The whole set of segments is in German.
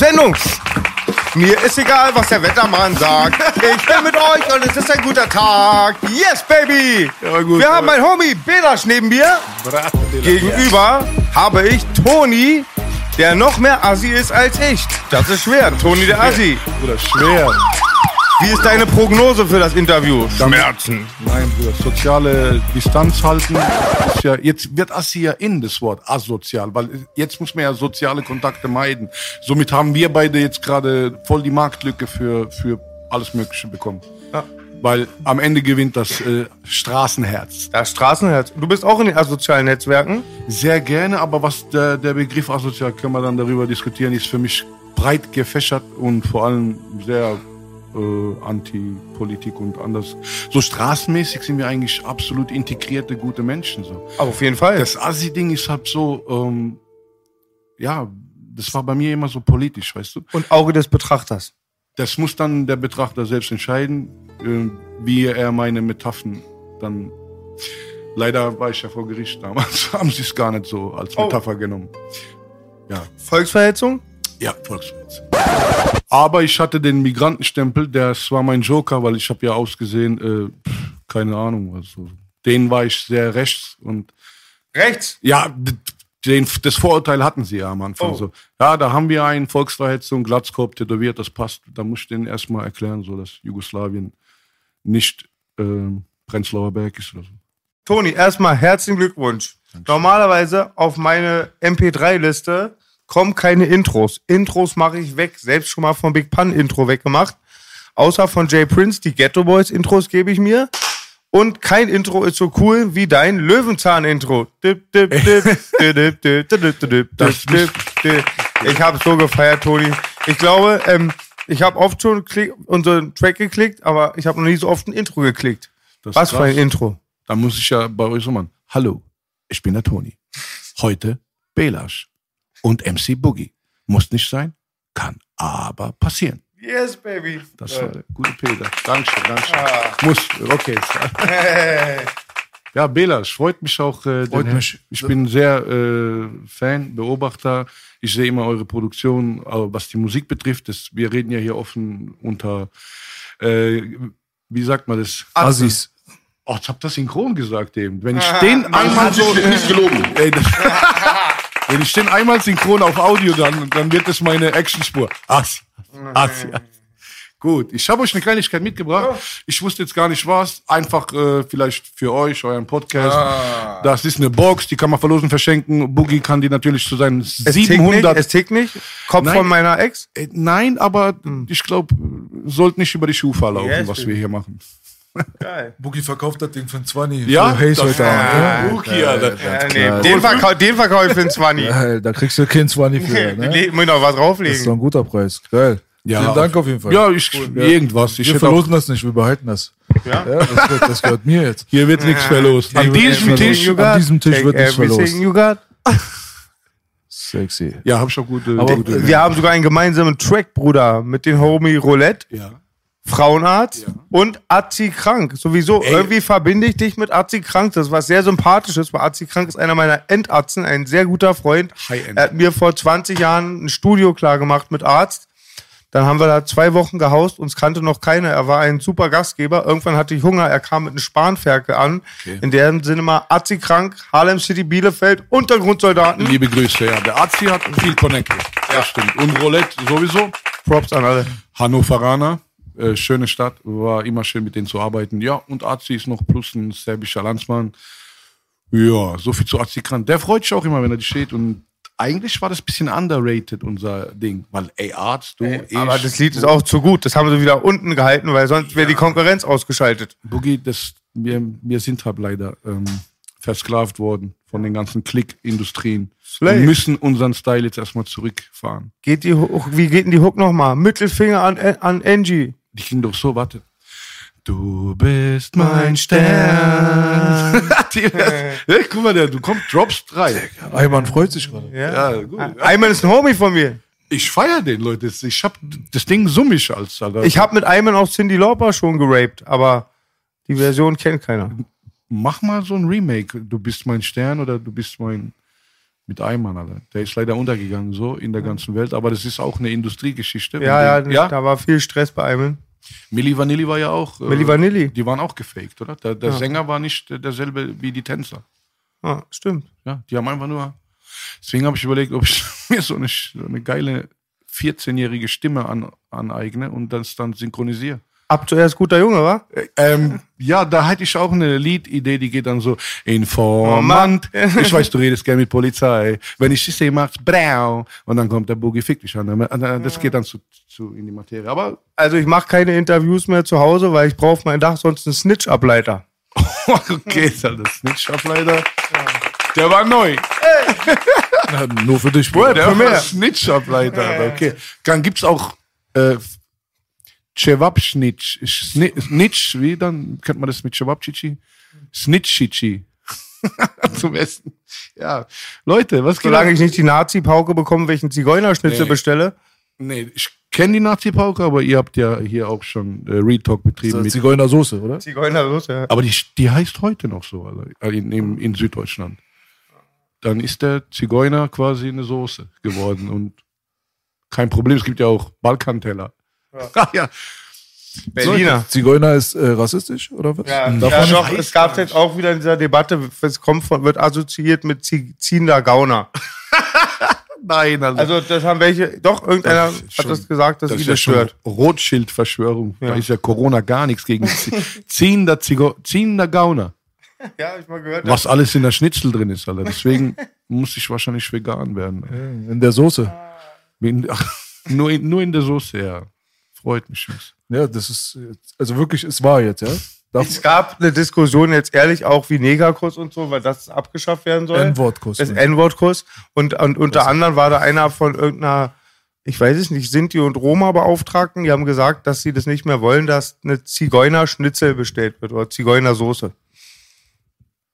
Sendung. Mir ist egal, was der Wettermann sagt. Ich bin mit euch und es ist ein guter Tag. Yes, baby. Wir haben mein Homie Belasch neben mir. Gegenüber habe ich Toni, der noch mehr Assi ist als ich. Das ist schwer. Toni der Assi. Bruder, schwer. Wie ist deine Prognose für das Interview? Schmerzen. Nein, Bruder, soziale Distanz halten. Ist ja, jetzt wird Assi ja in das Wort asozial, weil jetzt muss man ja soziale Kontakte meiden. Somit haben wir beide jetzt gerade voll die Marktlücke für, für alles Mögliche bekommen. Ja. Weil am Ende gewinnt das äh, Straßenherz. Das Straßenherz. Du bist auch in den asozialen Netzwerken. Sehr gerne, aber was der, der Begriff asozial, können wir dann darüber diskutieren, ist für mich breit gefächert und vor allem sehr äh, Anti-Politik und anders. So straßenmäßig sind wir eigentlich absolut integrierte, gute Menschen. So. Aber auf jeden Fall. Das Assi-Ding ist halt so, ähm, ja, das war bei mir immer so politisch, weißt du? und Auge des Betrachters. Das muss dann der Betrachter selbst entscheiden, äh, wie er meine Metaphern dann. Leider war ich ja vor Gericht damals, haben sie es gar nicht so als Oh. Metapher genommen. Ja, Volksverhetzung? Ja, Volksschutz. Aber ich hatte den Migrantenstempel, das war mein Joker, weil ich habe ja ausgesehen, äh, keine Ahnung, also den war ich sehr rechts und Rechts. ja, den, das Vorurteil hatten sie ja am Anfang Oh. so. Ja, da haben wir einen Volksverhetzung, Glatzkopf, tätowiert, das passt. Da muss ich denen erstmal erklären, so dass Jugoslawien nicht äh, Prenzlauer Berg ist oder so. Toni, erstmal herzlichen Glückwunsch. Normalerweise auf meine MP3-Liste kommen keine Intros. Intros mache ich weg. Selbst schon mal vom Big Pun Intro weggemacht. Außer von Jay Prince, die Ghetto Boys Intros gebe ich mir. Und kein Intro ist so cool wie dein Löwenzahn-Intro. Ich habe so gefeiert, Toni. Ich glaube, ähm, ich habe oft schon unseren Track geklickt, aber ich habe noch nie so oft ein Intro geklickt. Das Was für ein. Intro. Da muss ich ja bei euch so machen. Hallo, ich bin der Toni. Heute Belasch und MC Boogie. Muss nicht sein, kann aber passieren. Yes, baby. Das war der gute Peter. Dankeschön, Dankeschön. Muss, okay. Ja, Belasch, freut mich auch. Äh, Freut mich. Ich bin sehr äh, Fan, Beobachter. Ich sehe immer eure Produktion, aber was die Musik betrifft. Das, wir reden ja hier offen unter, äh, wie sagt man das? Assis. Oh, ich hab das synchron gesagt eben. Wenn ich den einmal so... Nicht gelogen. Ey, das, wenn ich den einmal synchron auf Audio, dann, dann wird das meine Actionspur. Assi, Assi, Assi. Gut, ich habe euch eine Kleinigkeit mitgebracht. Ich wusste jetzt gar nicht was. Einfach äh, vielleicht für euch, euren Podcast. Das ist eine Box, die kann man verlosen, verschenken. Boogie kann die natürlich zu seinen Es tickt 700... nicht, es tickt nicht. Kopf Nein. von meiner Ex. Äh, Nein, aber ich glaube, sollte nicht über die Schufa laufen, Yes, was wir hier machen. Geil. Boogie verkauft das Ding für ein 20. Ja, für das- heute. Ja, ne? Boogie, Alter. Ja, nee, den, verkau den verkaufe ich für einen 20. Geil, da kriegst du kein 20 für. Ne? Le- Muss noch was Das ist doch drauflegen. ein guter Preis. Geil. Ja. Vielen Dank auf jeden Fall. Ja, ich, irgendwas. Ich wir verlosen das nicht, wir behalten das. Ja? Ja, das, gehört, das gehört mir jetzt. hier wird nichts verlost. An diesem Tisch. An diesem Tisch wird nichts verlost. you got. Sexy. Ja, hab schon gute. Aber gute Wir haben sogar einen gemeinsamen Track, Bruder, mit den Homie Roulette, ja. Frauenarzt und Azi Krank. Sowieso, irgendwie verbinde ich dich mit Azi Krank. Das ist was sehr Sympathisches, weil Azi Krank ist einer meiner Endarzten, ein sehr guter Freund. Er hat mir vor 20 Jahren ein Studio klar gemacht mit Arzt. Dann haben wir da zwei Wochen gehaust, uns kannte noch keiner. Er war ein super Gastgeber. Irgendwann hatte ich Hunger, er kam mit einem Spanferkel an. In dem Sinne mal Azi Krank, Harlem City, Bielefeld, Untergrundsoldaten. Liebe Grüße, ja. Der Arzt hier hat viel Connected. Das stimmt. Und Roulette sowieso. Props an alle. Hannoveraner. Äh, schöne Stadt, war immer schön mit denen zu arbeiten. Ja, und Azi ist noch plus ein serbischer Landsmann. Ja, so viel zu Azi Kran. Der freut sich auch immer, wenn er die steht. Und eigentlich war das ein bisschen underrated, unser Ding. Weil, ey, Arzt, du, ich, Aber das Lied ist auch zu gut. Das haben sie wieder unten gehalten, weil sonst wäre die Konkurrenz ausgeschaltet. Boogie, das, wir, wir sind halt leider ähm, versklavt worden von den ganzen Klick-Industrien. Wir müssen unseren Style jetzt erstmal zurückfahren. Geht die wie geht denn die Hook nochmal? Mittelfinger an, an Angie. Die ging doch so, warte. Du bist mein Stern. Die- ja, guck mal, der, du kommst, droppst drei. Eimann freut sich gerade. Ja, gut. Ayman ist ein Homie von mir. Ich feier den, Leute. Ich hab das Ding summig als Alter. Ich habe mit Ayman auch Cindy Lauper schon geraped, aber die Version kennt keiner. Mach mal so ein Remake. Du bist mein Stern oder du bist mein. Mit Eimann, Alter. Der ist leider untergegangen, so in der ganzen Welt. Aber das ist auch eine Industriegeschichte. Ja, ja, ja. da war viel Stress bei Ayman. Milli Vanilli war ja auch. äh, Milli Vanilli. Die waren auch gefaked, oder? Der, der Sänger war nicht äh, derselbe wie die Tänzer. Ah, stimmt. Ja, die haben einfach nur. Deswegen habe ich überlegt, ob ich mir so eine, so eine geile 14-jährige Stimme an, aneigne und das dann synchronisiere. Ab zuerst guter Junge, wa? Ähm, ja, da hätte ich auch eine Liedidee, die geht dann so: Informant. Ich weiß, du redest gerne mit Polizei. Wenn ich dich sehe, macht's brau. Und dann kommt der Boogie Fick dich an. Das geht dann zu, zu in die Materie. Aber Also ich mache keine Interviews mehr zu Hause, weil ich brauche meinem Dach sonst einen Snitch-Ableiter. okay, ist halt das Snitch-Ableiter. Der war neu. Ja, nur für dich. Woher? Der war Snitch-Ableiter. Okay. Dann gibt's auch äh, Cevapschnitsch. Schni- Snitch, wie dann kennt man das mit Cevapcici? Snitchichi. Zum Essen. Ja. Leute, was geht Solange ich nicht die Nazi-Pauke bekomme, welchen Zigeunerschnitzel Nee. bestelle. Nee, ich kenne die Nazi-Pauke, aber ihr habt ja hier auch schon äh, Retalk betrieben. Das Mit, Zigeunersoße, oder? Zigeunersoße, ja. aber die, die heißt heute noch so, Alter, in, in, in Süddeutschland. Dann ist der Zigeuner quasi eine Soße geworden und kein Problem, es gibt ja auch Balkanteller. Ja. ja. Berliner. Zigeuner ist äh, rassistisch, oder was? Ja, Darf ja, doch, es gab jetzt auch wieder in dieser Debatte, es kommt von, wird assoziiert mit zie- ziehender Gauner. Nein, also, Also das haben welche, doch, irgendeiner Das hat schon- das gesagt, dass das sie ist ja das schon stört. Rothschild-Verschwörung. Da Ja. ist ja Corona gar nichts gegen zie- ziehender, Zigo ziehender Gauner. Ja, hab ich mal gehört. Was alles in der Schnitzel drin ist, Alter. Deswegen muss ich wahrscheinlich vegan werden. In der Soße. In, ach, nur, in, nur in der Soße, ja. Freut mich. Jungs. Ja, das ist, jetzt- also wirklich, es war jetzt, ja? Darf, Es gab eine Diskussion jetzt ehrlich auch wie Negerkuss und so, weil das abgeschafft werden soll. N-Wortkuss. Das N-Wort-Kuss. Und, und unter anderem war da einer von irgendeiner, ich weiß es nicht, Sinti und Roma-Beauftragten, die haben gesagt, dass sie das nicht mehr wollen, dass eine Zigeuner-Schnitzel bestellt wird oder Zigeunersoße.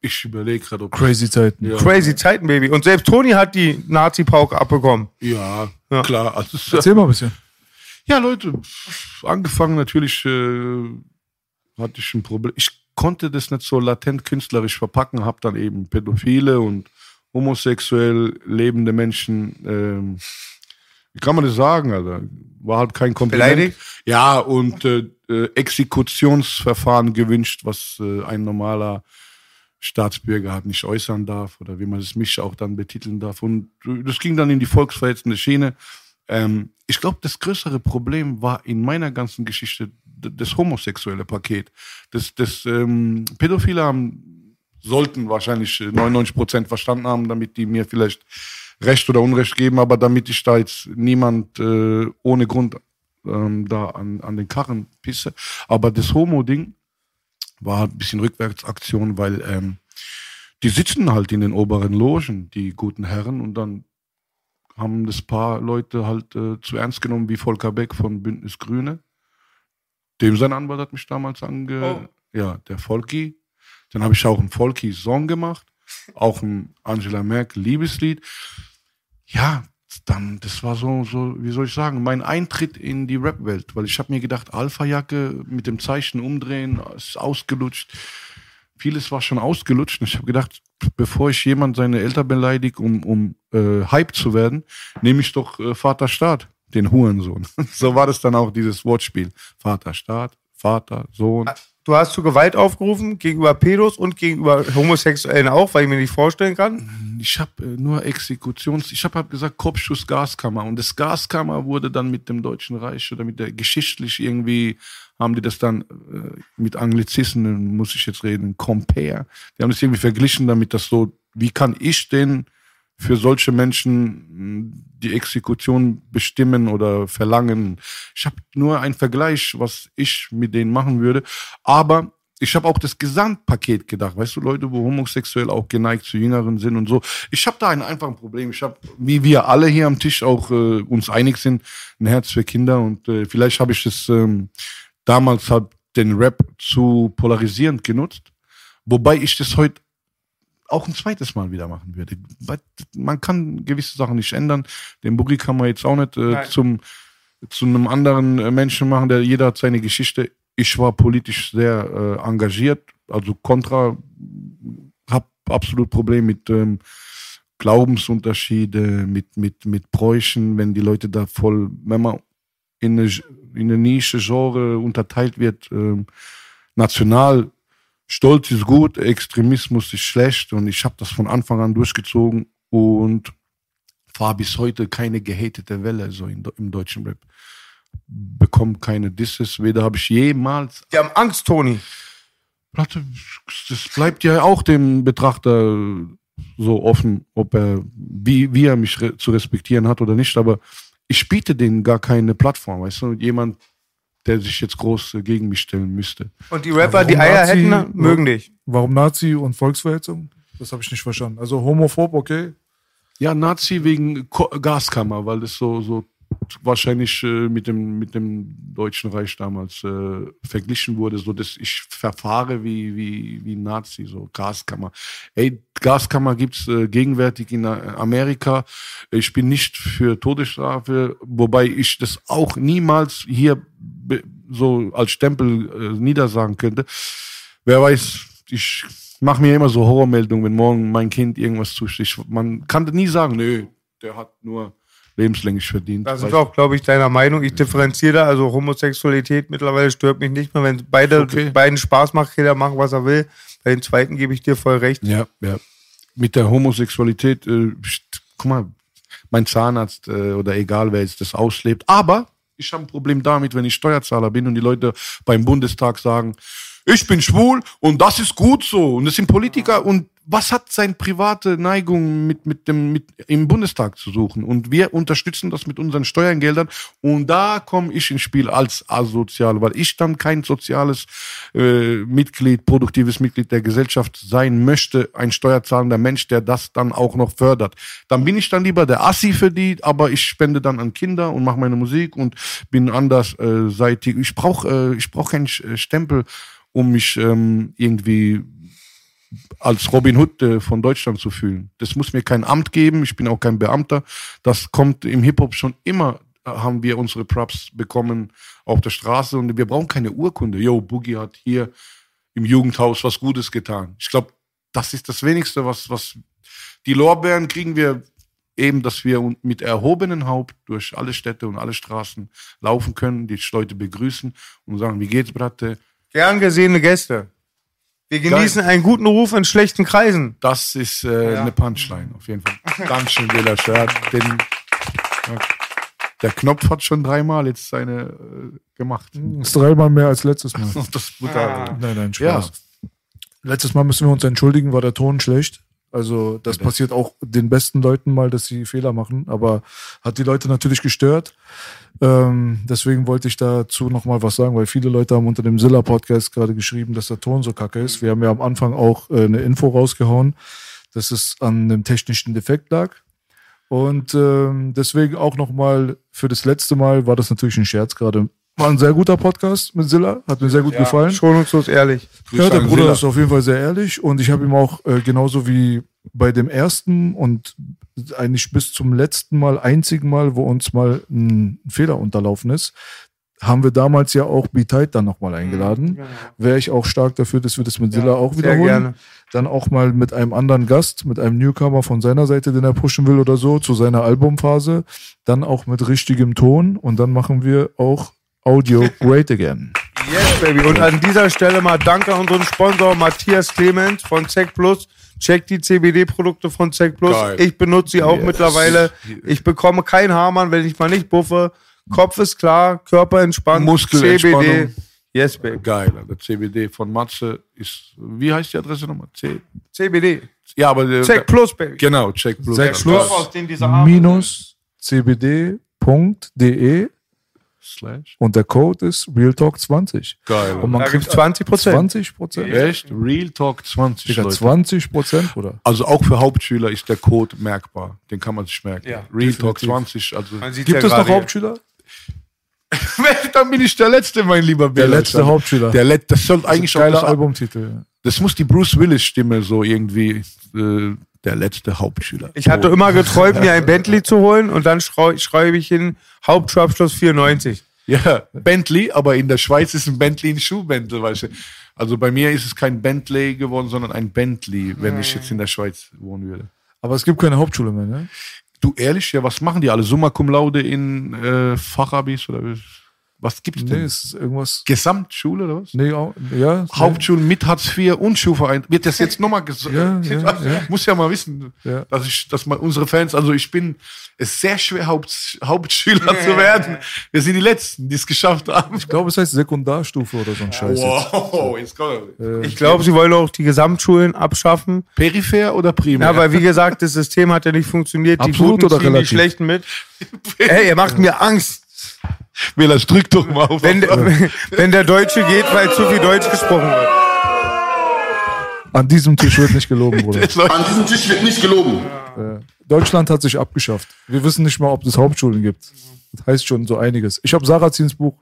Ich überlege gerade, ob. Crazy Zeiten. Ja. Crazy Zeiten, Baby. Und selbst Toni hat die Nazi-Pauke abbekommen. Ja, Ja. klar. Also, Erzähl mal ein bisschen. Ja, Leute, angefangen natürlich äh, hatte ich ein Problem. Ich konnte das nicht so latent künstlerisch verpacken, habe dann eben Pädophile und homosexuell lebende Menschen, ähm, wie kann man das sagen, Alter? War halt kein Kompliment. Beleidigt? Ja, und äh, äh, Exekutionsverfahren gewünscht, was äh, ein normaler Staatsbürger halt nicht äußern darf oder wie man es mich auch dann betiteln darf. Und äh, das ging dann in die volksverhetzende Schiene. Ähm, ich glaube, das größere Problem war in meiner ganzen Geschichte das homosexuelle Paket. Das, das ähm, Pädophile haben, sollten wahrscheinlich äh, 99 Prozent verstanden haben, damit die mir vielleicht Recht oder Unrecht geben, aber damit ich da jetzt niemand äh, ohne Grund ähm, da an, an den Karren pisse. Aber das Homo-Ding war ein bisschen Rückwärtsaktion, weil ähm, die sitzen halt in den oberen Logen, die guten Herren, und dann haben das paar Leute halt äh, zu ernst genommen, wie Volker Beck von Bündnis Grüne. Dem sein Anwalt hat mich damals ange... Ja, der Volki. Dann habe ich auch einen Volki-Song gemacht, auch ein Angela Merkel Liebeslied. Ja, dann, das war so, so, wie soll ich sagen, mein Eintritt in die Rap-Welt, weil ich habe mir gedacht, Alpha-Jacke mit dem Zeichen umdrehen, ist ausgelutscht. Vieles war schon ausgelutscht. Und ich habe gedacht, bevor ich jemand seine Eltern beleidige, um, um äh, Hype zu werden, nehme ich doch äh, Vater Staat, den Hurensohn. so war das dann auch, dieses Wortspiel. Vater Staat, Vater, Sohn. Du hast zu Gewalt aufgerufen gegenüber Pedos und gegenüber Homosexuellen auch, weil ich mir nicht vorstellen kann. Ich habe äh, nur Exekutions, ich habe hab gesagt Kopfschuss Gaskammer und das Gaskammer wurde dann mit dem Deutschen Reich oder mit der geschichtlich irgendwie haben die das dann äh, mit Anglizismen muss ich jetzt reden Compare. Die haben das irgendwie verglichen damit, dass so wie kann ich denn für solche Menschen mh, die Exekution bestimmen oder verlangen. Ich habe nur einen Vergleich, was ich mit denen machen würde. Aber ich habe auch das Gesamtpaket gedacht. Weißt du, Leute, wo homosexuell auch geneigt zu Jüngeren sind und so. Ich habe da ein einfaches Problem. Ich habe, wie wir alle hier am Tisch auch äh, uns einig sind, ein Herz für Kinder. Und äh, vielleicht habe ich es ähm, damals halt den Rap zu polarisierend genutzt. Wobei ich das heute auch ein zweites Mal wieder machen würde. Man kann gewisse Sachen nicht ändern. Den Boogie kann man jetzt auch nicht äh, zum zu einem anderen äh, Menschen machen, der jeder hat seine Geschichte. Ich war politisch sehr äh, engagiert, also kontra, hab absolut Problem mit ähm, Glaubensunterschiede, mit mit mit Bräuchen, wenn die Leute da voll, wenn man in eine, in eine Nische Genre unterteilt wird, ähm, national Stolz ist gut, Extremismus ist schlecht und ich habe das von Anfang an durchgezogen und fahre bis heute keine gehatete Welle so in, im deutschen Rap. Bekomme keine Disses, weder habe ich jemals. Die haben Angst, Toni. Das bleibt ja auch dem Betrachter so offen, ob er, wie, wie er mich re zu respektieren hat oder nicht, aber ich biete denen gar keine Plattform, weißt du, jemand, der sich jetzt groß gegen mich stellen müsste. Und die Rapper, die Eier Nazi- hätten, mögen dich. Warum Nazi und Volksverhetzung? Das habe ich nicht verstanden. Also homophob, okay. Ja, Nazi wegen Gaskammer, weil das so, so wahrscheinlich äh, mit, dem, mit dem Deutschen Reich damals äh, verglichen wurde, so dass ich verfahre wie, wie, wie Nazi, so Gaskammer. Ey, Gaskammer gibt's äh, gegenwärtig in äh, Amerika. Ich bin nicht für Todesstrafe, wobei ich das auch niemals hier so als Stempel äh, niedersagen könnte. Wer weiß, ich mache mir immer so Horrormeldungen, wenn morgen mein Kind irgendwas zusticht. Man kann nie sagen, nö, der hat nur lebenslänglich verdient. Da sind Weil- wir auch, glaube ich, deiner Meinung. Ich differenziere da. Also Homosexualität mittlerweile stört mich nicht mehr. Wenn beide Okay. beiden Spaß macht, jeder machen, was er will. Bei den zweiten gebe ich dir voll recht. Ja, ja. Mit der Homosexualität, äh, guck mal, mein Zahnarzt äh, oder egal wer jetzt das auslebt. Aber ich habe ein Problem damit, wenn ich Steuerzahler bin und die Leute beim Bundestag sagen, ich bin schwul und das ist gut so. Und das sind Politiker und was hat seine private Neigung mit, mit dem, mit, im Bundestag zu suchen? Und wir unterstützen das mit unseren Steuergeldern. Und da komme ich ins Spiel als asozial, weil ich dann kein soziales äh, Mitglied, produktives Mitglied der Gesellschaft sein möchte, ein steuerzahlender Mensch, der das dann auch noch fördert. Dann bin ich dann lieber der Assi für die, aber ich spende dann an Kinder und mache meine Musik und bin andersseitig. Ich brauche äh, ich brauch keinen Sch- Stempel, um mich ähm, irgendwie als Robin Hood äh, von Deutschland zu fühlen. Das muss mir kein Amt geben, ich bin auch kein Beamter. Das kommt im Hip-Hop schon immer, äh, haben wir unsere Props bekommen auf der Straße und wir brauchen keine Urkunde. Yo, Boogie hat hier im Jugendhaus was Gutes getan. Ich glaube, das ist das Wenigste, was, was die Lorbeeren kriegen wir eben, dass wir mit erhobenem Haupt durch alle Städte und alle Straßen laufen können, die Leute begrüßen und sagen, wie geht's, Bratte? Gern gesehene Gäste. Wir genießen einen guten Ruf in schlechten Kreisen. Das ist äh, eine Punchline, auf jeden Fall. Ganz schön Bela Shirt. Den, ja, der Knopf hat schon dreimal jetzt seine äh, gemacht. Das ist dreimal mehr als letztes Mal. Das Butter. Nein, nein, Ja. Spaß. Letztes Mal müssen wir uns entschuldigen, war der Ton schlecht. Also das passiert auch den besten Leuten mal, dass sie Fehler machen, aber hat die Leute natürlich gestört. Ähm, deswegen wollte ich dazu noch mal was sagen, weil viele Leute haben unter dem Zilla-Podcast gerade geschrieben, dass der Ton so kacke ist. Wir haben ja am Anfang auch äh, eine Info rausgehauen, dass es an einem technischen Defekt lag. Und ähm, deswegen auch noch mal für das letzte Mal war das natürlich ein Scherz gerade. War ein sehr guter Podcast mit Zilla, hat mir sehr gut gefallen. Schonungslos ehrlich. Ja, der Bruder Silla. ist auf jeden Fall sehr ehrlich und ich habe ihm auch äh, genauso wie bei dem ersten und eigentlich bis zum letzten Mal, einzigen Mal, wo uns mal ein Fehler unterlaufen ist, haben wir damals ja auch B-Tight dann nochmal eingeladen. Wäre ich auch stark dafür, dass wir das mit Silla auch sehr wiederholen. gerne. Dann auch mal mit einem anderen Gast, mit einem Newcomer von seiner Seite, den er pushen will oder so, zu seiner Albumphase. Dann auch mit richtigem Ton und dann machen wir auch Audio Great Again. Yes, Baby. Und an dieser Stelle mal Danke an unseren Sponsor Matthias Clement von Zec Plus. Checkt die CBD-Produkte von Zec Plus. Geil. Ich benutze sie auch mittlerweile. Ich bekomme keinen Haarmann, wenn ich mal nicht buffe. Kopf ist klar, Körper entspannt. Muskelentspannung. CBD. Yes, Baby. Geil, der CBD von Matze ist, wie heißt die Adresse nochmal? C CBD. ja, aber der, Zec Plus, Baby. Genau, Check Plus. Check Plus. Minus cbd.de Slash. und der Code ist realtalk20. Geil. Und man Da kriegt gibt's 20 Prozent. 20 Prozent. Echt? Real Talk 20, Digga, Leute. 20 Prozent, Bruder. Also auch für Hauptschüler ist der Code merkbar. Den kann man sich merken. Ja, Real Talk definitiv. 20. Also Gibt ja es noch. Hauptschüler? dann bin ich der Letzte, mein lieber Der Bela. letzte Hauptschüler. Der Let das soll eigentlich auch Geiler das, Albumtitel. das muss die Bruce Willis Stimme so irgendwie äh, der letzte Hauptschüler. Ich hatte immer geträumt, mir ein Bentley zu holen und dann schrei- schreibe ich hin Hauptschulabschluss 94. Ja, Bentley, aber in der Schweiz ist ein Bentley ein Schuhbentel, weißt du. Also bei mir ist es kein Bentley geworden, sondern ein Bentley, wenn ich jetzt in der Schweiz wohnen würde. Aber es gibt keine Hauptschule mehr, ne? Du ehrlich, ja, was machen die alle? Summa Cum Laude in äh, Fachabis oder was gibt's Nee, denn? es ist irgendwas. Gesamtschule oder was? Nee, auch, ja. nee. Hauptschulen mit Hartz IV und Schulverein. Wird das jetzt nochmal gesagt? Ja, ja, ja. Muss ja mal wissen, Ja. dass ich, dass mal unsere Fans, also ich bin, es ist sehr schwer, Haupt, Hauptschüler zu werden. Wir sind die Letzten, die es geschafft haben. Ich glaube, es heißt Sekundarstufe oder so ein Scheiß. Wow, jetzt kommt Ich glaube, sie wollen auch die Gesamtschulen abschaffen. Peripher oder primär? Ja, aber wie gesagt, das System hat ja nicht funktioniert. Die Absolut Guten oder ziehen die relativ? Schlechten mit. Ey, ihr macht mir Angst. Wähler, drück doch mal auf. Wenn, der- wenn der Deutsche geht, weil zu viel Deutsch gesprochen wird. An diesem Tisch wird nicht gelogen, Bruder. An diesem Tisch wird nicht gelogen. Deutschland hat sich abgeschafft. Wir wissen nicht mal, ob es Hauptschulen gibt. Das heißt schon so einiges. Ich habe Sarazins Buch.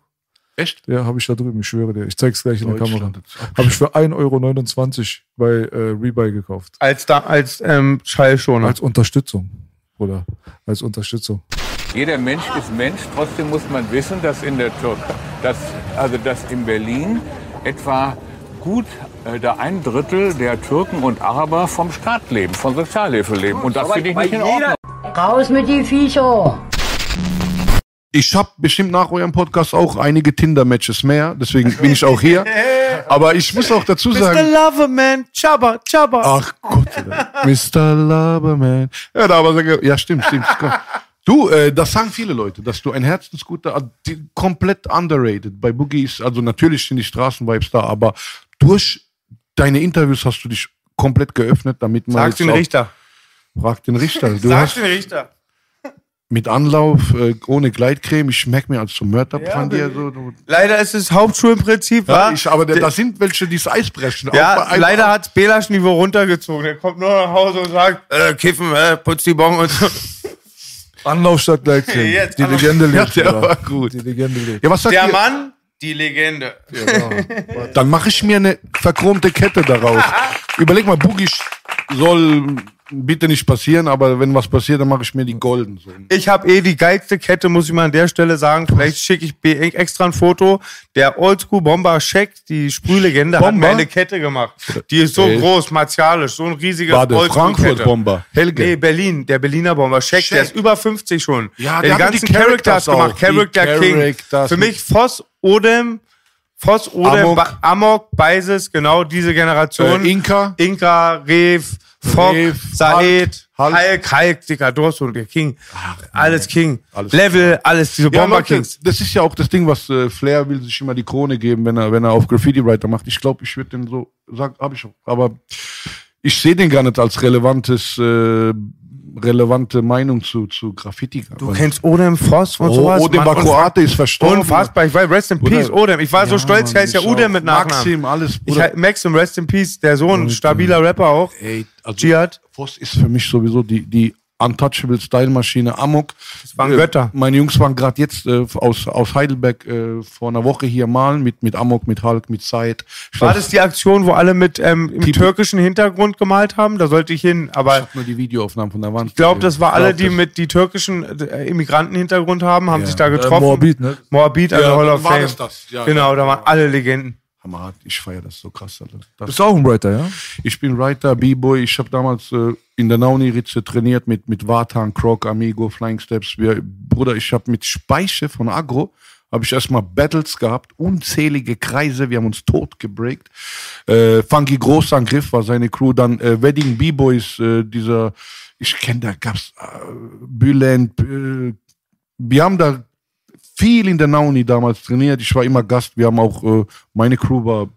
Echt? Ja, habe ich da drüben. Ich schwöre dir. Ich zeig's gleich in der Kamera. Habe ich für 1,29 Euro bei äh, Rebuy gekauft. Als, da, als ähm, Schallschoner. Als Unterstützung, Bruder. Als Unterstützung. Jeder Mensch ist Mensch, trotzdem muss man wissen, dass in der Türkei, dass, also dass in Berlin etwa gut äh, ein Drittel der Türken und Araber vom Staat leben, von Sozialhilfe leben. Und das finde ich nicht in Ordnung. Raus mit die Viecher! Ich habe bestimmt nach eurem Podcast auch einige Tinder-Matches mehr, deswegen bin ich auch hier. Aber ich muss auch dazu sagen, Lover Man, Chabba, Chabba. ach Gott. Mr. Loverman. Ja, da aber ja stimmt, stimmt. Du, äh, das sagen viele Leute, dass du ein herzensguter, also die- komplett underrated. Bei Boogie ist, also natürlich sind die Straßenvibes da, aber durch deine Interviews hast du dich komplett geöffnet, damit man Sag den auch- Richter. Frag den Richter. Du Sag hast den Richter. mit Anlauf, äh, ohne Gleitcreme, ich schmeck mir als so Mörderbrand. so, du, Leider ist es Hauptschulenprinzip, ja, ich, aber da, sind welche, die das Eis brechen. Ja, leider hat Belasch Niveau runtergezogen. Der kommt nur nach Hause und sagt, äh, kiffen, äh, putz die Bon und so. Anlauf statt Gleitcreme. Jetzt, Die Anlauf- Legende Ja, lebt. der Bruder. war gut. Die Legende lebt. Ja, was sagt Der ihr? Mann, die Legende. Dann mache ich mir eine verchromte Kette daraus. Überleg mal, Boogie soll bitte nicht passieren, aber wenn was passiert, dann mache ich mir die golden. So. Ich habe eh die geilste Kette, muss ich mal an der Stelle sagen. Vielleicht schicke ich B- extra ein Foto. Der Oldschool Bomber Scheck, die Sprühlegende, hat Bomber? mir eine Kette gemacht. Die ist so Ey. groß, martialisch, so ein riesiger War der Oldschool-Kette. Frankfurt-Bomber, Helge. Nee, Berlin, der Berliner Bomber Scheck, der ist über 50 schon. Ja, der der die hat ganzen die Characters Characters auch. gemacht. Character King. Characters Für mich Voss, Odem, Voss, Odem, Amok. Ba- Amok, Beises, genau diese Generation. Äh, Inka. Inka, Rev, Fock, Saed, Hulk. Hulk, Hulk, Digga, du hast so der King. alles King. alles Level, alles, diese Ja, Bomber Leute, Kings. das ist ja auch das Ding, was äh, Flair will sich immer die Krone geben, wenn er, wenn er auf Graffiti-Writer macht. Ich glaube, ich würde den so, sag, hab ich auch. Aber ich sehe den gar nicht als relevantes, äh, relevante Meinung zu, zu Graffiti. Du kennst Odem Voss und oh, sowas. Odem Mann, Bakroate ist verstorben. Unfassbar, ich weiß, rest in peace, Odem. Ich war so Ja, stolz, ich Mann, heiße ja auch. mit Nachnamen. Maxim, alles. Ich Bruder. Maxim, rest in peace, der Sohn, stabiler Rapper auch. Ey, also Jihad. Voss ist für mich sowieso die, die Untouchable Style Maschine Amok. Das waren Götter. Meine Jungs waren gerade jetzt äh, aus, aus Heidelberg äh, vor einer Woche hier malen mit, mit Amok, mit Hulk, mit Said. Ich War glaub, das die Aktion, wo alle mit ähm, im Die- türkischen Hintergrund gemalt haben? Da sollte ich hin, ich aber hab nur die Videoaufnahmen von der Wand. ich glaube, das war Ich alle, glaub, die mit die türkischen äh, Immigrantenhintergrund haben, haben sich da getroffen. Äh, Moabit, ne? Moabit, also Ja, Hall of war Fame. das das, ja. genau, da waren alle Legenden. Hammerhart, ich feiere das so krass. Alter. Das, Bist du auch ein Writer, ja? ich bin Writer, B-Boy. Ich habe damals äh, in der Nauni-Ritze trainiert mit, mit Vatan, Croc, Amigo, Flying Steps. Wir, Bruder, ich habe mit Speiche von Agro habe ich erstmal Battles gehabt, unzählige Kreise, wir haben uns tot gebreakt. Äh, Funky Großangriff war seine Crew, dann äh, Wedding B-Boys, äh, dieser, ich kenne, da gab's äh, Bülent, äh, wir haben da viel in der Nauni damals trainiert. Ich war immer Gast. Wir haben auch, äh, meine Crew war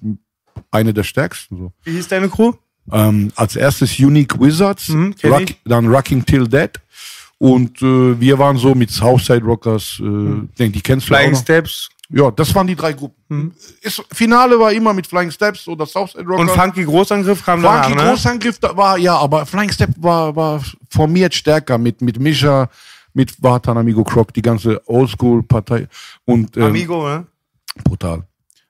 eine der stärksten. So. Wie hieß deine Crew? Ähm, als erstes Unique Wizards, Mhm, Rock, dann Rocking Till Dead. Und äh, wir waren so mit Southside Rockers, äh, denk, die kennst du auch Flying. Steps Ja, das waren die drei Gruppen. Ist, Finale war immer mit Flying Steps oder Southside Rockers. und Funky Großangriff kam danach, Funky ne? Großangriff da war, ja, aber Flying Step war, war formiert stärker mit, mit Mischa, mit Vatan, Amigo Croc, die ganze Oldschool-Partei und ähm, Amigo, ne? brutal.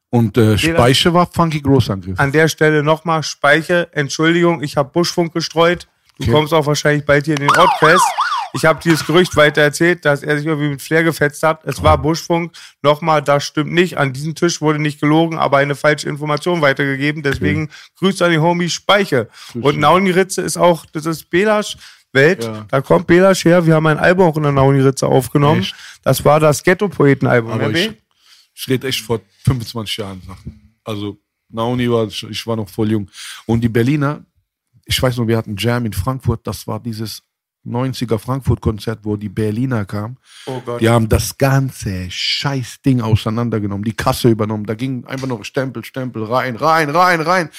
Und äh, Speiche war Funky Großangriff. An der Stelle nochmal Speiche, Entschuldigung, ich habe Buschfunk gestreut. Du Okay. kommst auch wahrscheinlich bald hier in den Ort fest. Ich habe dieses Gerücht weiter erzählt, dass er sich irgendwie mit Flair gefetzt hat. Es war Buschfunk. Nochmal, das stimmt nicht. An diesem Tisch wurde nicht gelogen, aber eine falsche Information weitergegeben. Deswegen Grüße an die Homie Speiche. Und Nauni-Ritze ist auch, das ist Belasch Welt. Ja. Da kommt Belasch her. Wir haben ein Album auch in der Nauni-Ritze aufgenommen. Echt? Das war das Ghetto-Poeten-Album. Aber ne, ich, ich rede echt vor 25 Jahren Sachen. Also, Nauni war, ich ich war noch voll jung. Und die Berliner, ich weiß noch, wir hatten Jam in Frankfurt, das war dieses 90er Frankfurt-Konzert, wo die Berliner kamen. Oh. Die haben das ganze scheiß Ding auseinandergenommen, die Kasse übernommen. Da ging einfach noch Stempel, Stempel, rein, rein, rein, rein.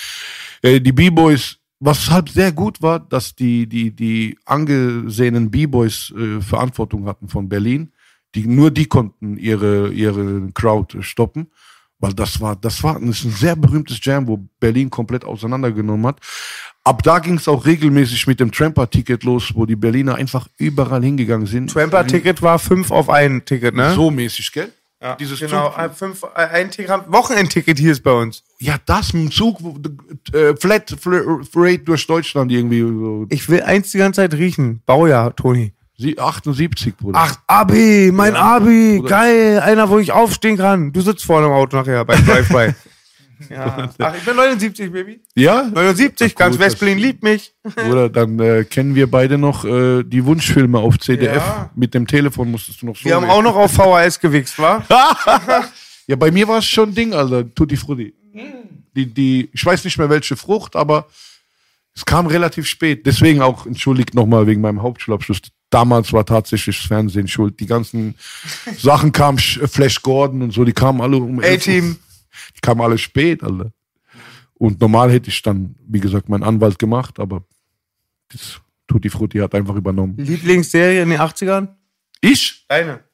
Äh, die B-Boys, was halt sehr gut war, dass die, die, die angesehenen B-Boys äh, Verantwortung hatten von Berlin. Die, nur die konnten ihre, ihre Crowd stoppen. Weil das war, das war das ist ein sehr berühmtes Jam, wo Berlin komplett auseinandergenommen hat. Ab da ging es auch regelmäßig mit dem Tramper-Ticket los, wo die Berliner einfach überall hingegangen sind. Tramper-Ticket war fünf auf ein Ticket, ne? So mäßig, gell? Ja, Dieses genau, Zug- äh, fünf, äh, ein Ticket, Wochenendticket hier ist bei uns. Ja, das mit dem Zug, äh, Flat Fl- Freight durch Deutschland irgendwie so. Ich will eins die ganze Zeit riechen. Baujahr, Toni. Sie 78, Bruder. Ach, Abi, mein Abi, Oder- geil, einer, wo ich aufstehen kann. Du sitzt vorne im Auto nachher beim Drive-By. ja. Ach, ich bin 79, Baby. Ja? 79, Ach, ganz Westberlin liebt mich. Oder dann äh, kennen wir beide noch äh, die Wunschfilme auf CDF. Ja. Mit dem Telefon musstest du noch so. Wir haben reden. auch noch auf VHS gewichst, wa? Ja, bei mir war es schon ein Ding, Alter. Tutti Frutti. Die, die, ich weiß nicht mehr welche Frucht, aber es kam relativ spät. Deswegen auch, entschuldigt nochmal wegen meinem Hauptschulabschluss. Damals war tatsächlich das Fernsehen schuld. Die ganzen Sachen kamen, Flash Gordon und so, die kamen alle um 11 Uhr. A-Team. Die kamen alle spät, Alter. Und normal hätte ich dann, wie gesagt, meinen Anwalt gemacht, aber das Tutti Frutti hat einfach übernommen. Lieblingsserie in den 80ern? Ich? Deine.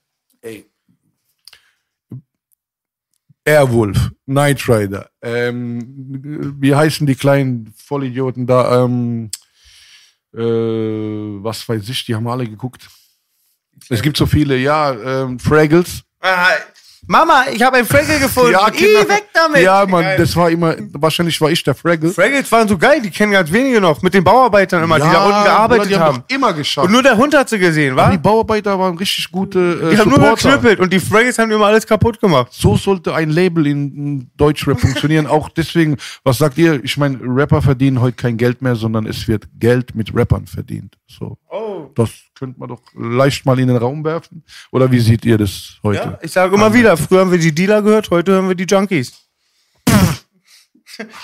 Airwolf, Knight Rider, ähm, wie heißen die kleinen Vollidioten da, ähm, äh, was weiß ich, die haben alle geguckt. Es gibt so viele, ja, ähm, Fraggles. Ah, Mama, ich habe ein Fraggle gefunden. Ja, Ih, genau. weg damit. Ja, Mann, Geil. das war immer, wahrscheinlich war ich der Fraggle. Fraggles waren so geil, die kennen ganz wenige noch. Mit den Bauarbeitern immer, die da unten Bruder, gearbeitet die haben. haben doch immer geschafft. Und nur der Hund hat sie gesehen, wa? die Bauarbeiter waren richtig gute äh, Die haben nur Supporter. geknüppelt und die Fraggles haben immer alles kaputt gemacht. So sollte ein Label in, in Deutschrap funktionieren. Auch deswegen, was sagt ihr? Ich meine, Rapper verdienen heute kein Geld mehr, sondern es wird Geld mit Rappern verdient. So. Oh. Das könnte man doch leicht mal in den Raum werfen. Oder wie seht ihr das heute? Ja, ich sage immer wieder, früher haben wir die Dealer gehört, heute hören wir die Junkies.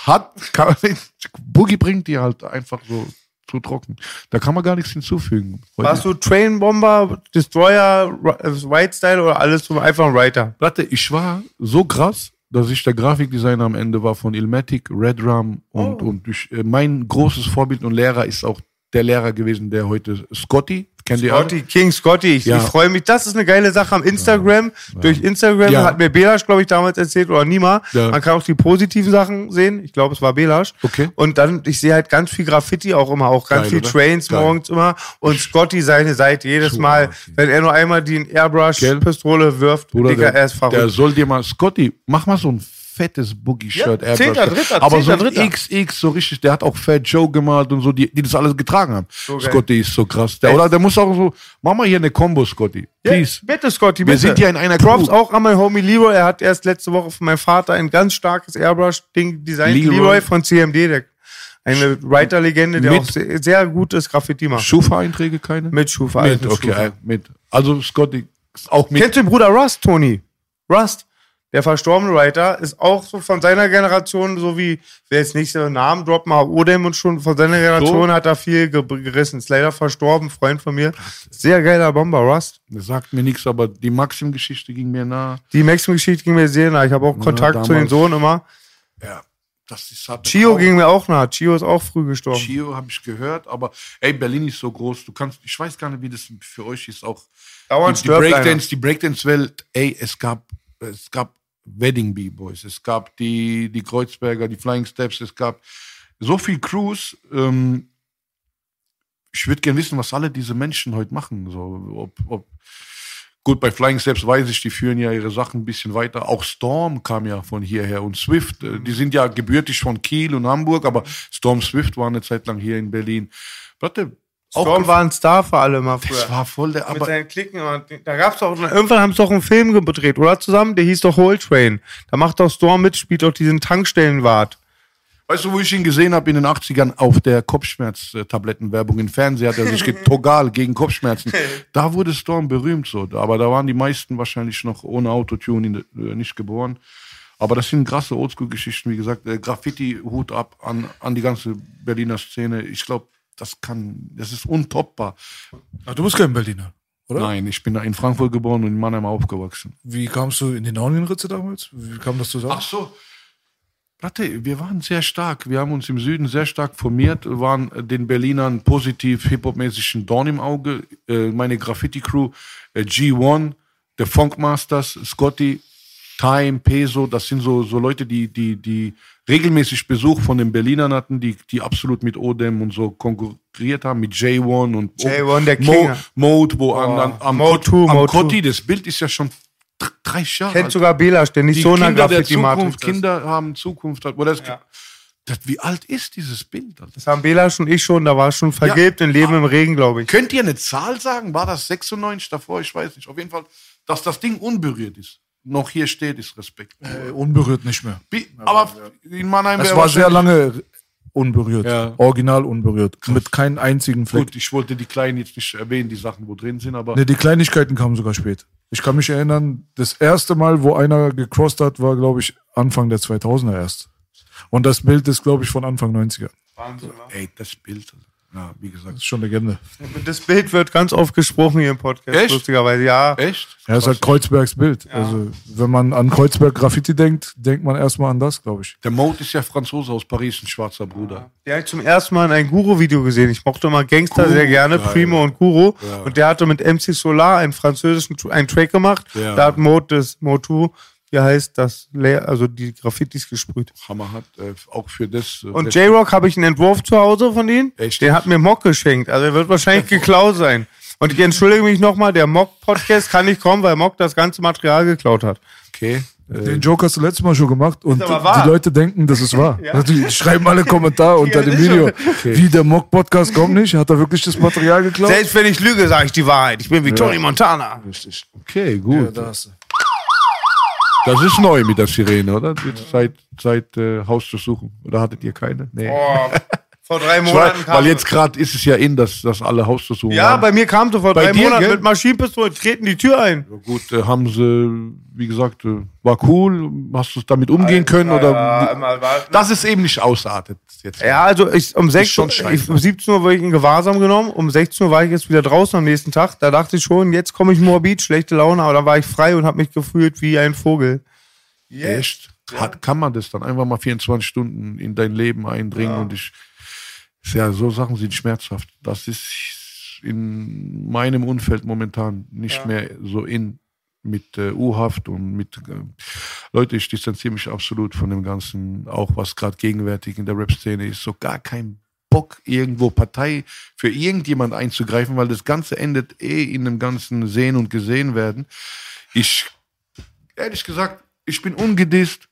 Hat, kann, Boogie bringt die halt einfach so zu trocken. Da kann man gar nichts hinzufügen. Heute- Warst du Train Bomber, Destroyer, Ri- White Style oder alles so einfach ein Writer? Warte, ich war so krass, dass ich der Grafikdesigner am Ende war von Ilmatic, Red Rum und, und ich, äh, mein großes Vorbild und Lehrer ist auch der Lehrer gewesen, der heute Scotty, kennt? Scotty, King Scotty. Ich, Ja. ich freue mich. Das ist eine geile Sache am Instagram. Durch Instagram Ja. hat mir Belasch, glaube ich, damals erzählt oder Nima. Ja. Man kann auch die positiven Sachen sehen. Ich glaube, es war Belasch. Okay. Und dann, ich sehe halt ganz viel Graffiti auch immer, auch ganz Geil, viel oder? Trains Geil. morgens immer. Und Scotty seine Seite jedes Super, Mal, wenn er nur einmal die? Airbrush-Pistole wirft, Bruder, Digga, der, er ist verrückt. der soll dir mal, Scotty, mach mal so ein fettes Boogie-Shirt. Ja, Airbrush. Zehnter, Dritter, Aber so Zehnter, ein Dritter. XX, so richtig, der hat auch Fat Joe gemalt und so, die, die das alles getragen haben. geil. Scotty ist so krass. Der, oder der muss auch so, mach mal hier eine Combo, Scotty. Ja, Please. bitte, Scotty, Wir bitte. sind ja in einer Props Crew. auch an mein Homie Leroy. Er hat erst letzte Woche von meinem Vater ein ganz starkes Airbrush-Ding designt. Leroy. Leroy. von CMD, der, eine Writer-Legende, der Mit- auch sehr, sehr gutes Graffiti macht. Schufa-Einträge keine? Mit Schufa. Mit, okay, Schufa. äh, mit. Also Scotty auch mit. Kennst du den Bruder Russ, Tony? Rust. Der verstorbene Writer ist auch so von seiner Generation, so wie, will jetzt nicht so Namen droppen, aber Odem und schon von seiner Generation hat er viel ge gerissen. Ist leider verstorben, Freund von mir. Sehr geiler Bomber, Rust. Das sagt mir nichts, aber die Maxim-Geschichte ging mir nah. Die Maxim-Geschichte ging mir sehr nah. Ich habe auch Kontakt zu den damals. Sohn immer. Ja, das ist hat Chio ging mir auch nah. Chio ist auch früh gestorben. Chio habe ich gehört, aber ey, Berlin ist so groß. Du kannst, ich weiß gar nicht, wie das für euch ist. Auch Dauernd die, die Breakdance, die Breakdance-Welt. Ey, es gab, es gab Wedding B-Boys, es gab die, die Kreuzberger, die Flying Steps, es gab so viel Crews. Ähm, ich würde gerne wissen, was alle diese Menschen heute machen. So, ob, ob, gut, bei Flying Steps weiß ich, die führen ja ihre Sachen ein bisschen weiter. Auch Storm kam ja von hierher und Swift, äh, die sind ja gebürtig von Kiel und Hamburg, aber Storm Swift war eine Zeit lang hier in Berlin. Warte, Storm war ein Star für alle mal früher. das war voll der, Mit aber seinen Klicken. und Da gab's doch, irgendwann haben sie doch einen Film gedreht, oder zusammen? Der hieß doch Whole Train. Da macht doch Storm mit, spielt doch diesen Tankstellenwart. Weißt du, wo ich ihn gesehen habe in den 80ern auf der Kopfschmerztablettenwerbung im Fernsehen, hat er sich getogal gegen Kopfschmerzen. Da wurde Storm berühmt so, aber da waren die meisten wahrscheinlich noch ohne Autotune in- äh, nicht geboren. Aber das sind krasse Oldschool-Geschichten, wie gesagt, äh, Graffiti-Hut ab an, an die ganze Berliner Szene. Ich glaube, das kann, das ist untoppbar. Ach, du bist kein Berliner, oder? Nein, ich bin in Frankfurt geboren und in Mannheim aufgewachsen. Wie kamst du in die Naunienritze damals? Wie kam das zusammen? Ach so. Warte, wir waren sehr stark. Wir haben uns im Süden sehr stark formiert, waren den Berlinern positiv hip-hop-mäßig ein Dorn im Auge. Äh, meine Graffiti-Crew, äh, G1, der Funkmasters, Scotty, Time, Peso, das sind so, so Leute, die, die, die regelmäßig Besuch von den Berlinern hatten, die, die absolut mit Odem und so konkurriert haben, mit J1 und J1, der Mo, King. Mode, wo an, an, am, Mode Kot- 2, am Mode 2. Kotti, das Bild ist ja schon dr- 30 Jahre Kennt alt sogar Belasch, der nicht die so der Graffiti-Matrix Zukunft. Kinder haben Zukunft. Oder das, das, wie alt ist dieses Bild? Das haben Belasch und ich schon, da war es schon vergilbt in Leben im Regen, glaube ich. Könnt ihr eine Zahl sagen? War das 96 davor? Ich weiß nicht. Auf jeden Fall, dass das Ding unberührt ist. Noch hier steht, ist Respekt. Äh, unberührt nicht mehr. Wie, aber in Mannheim Es war sehr lange unberührt. Ja. Original unberührt. Mit keinem einzigen Fleck. Gut, ich wollte die Kleinen jetzt nicht erwähnen, die Sachen, wo drin sind, aber Ne, die Kleinigkeiten kamen sogar spät. Ich kann mich erinnern, das erste Mal, wo einer gecrossed hat, war, glaube ich, Anfang der 2000er erst. Und das Bild ist, glaube ich, von Anfang 90er. ey, das Bild, ja, wie gesagt. Das ist schon Legende. Das Bild wird ganz oft gesprochen hier im Podcast, Echt? lustigerweise. Ja. Echt? Ja, ist halt Kreuzbergs Bild. Also, wenn man an Kreuzberg Graffiti denkt, denkt man erstmal an das, glaube ich. Der Mode ist ja Franzose aus Paris, ein schwarzer Bruder. Der hat zum ersten Mal in ein Guru-Video gesehen. Ich mochte mal Gangster Guru, sehr gerne, geil. Primo und Guru. Ja. Und der hatte mit MC Solar einen französischen einen Track gemacht. Ja. Da hat Mode das Motu, hier heißt das, Layer- also die Graffitis gesprüht. Hammer hat, äh, auch für das. äh, Und J-Rock habe ich einen Entwurf zu Hause von ihm. Echt? Den hat mir Mock geschenkt. Also er wird wahrscheinlich geklaut sein. Und ich entschuldige mich nochmal, der Mock-Podcast kann nicht kommen, weil Mock das ganze Material geklaut hat. Okay. Den Joke hast du letztes Mal schon gemacht und die Leute denken, das ist wahr. Also die schreiben alle Kommentare unter dem Video. schon- Wie der Mock-Podcast kommt nicht, hat er wirklich das Material geklaut? Selbst wenn ich lüge, sage ich die Wahrheit. Ich bin wie Tony Montana. Richtig. Okay, gut. da hast du. Das ist neu mit der Sirene, oder? Seit, seit äh, Hausdurchsuchung. Oder hattet ihr keine? Nee. Boah, vor drei Monaten weiß, kam weil jetzt gerade ist es ja in, dass, dass alle Hausdurchsuchungen Ja, haben. bei mir kam so vor Bei drei dir, Monaten gell? mit Maschinenpistole, treten die Tür ein. Gut, äh, haben sie, wie gesagt, äh, war cool. Hast du damit umgehen können? oder Ja, mal warten. Das ist eben nicht ausartet. Jetzt. Ja, also ich, um, 6, schon ich, um 17 Uhr wurde ich in Gewahrsam genommen, um 16 Uhr war ich jetzt wieder draußen am nächsten Tag. Da dachte ich schon, jetzt komme ich morbid, schlechte Laune, aber dann war ich frei und habe mich gefühlt wie ein Vogel. Echt? Hat, kann man das dann einfach mal 24 Stunden in dein Leben eindringen und ich, ja, so Sachen sind schmerzhaft. Das ist in meinem Umfeld momentan nicht mehr so in mit äh, U-Haft und mit äh, Leute, ich distanziere mich absolut von dem Ganzen, auch was gerade gegenwärtig in der Rap-Szene ist, so gar kein Bock, irgendwo Partei für irgendjemand einzugreifen, weil das Ganze endet eh in dem ganzen Sehen und Gesehen werden. Ich, ehrlich gesagt, ich bin ungedisst.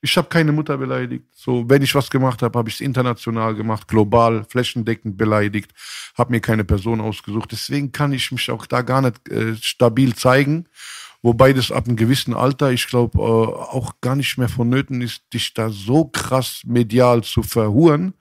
Ich habe keine Mutter beleidigt. So, wenn ich was gemacht habe, habe ich es international gemacht, global, flächendeckend beleidigt, habe mir keine Person ausgesucht. Deswegen kann ich mich auch da gar nicht äh, stabil zeigen. Wobei das ab einem gewissen Alter, ich glaube, äh, auch gar nicht mehr vonnöten ist, dich da so krass medial zu verhuren,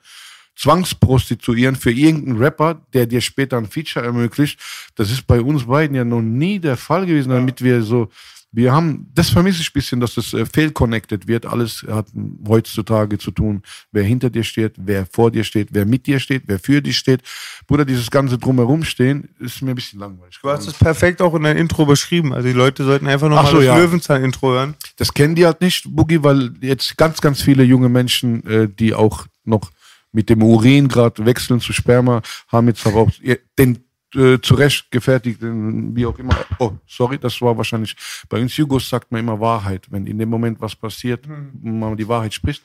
zwangsprostituieren für irgendeinen Rapper, der dir später ein Feature ermöglicht. Das ist bei uns beiden ja noch nie der Fall gewesen, damit wir so Wir haben, das vermisse ich ein bisschen, dass das äh, fehlconnected wird. Alles hat heutzutage zu tun, wer hinter dir steht, wer vor dir steht, wer mit dir steht, wer für dich steht. Bruder, dieses ganze Drumherum stehen, ist mir ein bisschen langweilig. Du hast es perfekt auch in deinem Intro beschrieben. Also die Leute sollten einfach noch Ach mal so, das ja. Löwenzahn-Intro hören. Das kennen die halt nicht, Boogie, weil jetzt ganz, ganz viele junge Menschen, äh, die auch noch mit dem Urin gerade wechseln zu Sperma, haben jetzt aber auch den äh, zurecht gefertigten, wie auch immer. Oh, sorry, das war wahrscheinlich bei uns Jugos sagt man immer Wahrheit. Wenn in dem Moment was passiert, man die Wahrheit spricht,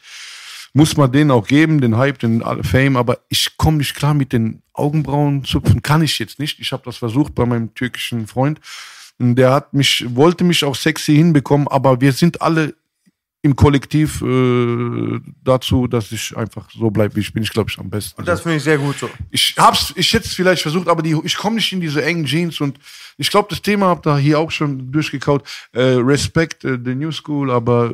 muss man den auch geben, den Hype, den Fame. Aber ich komme nicht klar mit den Augenbrauen zupfen, kann ich jetzt nicht. Ich habe das versucht bei meinem türkischen Freund. Und Der hat mich, wollte mich auch sexy hinbekommen, aber wir sind alle im Kollektiv äh, dazu, dass ich einfach so bleibe, wie ich bin. Ich glaube, ich am besten. Und das finde ich sehr gut so. ich hab's, ich hätte es vielleicht versucht, aber die, ich komme nicht in diese engen Jeans und ich glaube, das Thema habt ihr hier auch schon durchgekaut. Äh, Respect äh, the New School, aber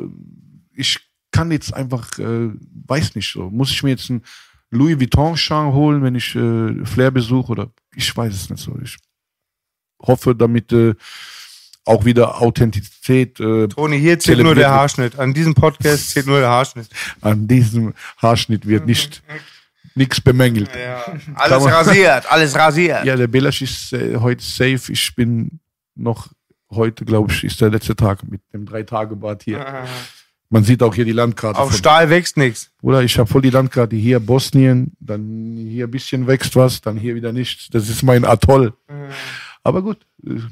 ich kann jetzt einfach, äh, weiß nicht so. Muss ich mir jetzt einen Louis Vuitton-Schal holen, wenn ich äh, Flair besuche oder ich weiß es nicht so. Ich hoffe, damit äh, auch wieder Authentizität äh, Toni, hier zählt nur der. Haarschnitt. An diesem Podcast zählt nur der Haarschnitt. an diesem Haarschnitt wird nicht nichts bemängelt. Alles man- rasiert, alles rasiert. Ja, der Belasch ist äh, heute safe. Ich bin noch heute, glaube ich, ist der letzte Tag mit dem Drei-Tage-Bad hier. Man sieht auch hier die Landkarte. Auf Stahl wächst nichts. Oder ich habe voll die Landkarte. Hier Bosnien, dann hier ein bisschen wächst was, dann hier wieder nichts. Das ist mein Atoll. Aber gut,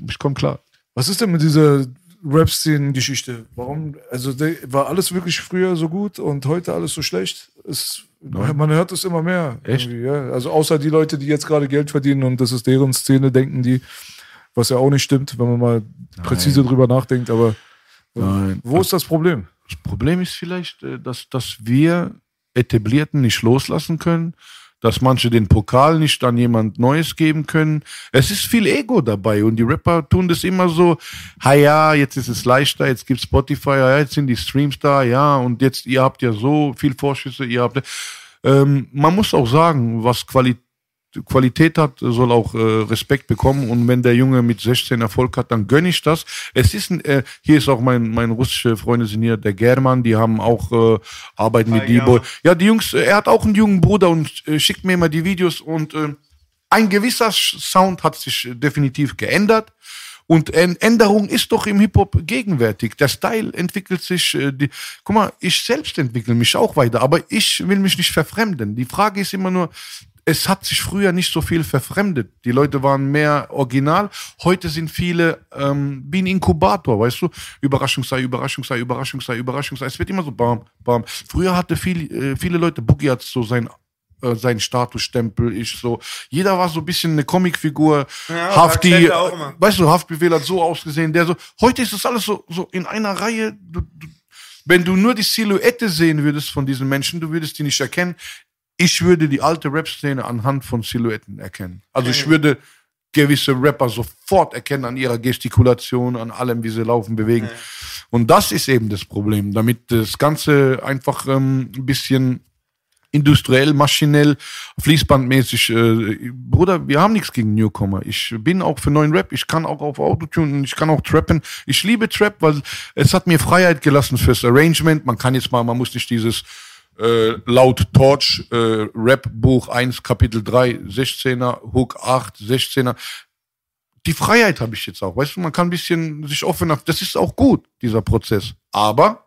ich komme klar. Was ist denn mit dieser Rap-Szenen-Geschichte? Warum, also war alles wirklich früher so gut und heute alles so schlecht? Es, man hört es immer mehr. Echt? Ja. Also außer die Leute, die jetzt gerade Geld verdienen und das ist deren Szene, denken die, was ja auch nicht stimmt, wenn man mal präzise drüber nachdenkt. Aber äh, Nein. wo ist das Problem? Das Problem ist vielleicht, äh, dass, dass wir Etablierten nicht loslassen können, dass manche den Pokal nicht an jemand Neues geben können. Es ist viel Ego dabei und die Rapper tun das immer so, ha ja, jetzt ist es leichter, jetzt gibt's Spotify, ja, jetzt sind die Streams da, ja, und jetzt, ihr habt ja so viel Vorschüsse, ihr habt, ähm, man muss auch sagen, was Qualität Qualität hat, soll auch äh, Respekt bekommen. Und wenn der Junge mit 16 Erfolg hat, dann gönne ich das. Es ist äh, hier ist auch mein, mein russische Freunde sind hier, der German, die haben auch äh, arbeiten mit D-Boy. Ja, die Jungs, äh, er hat auch einen jungen Bruder und äh, schickt mir immer die Videos und äh, ein gewisser Sound hat sich äh, definitiv geändert. Und Än- Änderung ist doch im Hip-Hop gegenwärtig. Der Style entwickelt sich. Äh, die, guck mal, ich selbst entwickle mich auch weiter, aber ich will mich nicht verfremden. Die Frage ist immer nur, es hat sich früher nicht so viel verfremdet. Die Leute waren mehr original. Heute sind viele ähm, wie ein Inkubator, weißt du? Überraschung sei, Überraschung sei, Überraschung sei, Überraschung sei. Es wird immer so bam, bam. Früher hatte viel, äh, viele Leute, Boogie hat so sein äh, seinen Statusstempel, ich so. Jeder war so ein bisschen eine Comicfigur. Ja, Hafti, immer. weißt du, Haftbefehl hat so ausgesehen, der so. Heute ist das alles so, so in einer Reihe. Du, du, wenn du nur die Silhouette sehen würdest von diesen Menschen, du würdest die nicht erkennen. Ich würde die alte Rap-Szene anhand von Silhouetten erkennen. Also ich würde gewisse Rapper sofort erkennen an ihrer Gestikulation, an allem, wie sie laufen, bewegen. Und das ist eben das Problem, damit das Ganze einfach ähm, ein bisschen industriell, maschinell, fließbandmäßig. Äh, Bruder, wir haben nichts gegen Newcomer. Ich bin auch für neuen Rap. Ich kann auch auf Autotune, ich kann auch trappen. Ich liebe Trap, weil es hat mir Freiheit gelassen fürs Arrangement. Man kann jetzt mal, man muss nicht dieses äh, laut Torch äh, Rap Buch 1 Kapitel 3 16er Hook 8 16er die Freiheit habe ich jetzt auch. Weißt du, man kann ein bisschen sich offener, das ist auch gut, dieser Prozess. Aber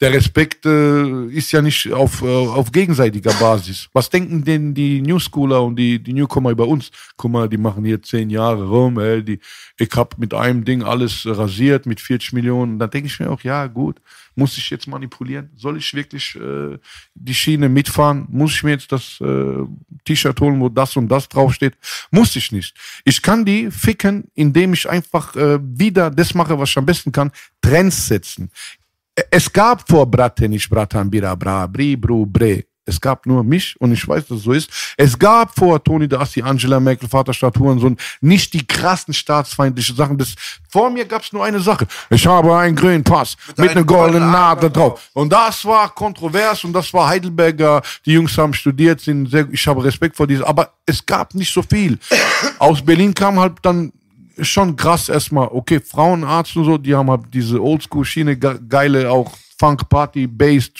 der Respekt äh, ist ja nicht auf, äh, auf gegenseitiger Basis. Was denken denn die New Schooler und die, die Newcomer über uns? Guck mal, die machen hier zehn Jahre rum, ey, die, ich hab mit einem Ding alles rasiert mit 40 Millionen. Da denke ich mir auch, ja gut, muss ich jetzt manipulieren? Soll ich wirklich äh, die Schiene mitfahren? Muss ich mir jetzt das äh, T-Shirt holen, wo das und das draufsteht? Muss ich nicht. Ich kann die ficken, indem ich einfach äh, wieder das mache, was ich am besten kann, Trends setzen es gab vor Brate nicht Bratan Bira Bra Bri Bru Bre. Es gab nur mich und ich weiß, dass es so ist. Es gab vor Tony Dassi, Angela Merkel, Vaterstaat Hurensohn nicht die krassen staatsfeindlichen Sachen. Das, vor mir gab es nur eine Sache. Ich habe einen grünen Pass mit, einer goldenen Nadel drauf. Und das war kontrovers und das war Heidelberger. Die Jungs haben studiert, sind sehr, ich habe Respekt vor diesem. Aber es gab nicht so viel. Aus Berlin kam halt dann schon krass erstmal, okay, Frauenarzt und so, die haben halt diese Oldschool-Schiene, ge geile auch Funk-Party, Bass,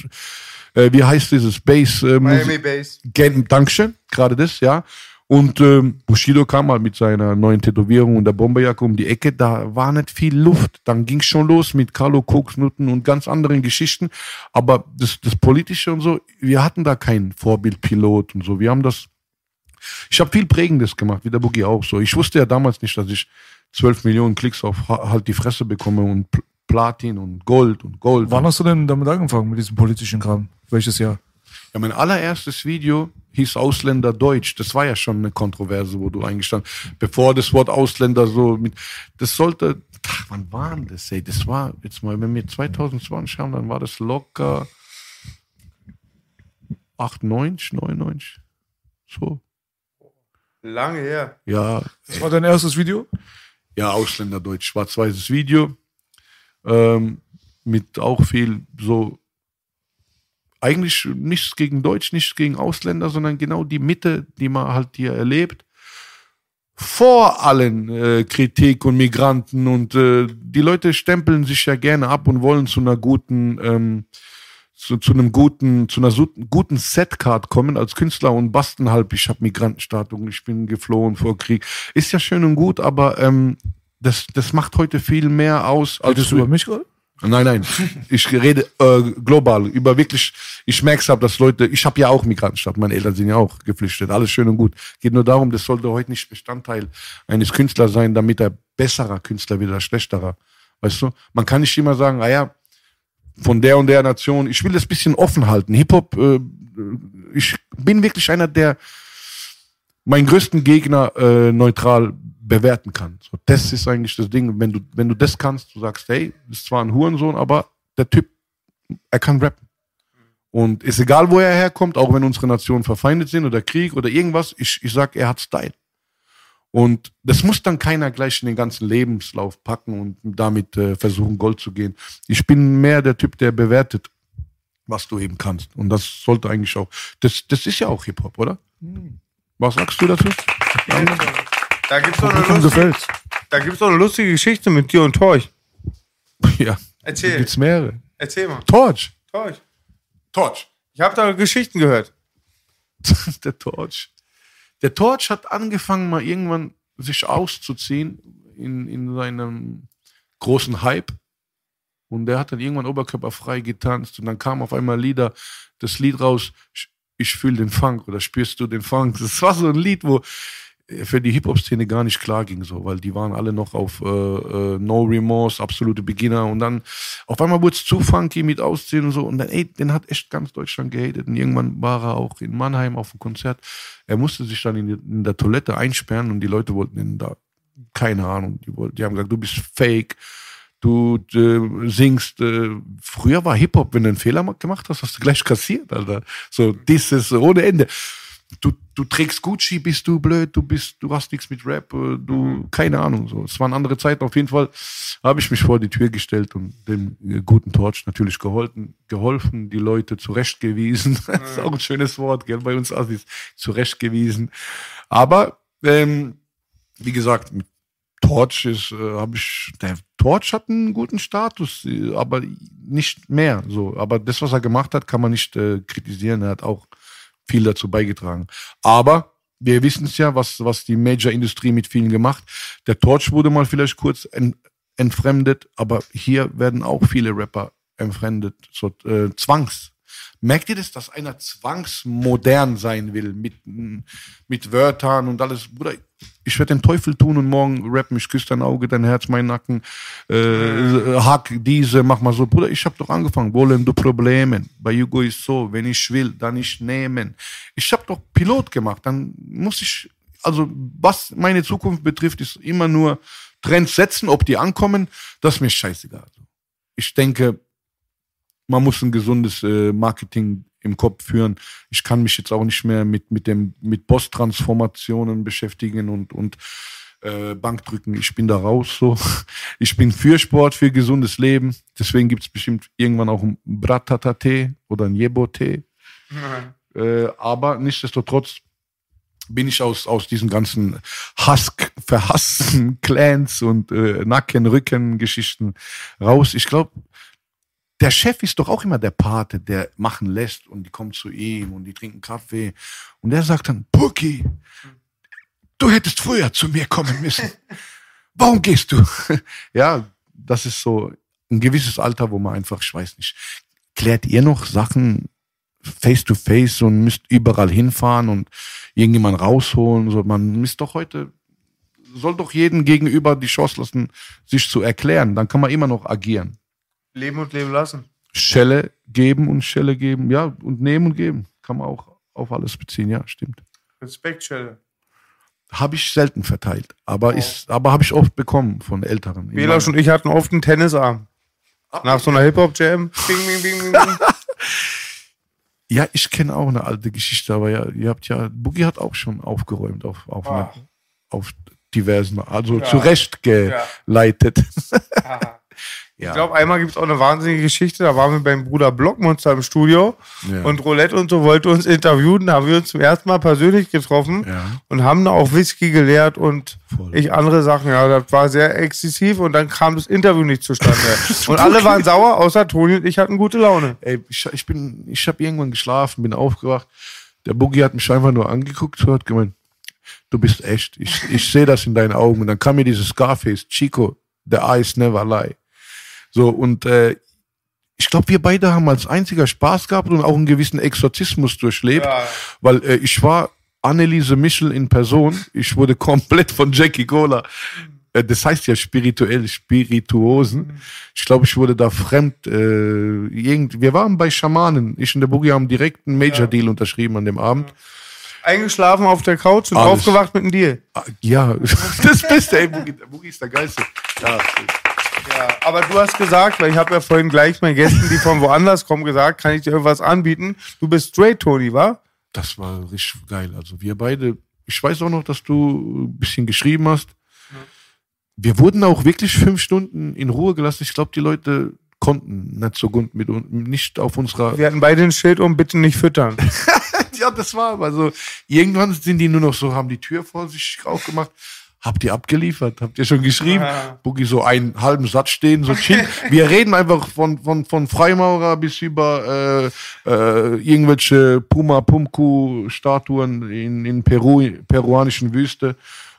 äh, wie heißt dieses Bass? Äh, Miami Bass. Dankeschön, gerade das, ja. Und ähm, Bushido kam mal mit seiner neuen Tätowierung und der Bomberjacke um die Ecke. Da war nicht viel Luft. Dann ging schon los mit Carlo Koksnutten und ganz anderen Geschichten. Aber das, das Politische und so, wir hatten da keinen Vorbildpilot und so. Wir haben das. Ich habe viel Prägendes gemacht, wie der Boogie auch so. Ich wusste ja damals nicht, dass ich 12 Millionen Klicks auf ha- halt die Fresse bekomme und Platin und Gold und Gold. Wann hast du denn damit angefangen, mit diesem politischen Kram? Welches Jahr? Ja, mein allererstes Video hieß Ausländer Deutsch. Das war ja schon eine Kontroverse, wo du eingestanden Bevor das Wort Ausländer so mit. Das sollte. Ach, wann war denn das, ey? Das war jetzt mal, wenn wir 2020 haben, dann war das locker 98, 99. So. Lange her. Ja, Das war dein erstes Video? ja, Ausländerdeutsch, schwarz-weißes Video. Ähm, mit auch viel so, eigentlich nichts gegen Deutsch, nichts gegen Ausländer, sondern genau die Mitte, die man halt hier erlebt. Vor allen äh, Kritik und Migranten und äh, die Leute stempeln sich ja gerne ab und wollen zu einer guten, ähm, zu, zu einem guten, zu einer guten Setcard kommen als Künstler und basteln halb, ich habe Migrantenstatuen, ich bin geflohen vor Krieg. Ist ja schön und gut, aber ähm, das, das macht heute viel mehr aus als Redest du über mich gerade? Nein, nein. Ich rede äh, global über wirklich. Ich merke es, dass Leute. Ich habe ja auch Migrantenstadt. Meine Eltern sind ja auch geflüchtet. Alles schön und gut. Geht nur darum, das sollte heute nicht Bestandteil eines Künstlers sein, damit er besserer Künstler wird oder schlechterer. Weißt du? Man kann nicht immer sagen, ah ja, von der und der Nation. Ich will das bisschen offen halten. Hip Hop. Äh, ich bin wirklich einer, der meinen größten Gegner äh, neutral bewerten kann. So, das ist eigentlich das Ding. Wenn du, wenn du das kannst, du sagst, hey, ist zwar ein Hurensohn, aber der Typ, er kann rappen. Und ist egal, wo er herkommt, auch wenn unsere Nationen verfeindet sind oder Krieg oder irgendwas, ich, ich sag, er hat Style. Und das muss dann keiner gleich in den ganzen Lebenslauf packen und damit äh, versuchen, Gold zu gehen. Ich bin mehr der Typ, der bewertet, was du eben kannst. Und das sollte eigentlich auch, das, das ist ja auch Hip-Hop, oder? Was sagst du dazu? Da gibt's doch eine lustige, da gibt's doch eine lustige Geschichte mit dir und Torch. Ja. Erzähl. Gibt's mehrere. Erzähl mal. Torch. Torch. Torch. Ich habe da Geschichten gehört. der Torch. Der Torch hat angefangen, mal irgendwann sich auszuziehen in, in seinem großen Hype. Und der hat dann irgendwann oberkörperfrei getanzt. Und dann kam auf einmal Lieder, das Lied raus, ich, fühle den Funk oder spürst du den Funk. Das war so ein Lied, wo äh, für die Hip-Hop-Szene gar nicht klar ging, so, weil die waren alle noch auf äh, äh, No Remorse, absolute Beginner und dann auf einmal wurde es zu funky mit Ausziehen und so und dann, ey, den hat echt ganz Deutschland gehatet und irgendwann war er auch in Mannheim auf dem Konzert. Er musste sich dann in, in der Toilette einsperren und die Leute wollten ihn da, keine Ahnung, die, wollten, die haben gesagt, du bist fake, du äh, singst, äh, früher war Hip-Hop, wenn du einen Fehler ma- gemacht hast, hast du gleich kassiert, Alter. So, dieses ohne Ende. Du, du trägst Gucci, bist du blöd, du bist, du hast nichts mit Rap, äh, du, keine Ahnung, so. Es waren andere Zeiten. Auf jeden Fall habe ich mich vor die Tür gestellt und dem äh, guten Torch natürlich geholfen, geholfen, die Leute zurechtgewiesen. das ist auch ein schönes Wort, gell, bei uns Assis, zurechtgewiesen. Aber, ähm, wie gesagt, mit Torch ist, äh, habe ich, der Torch hat einen guten Status, äh, aber nicht mehr. So, aber das, was er gemacht hat, kann man nicht äh, kritisieren. Er hat auch viel dazu beigetragen. Aber wir wissen es ja, was was die Major-Industrie mit vielen gemacht. Der Torch wurde mal vielleicht kurz en, entfremdet, aber hier werden auch viele Rapper entfremdet, so äh, zwangs. Merkt ihr das, dass einer zwangsmodern sein will mit, mit Wörtern und alles? Bruder, ich werde den Teufel tun und morgen rappen, ich küsse dein Auge, dein Herz, mein Nacken, äh, hack diese, mach mal so. Bruder, ich habe doch angefangen, wollen du Probleme? Bei Hugo ist so, wenn ich will, dann ich nehmen. Ich habe doch Pilot gemacht, dann muss ich, also was meine Zukunft betrifft, ist immer nur Trends setzen, ob die ankommen, das ist mir scheißegal. Ich denke, man muss ein gesundes äh, Marketing im Kopf führen. Ich kann mich jetzt auch nicht mehr mit, mit dem, mit Boss-Transformationen beschäftigen und, und äh, Bankdrücken. Ich bin da raus so. Ich bin für Sport, für gesundes Leben. Deswegen gibt's bestimmt irgendwann auch ein Bratata-Tee oder ein Jebo-Tee. Äh, aber nichtsdestotrotz, bin ich aus, aus diesen ganzen Hass, verhassten Clans und äh, Nacken-Rücken-Geschichten raus. Ich glaube, der Chef ist doch auch immer der Pate, der machen lässt und die kommen zu ihm und die trinken Kaffee und der sagt dann, Puki, du hättest früher zu mir kommen müssen. Warum gehst du? ja, das ist so ein gewisses Alter, wo man einfach, ich weiß nicht, klärt ihr noch Sachen face to face und müsst überall hinfahren und irgendjemand rausholen? So, man ist doch heute, soll doch jeden gegenüber die Chance lassen, sich zu erklären. Dann kann man immer noch agieren. Leben und leben lassen. Schelle geben und Schelle geben, ja, und nehmen und geben. Kann man auch auf alles beziehen, ja, stimmt. Respekt, Schelle. Habe ich selten verteilt, aber ist, aber habe ich oft bekommen von Älteren. Belasch und ich hatten oft einen Tennisarm. Nach so einer Hip-Hop-Jam. Bing, bing, bing, bing. Ja, ich kenne auch eine alte Geschichte, aber ja, ihr habt ja, Boogie hat auch schon aufgeräumt auf, auf, Ah. eine, auf diversen, also Ja. zurecht geleitet. Ich glaube, einmal gibt es auch eine wahnsinnige Geschichte. Da waren wir beim Bruder Blockmonster im Studio Ja. und Roulette und so wollte uns interviewen. Da haben wir uns zum ersten Mal persönlich getroffen Ja. und haben da auch Whisky geleert und Voll. ich andere Sachen. Ja, das war sehr exzessiv und dann kam das Interview nicht zustande. und alle waren sauer, außer Toni und ich hatten gute Laune. Ey, ich, ich bin, ich habe irgendwann geschlafen, bin aufgewacht. Der Boogie hat mich einfach nur angeguckt und hat gemeint, du bist echt. Ich, ich sehe das in deinen Augen. Und dann kam mir dieses Scarface, Chico, the eyes never lie. So, und äh, ich glaube, wir beide haben als einziger Spaß gehabt und auch einen gewissen Exorzismus durchlebt, weil äh, ich war Anneliese Michel in Person. Ich wurde komplett von Jackie Cola. äh, Das heißt ja spirituell, Spirituosen. Ich glaube, ich wurde da fremd. Äh, irgend, wir waren bei Schamanen. Ich und der Boogie haben direkt einen Major Deal unterschrieben an dem Abend. Eingeschlafen auf der Couch und Alles. aufgewacht mit einem Deal. Ah, Ja, das Beste, ey, Boogie, der Boogie ist der Geilste. Ja, Ja, aber du hast gesagt, weil ich habe ja vorhin gleich meinen Gästen, die von woanders kommen, gesagt, kann ich dir irgendwas anbieten? Du bist straight, Tony, wa? das war richtig geil. Also wir beide, ich weiß auch noch, dass du ein bisschen geschrieben hast. Wir wurden auch wirklich fünf Stunden in Ruhe gelassen. Ich glaube, die Leute konnten nicht so gut mit uns, nicht auf unserer. Wir hatten beide ein Schild um, bitte nicht füttern. ja, das war aber so. Irgendwann sind die nur noch so, haben die Tür vor sich aufgemacht. Habt ihr abgeliefert? Habt ihr schon geschrieben? Boogie so einen halben Satz stehen, so chill. Wir reden einfach von, von, von Freimaurer bis über äh, äh, irgendwelche Puma Pumku Statuen in, in Peru, peruanischen Wüste.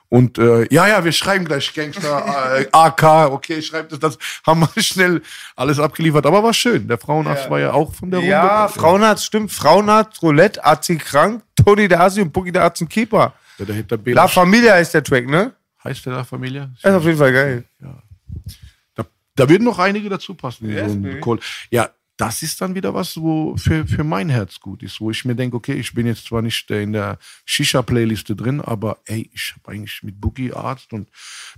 Und äh, ja, ja, wir schreiben gleich Gangster, äh, AK, okay, schreibt das, das haben wir schnell alles abgeliefert. Aber war schön. Der Frauenarzt war ja auch von der Runde. Ja, Frauenarzt stimmt. Frauenarzt, Roulette, Azi krank, Tony der Asi und Boogie der Arzt ein Keeper. Ja, der hinter La Bela Familia ist der Track, ne? heißt der La Familia? Das ist auf jeden Fall geil. Da, da würden noch einige dazu passen. Yes, so. Ja, das ist dann wieder was, wo für, für mein Herz gut ist, wo ich mir denke, okay, ich bin jetzt zwar nicht äh, in der Shisha-Playliste drin, aber ey, ich habe eigentlich mit Boogie Arzt und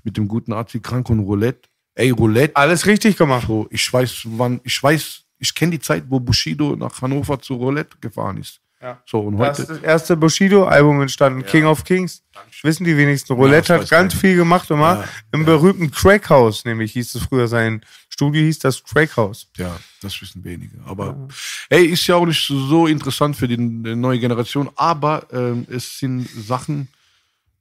mit dem guten Arzt die Krank und Roulette. Ey, Roulette, Alles richtig gemacht. so, ich weiß, wann, ich weiß, ich kenne die Zeit, wo Bushido nach Hannover zu Roulette gefahren ist. Ja. So, und heute. das erste Bushido-Album entstanden, King of Kings. Wissen die wenigsten. Roulette das hat ganz viel gemacht immer. Ja, Im berühmten Crackhouse, nämlich hieß es früher sein Studio, hieß das Crackhouse. Ja, das wissen wenige. Aber ey, ist ja auch nicht so interessant für die, die neue Generation. Aber ähm, es sind Sachen,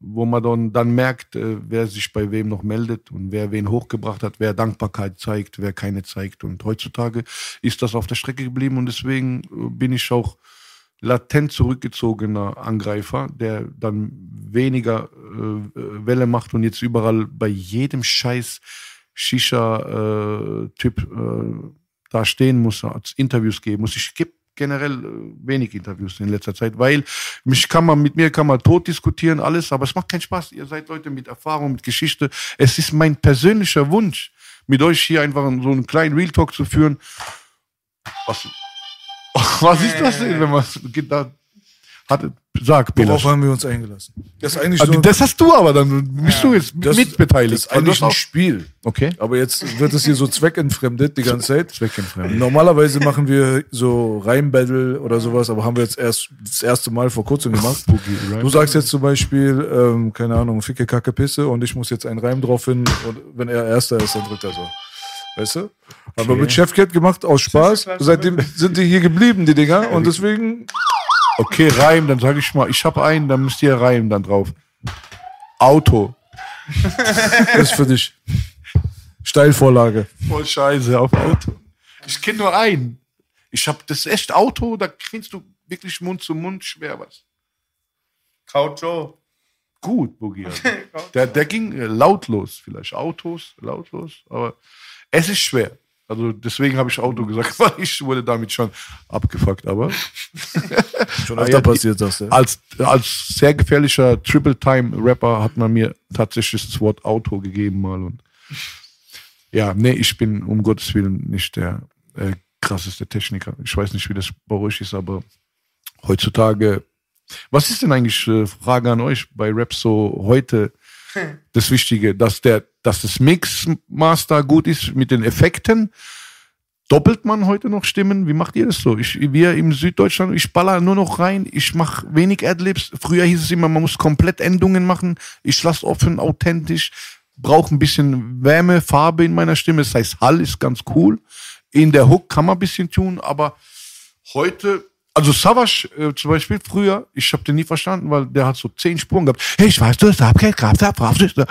wo man dann, dann merkt, äh, wer sich bei wem noch meldet und wer wen hochgebracht hat, wer Dankbarkeit zeigt, wer keine zeigt. Und heutzutage ist das auf der Strecke geblieben und deswegen äh, bin ich auch latent zurückgezogener Angreifer, der dann weniger äh, Welle macht und jetzt überall bei jedem Scheiß Shisha-Typ äh, da stehen muss, Interviews geben muss. Ich gebe generell äh, wenig Interviews in letzter Zeit, weil mich kann man mit mir kann man tot diskutieren alles, aber es macht keinen Spaß. Ihr seid Leute mit Erfahrung, mit Geschichte. Es ist mein persönlicher Wunsch, mit euch hier einfach so einen kleinen Real Talk zu führen. Was, was ist das denn, wenn man da hat? Sag, Worauf Belasch. haben wir uns eingelassen? Das ist eigentlich Also, so, das hast du aber, dann bist du jetzt das, mitbeteiligt. Das ist eigentlich Also, ein Spiel. Okay. Aber jetzt wird es hier so zweckentfremdet die ganze Zeit. Zweckentfremdet. Normalerweise machen wir so Reimbattle oder sowas, aber haben wir jetzt erst das erste Mal vor kurzem gemacht. Du sagst jetzt zum Beispiel, ähm, keine Ahnung, Ficke, Kacke, Pisse und ich muss jetzt einen Reim drauf finden und wenn er Erster ist, dann drückt er so. Weißt du? Haben wir mit Chefcat gemacht aus Spaß. Seitdem sind die hier geblieben, die Dinger. Und deswegen Okay, Reim, dann sage ich mal, ich habe einen, dann müsst ihr reimen dann drauf. Auto. Das ist für dich. Steilvorlage. Voll scheiße auf Auto. Ich kenne nur einen. Ich habe das ist echt Auto, da kriegst du wirklich Mund zu Mund schwer was. Couch Joe. Gut, Boogie. Der, der ging äh, lautlos, vielleicht Autos, lautlos, aber es ist schwer. Also deswegen habe ich Auto gesagt, weil ich wurde damit schon abgefuckt. Aber Schon öfter ja, passiert das. Ja. als, als sehr gefährlicher Triple-Time-Rapper hat man mir tatsächlich das Wort Auto gegeben mal. Und ja, nee, ich bin um Gottes Willen nicht der äh, krasseste Techniker. Ich weiß nicht, wie das bei euch ist, aber heutzutage, was ist denn eigentlich, äh, Frage an euch, bei Rap so heute das Wichtige, dass der, dass das Mixmaster gut ist mit den Effekten? Doppelt man heute noch Stimmen? Wie macht ihr das so? Ich, wir im Süddeutschland, ich baller nur noch rein, ich mache wenig Adlibs. Früher hieß es immer, man muss komplett Endungen machen. Ich lasse offen, authentisch, brauche ein bisschen Wärme, Farbe in meiner Stimme. Das heißt, Hall ist ganz cool. In der Hook kann man ein bisschen tun, aber heute, also Savage äh, zum Beispiel früher, ich habe den nie verstanden, weil der hat so zehn Spuren gehabt. Hey, ich weiß, du hast Abgeld gehabt, hab, hab, hab.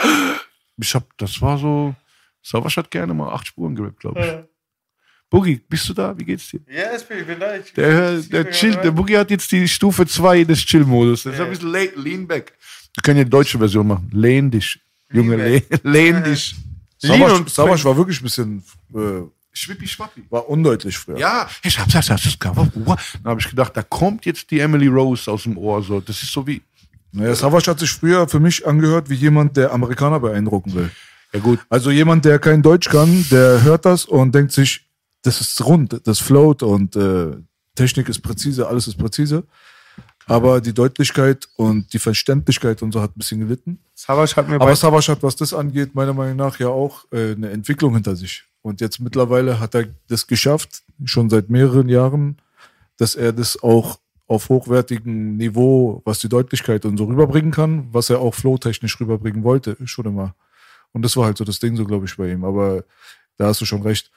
Ich hab, das war so, Savage hat gerne mal acht Spuren gerappt, glaube ich. Boogie, bist du da? Wie geht's dir? Ja, ich bin, ich bin da. Ich, Der, der chillt, der Boogie hat jetzt die Stufe 2 des Chill-Modus. Das ist ein bisschen lean, lean back. Wir können ja die deutsche Version machen. Lehn dich. Junge, lehn, lehn dich. Savage war wirklich ein bisschen, äh, Schwippi schwappi. war undeutlich früher. Ja, ich hab's, hab's, hab's, hab's, hab's. Dann habe ich gedacht, da kommt jetzt die Emily Rose aus dem Ohr. So. Das ist so wie. Naja, Savage hat sich früher für mich angehört wie jemand, der Amerikaner beeindrucken will. Ja, gut. Also jemand, der kein Deutsch kann, der hört das und denkt sich, das ist rund, das float und äh, Technik ist präzise, alles ist präzise. Aber die Deutlichkeit und die Verständlichkeit und so hat ein bisschen gelitten. Savage hat mir Aber Savage hat, was das angeht, meiner Meinung nach ja auch äh, eine Entwicklung hinter sich. Und jetzt mittlerweile hat er das geschafft, schon seit mehreren Jahren, dass er das auch auf hochwertigem Niveau, was die Deutlichkeit und so rüberbringen kann, was er auch flowtechnisch rüberbringen wollte, schon immer. Und das war halt so das Ding, so glaube ich, bei ihm. Aber da hast du schon recht.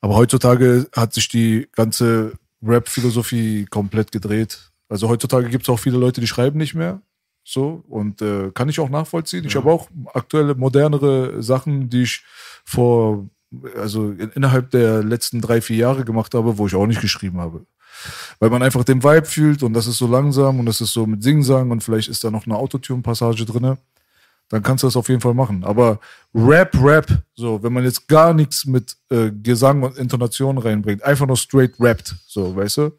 Aber heutzutage hat sich die ganze Rap-Philosophie komplett gedreht. Also heutzutage gibt es auch viele Leute, die schreiben nicht mehr. So, und äh, kann ich auch nachvollziehen. Ich habe auch aktuelle, modernere Sachen, die ich vor, also in, innerhalb der letzten drei, vier Jahre gemacht habe, wo ich auch nicht geschrieben habe. Weil man einfach den Vibe fühlt und das ist so langsam und das ist so mit Singsang und vielleicht ist da noch eine Autotune-Passage drinne dann kannst du das auf jeden Fall machen. Aber Rap, Rap, so, wenn man jetzt gar nichts mit äh, Gesang und Intonation reinbringt, einfach nur straight rappt, so, weißt du?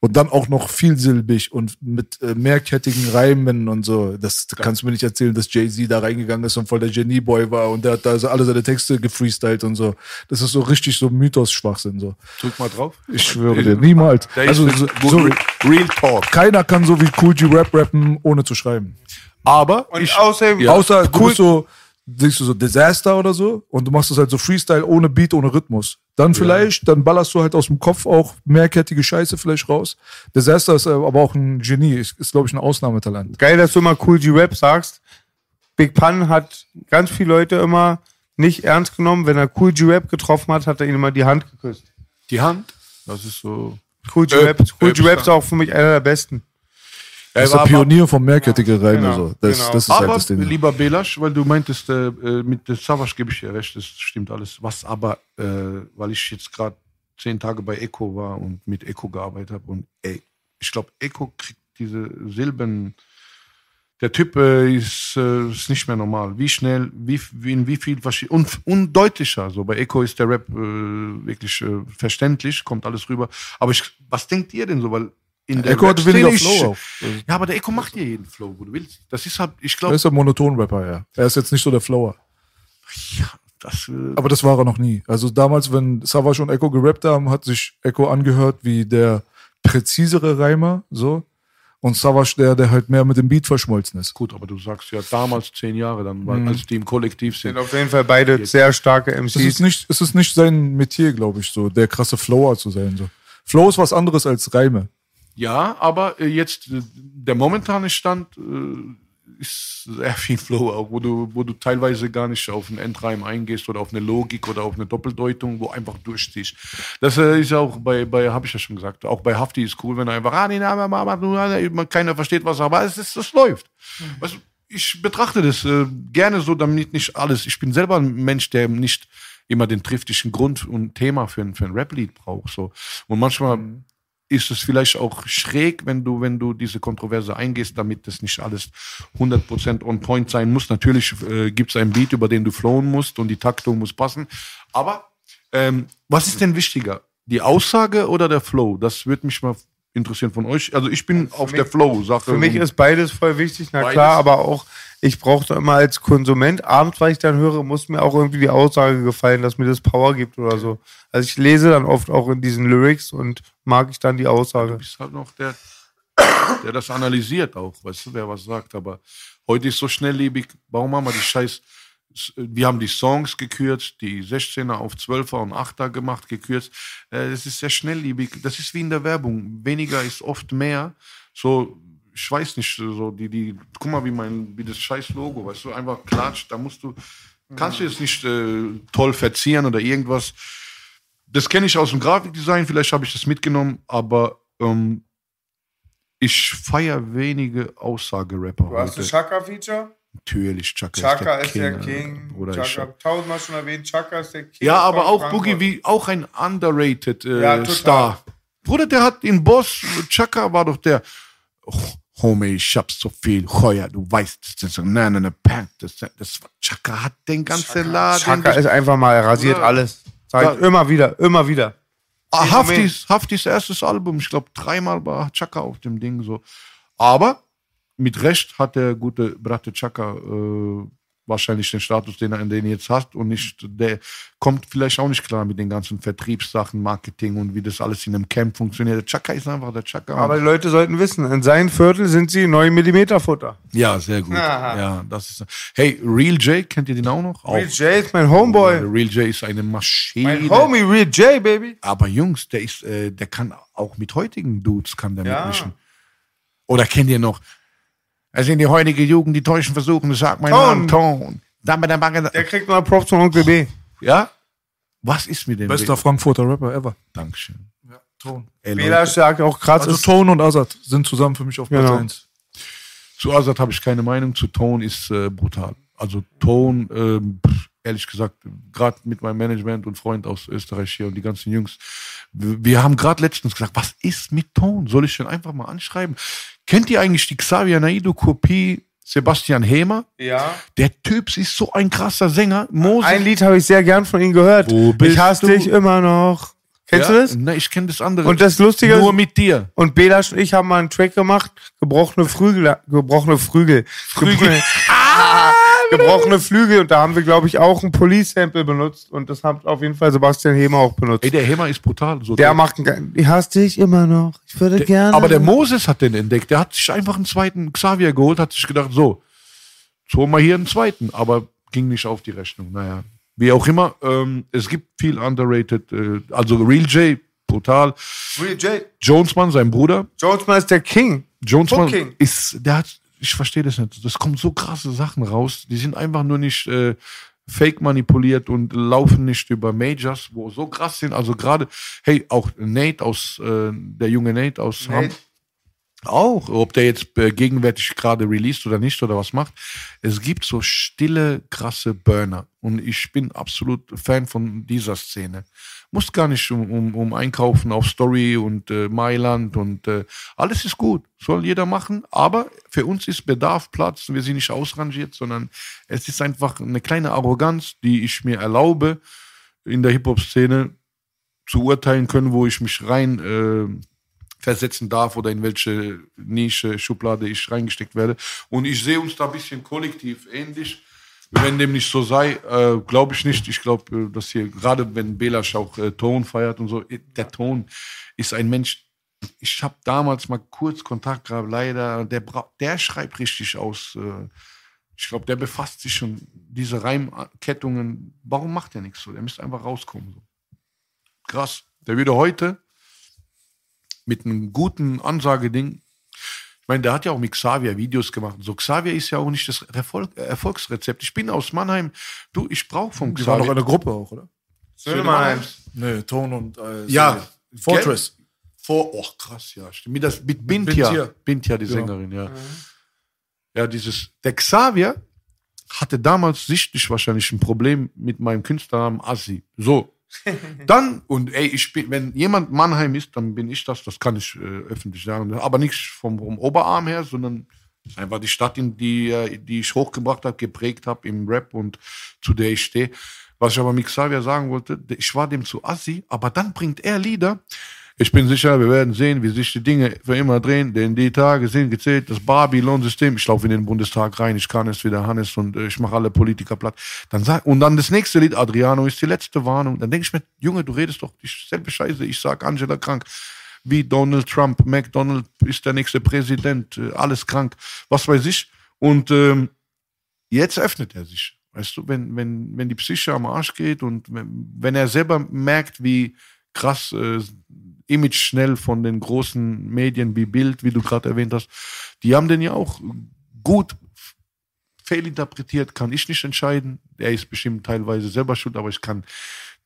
Und dann auch noch vielsilbig und mit äh, mehrkettigen Reimen und so. Das, das kannst du mir nicht erzählen, dass Jay-Z da reingegangen ist und voll der Genie-Boy war und der hat da so alle seine Texte gefreestylt und so. Das ist so richtig so Mythos-Schwachsinn, so. Drück mal drauf. Ich schwöre dir, niemals. Also, so, so, Real Talk. keiner kann so wie Cool G Rap rappen, ohne zu schreiben. Aber und ich, außerdem, Außer du bist so, siehst du so Disaster oder so und du machst das halt so Freestyle ohne Beat, ohne Rhythmus. Dann vielleicht, dann ballerst du halt aus dem Kopf auch mehrkettige Scheiße vielleicht raus. Disaster ist äh, aber auch ein Genie, ist, ist glaube ich ein Ausnahmetalent. geil, dass du immer Cool G Rap sagst. Big Pun hat ganz viele Leute immer nicht ernst genommen. Wenn er Cool G Rap getroffen hat, hat er ihm immer die Hand geküsst. die Hand, das ist so. Cool G Äh, Rap, cool G Rap ist auch für mich einer der besten. Er ist der aber- Pionier vom mehrkettige Reime. genau, so. das, genau. das ist halt Aber das Ding. lieber Belasch, weil du meintest, äh, äh, mit der Savage gebe ich dir recht, das stimmt alles. Was aber, äh, weil ich jetzt gerade zehn Tage bei Echo war und mit Echo gearbeitet habe und ey, ich glaube, Echo kriegt diese Silben. Der Typ äh, ist, äh, ist nicht mehr normal. Wie schnell, wie, wie in wie viel verschieden und, und deutlicher. So bei Echo ist der Rap äh, wirklich äh, verständlich, kommt alles rüber. Aber ich, was denkt ihr denn so? Weil in der Echo hat weniger Flow auch. Ja, aber der Echo macht ja jeden Flow, wo du willst. Das ist halt, ich Er glaube, ist ein Monoton-Rapper, ja. Er ist jetzt nicht so der Flower. das, äh, Aber das war er noch nie. Also damals, wenn Savage und Echo gerappt haben, hat sich Echo angehört wie der präzisere Reimer, so. Und Savage der, der halt mehr mit dem Beat verschmolzen ist. Gut, aber du sagst ja damals zehn Jahre, dann, weil, als die im Kollektiv sind. Sind auf jeden Fall beide sehr starke Es ist MCs. nicht, es ist nicht sein Metier, glaube ich, so, der krasse Flower zu sein, so. Flow ist was anderes als Reime. Ja, aber äh, jetzt äh, der momentane Stand äh, ist sehr viel Flow wo du, wo du teilweise gar nicht auf einen Endreim eingehst oder auf eine Logik oder auf eine Doppeldeutung, wo einfach durchziehst. Das ist auch bei, bei habe ich ja schon gesagt, auch bei Hafti ist cool, wenn er einfach, ah, nee, na, ma, ma, keiner versteht was, aber es ist, es läuft. Weißt du, ich betrachte das äh, gerne so, damit nicht alles. Ich bin selber ein Mensch, der nicht immer den triftigen Grund und Thema für, ein- für ein Rap-Lied braucht. So. Und manchmal ist es vielleicht auch schräg, wenn du, wenn du diese Kontroverse eingehst, damit das nicht alles 100% on point sein muss. Natürlich äh, gibt es einen Beat, über den du flowen musst und die Taktung muss passen. Aber ähm, was ist denn wichtiger? Die Aussage oder der Flow? Das würde mich mal interessieren von euch. Also ich bin auf der Flow-Sache. Für mich ist beides voll wichtig, na Beides. klar, aber auch, ich brauche da immer als Konsument, abends, weil ich dann höre, muss mir auch irgendwie die Aussage gefallen, dass mir das Power gibt oder so. Also ich lese dann oft auch in diesen Lyrics und mag ich dann die Aussage. Du bist halt noch der, der das analysiert auch, weißt du, der was sagt. Aber heute ist so schnelllebig, warum haben wir die Scheiß. Wir haben die Songs gekürzt, die 16er auf 12er und 8er gemacht, gekürzt. Äh, Das ist sehr schnelllebig. Das ist wie in der Werbung. Weniger ist oft mehr. So, ich weiß nicht, so die, die, guck mal, wie mein, wie das scheiß Logo, weißt du, einfach klatscht. Da musst du, kannst du jetzt nicht äh, toll verzieren oder irgendwas. Das kenne ich aus dem Grafikdesign, vielleicht habe ich das mitgenommen, aber ähm, ich feiere wenige Aussagerapper Du hast heute. das Chaka-Feature? Natürlich, Chaka, Chaka ist der ist der King. King. Bruder, ich Chaka, tausendmal schon erwähnt, Chaka ist der King. ja, aber auch Frankfurt. Boogie wie auch ein underrated äh, Ja. Star. Bruder, der hat in Boss, Chaka war doch der. Oh, Homie, ich hab so viel Heuer, du weißt, das ist so, nein, nein, nein, das, das, Chaka hat den ganzen Laden. Chaka ist einfach mal, er rasiert Bruder. alles. Ich Ja. immer wieder, immer wieder. Ah. Haftis, Haftis erstes Album, ich glaube dreimal war Chaka auf dem Ding so. Aber mit Recht hat der gute Bratte Chaka äh, wahrscheinlich den Status, den er, den er jetzt hat und nicht, der kommt vielleicht auch nicht klar mit den ganzen Vertriebssachen, Marketing und wie das alles in einem Camp funktioniert. Der Chaka ist einfach der Chaka. Aber die Leute sollten wissen, in seinem Viertel sind sie 9 mm Futter. ja, sehr gut. Aha. Ja, das ist. Hey, Real J, kennt ihr den auch noch? Real auch. J ist mein Homeboy. Real J ist eine Maschine. Mein Homie Real J, Baby. Aber Jungs, der ist, äh, der kann auch mit heutigen Dudes kann der Ja. mitmischen. Oder kennt ihr noch? Also in die heutige Jugend, die täuschen versuchen, das sagt mein Ton. Mann, Ton. Dann bei der Bange, Der kriegt mal Props von Onkel B. ja? Was ist mit dem? Bester Frankfurter Rapper ever. Dankeschön. Ton. Ey, Bela sagt auch krass Also. Tone und Azad sind zusammen für mich auf Platz Genau. 1. zu Azad habe ich keine Meinung, zu Ton ist äh, brutal. Also Ton, pff, ehrlich gesagt, gerade mit meinem Management und Freund aus Österreich hier und die ganzen Jungs, wir, haben gerade letztens gesagt, was ist mit Ton? Soll ich den einfach mal anschreiben? Kennt ihr eigentlich die Xavier Naidu Kopie Sebastian Hemer? Ja. Der Typ ist so ein krasser Sänger. Moses. Ein Lied habe ich sehr gern von ihm gehört. Wo bist ich hasse du? dich immer noch. Kennst ja? du das? Nein, ich kenne das andere. Und das Lustige ist- Nur mit dir. Und Belasch und ich haben mal einen Track gemacht, gebrochene Flügel, gebrochene Flügel. Gebrochene, gebrochene Flügel. Und da haben wir, glaube ich, auch ein Police-Sample benutzt. Und das hat auf jeden Fall Sebastian Hemer auch benutzt. Ey, der Hemer ist brutal. So der macht einen, ich hasse dich immer noch. Ich würde gerne. Aber der Moses hat den entdeckt. Der hat sich einfach einen zweiten Xavier geholt, hat sich gedacht, so, jetzt holen wir hier einen zweiten. Aber ging nicht auf die Rechnung. Naja, wie auch immer. Ähm, es gibt viel underrated. Äh, also Real J, brutal. Real J. Jonesman, sein Bruder. Jonesman ist der King. Jonesman ist, der hat, ich verstehe das nicht. Das kommen so krasse Sachen raus. Die sind einfach nur nicht äh, fake manipuliert und laufen nicht über Majors, wo so krass sind. Also gerade, hey, auch Nate aus, äh, der junge Nate aus Nate. Hamburg. Auch, ob der jetzt äh, gegenwärtig gerade released oder nicht oder was macht. Es gibt so stille, krasse Burner. Und ich bin absolut Fan von dieser Szene. Muss gar nicht um, um, um einkaufen auf Story und äh, Mailand und äh, alles ist gut. Soll jeder machen. Aber für uns ist Bedarf Platz. Wir sind nicht ausrangiert, sondern es ist einfach eine kleine Arroganz, die ich mir erlaube, in der Hip-Hop-Szene zu urteilen können, wo ich mich rein äh, versetzen darf oder in welche Nische, Schublade ich reingesteckt werde. Und ich sehe uns da ein bisschen kollektiv ähnlich. Wenn dem nicht so sei, äh, glaube ich nicht. Ich glaube, äh, dass hier, gerade wenn Belasch auch äh, Ton feiert und so, äh, der Ton ist ein Mensch. Ich habe damals mal kurz Kontakt gehabt, leider. Der, der schreibt richtig aus. Äh, ich glaube, der befasst sich schon diese Reimkettungen. Warum macht er nichts so? Der müsste einfach rauskommen. So. Krass. Der würde heute mit einem guten Ansageding. meine, der hat ja auch mit Xavier Videos gemacht. So, Xavier ist ja auch nicht das Erfolg, Erfolgsrezept. Ich bin aus Mannheim. Du, ich brauche von Die waren Xavier. noch eine Gruppe auch, oder? Söhnemann. Nee, Ton und äh, Ja. Fortress. Vor, oh krass, ja. stimmt. Mit, das, mit Bintia. Bintia. Bintia, die Ja. Sängerin, ja. Ja, dieses, der Xavier hatte damals sichtlich wahrscheinlich ein Problem mit meinem Künstlernamen Assi. So. Dann, und ey, ich bin, wenn jemand Mannheim ist, dann bin ich das, das kann ich äh, öffentlich sagen. Aber nicht vom, vom Oberarm her, sondern einfach die Stadt, in die, äh, die ich hochgebracht habe, geprägt habe im Rap und zu der ich stehe. Was ich aber mit Xavier sagen wollte, ich war dem zu assi, aber dann bringt er Lieder. Ich bin sicher, wir werden sehen, wie sich die Dinge für immer drehen, denn die Tage sind gezählt. Das Babylon-System, ich laufe in den Bundestag rein, ich kann es wieder Hannes und äh, ich mache alle Politiker platt. Dann sag, und dann das nächste Lied, Adriano, ist die letzte Warnung. Dann denke ich mir, Junge, du redest doch dieselbe Scheiße. Ich sag Angela krank, wie Donald Trump, McDonald ist der nächste Präsident, äh, alles krank, was weiß ich. Und ähm, jetzt öffnet er sich. Weißt du, wenn, wenn, wenn die Psyche am Arsch geht und wenn, wenn er selber merkt, wie krass äh, Image schnell von den großen Medien wie Bild, wie du gerade erwähnt hast, die haben den ja auch gut fehlinterpretiert, kann ich nicht entscheiden. Er ist bestimmt teilweise selber schuld, aber ich kann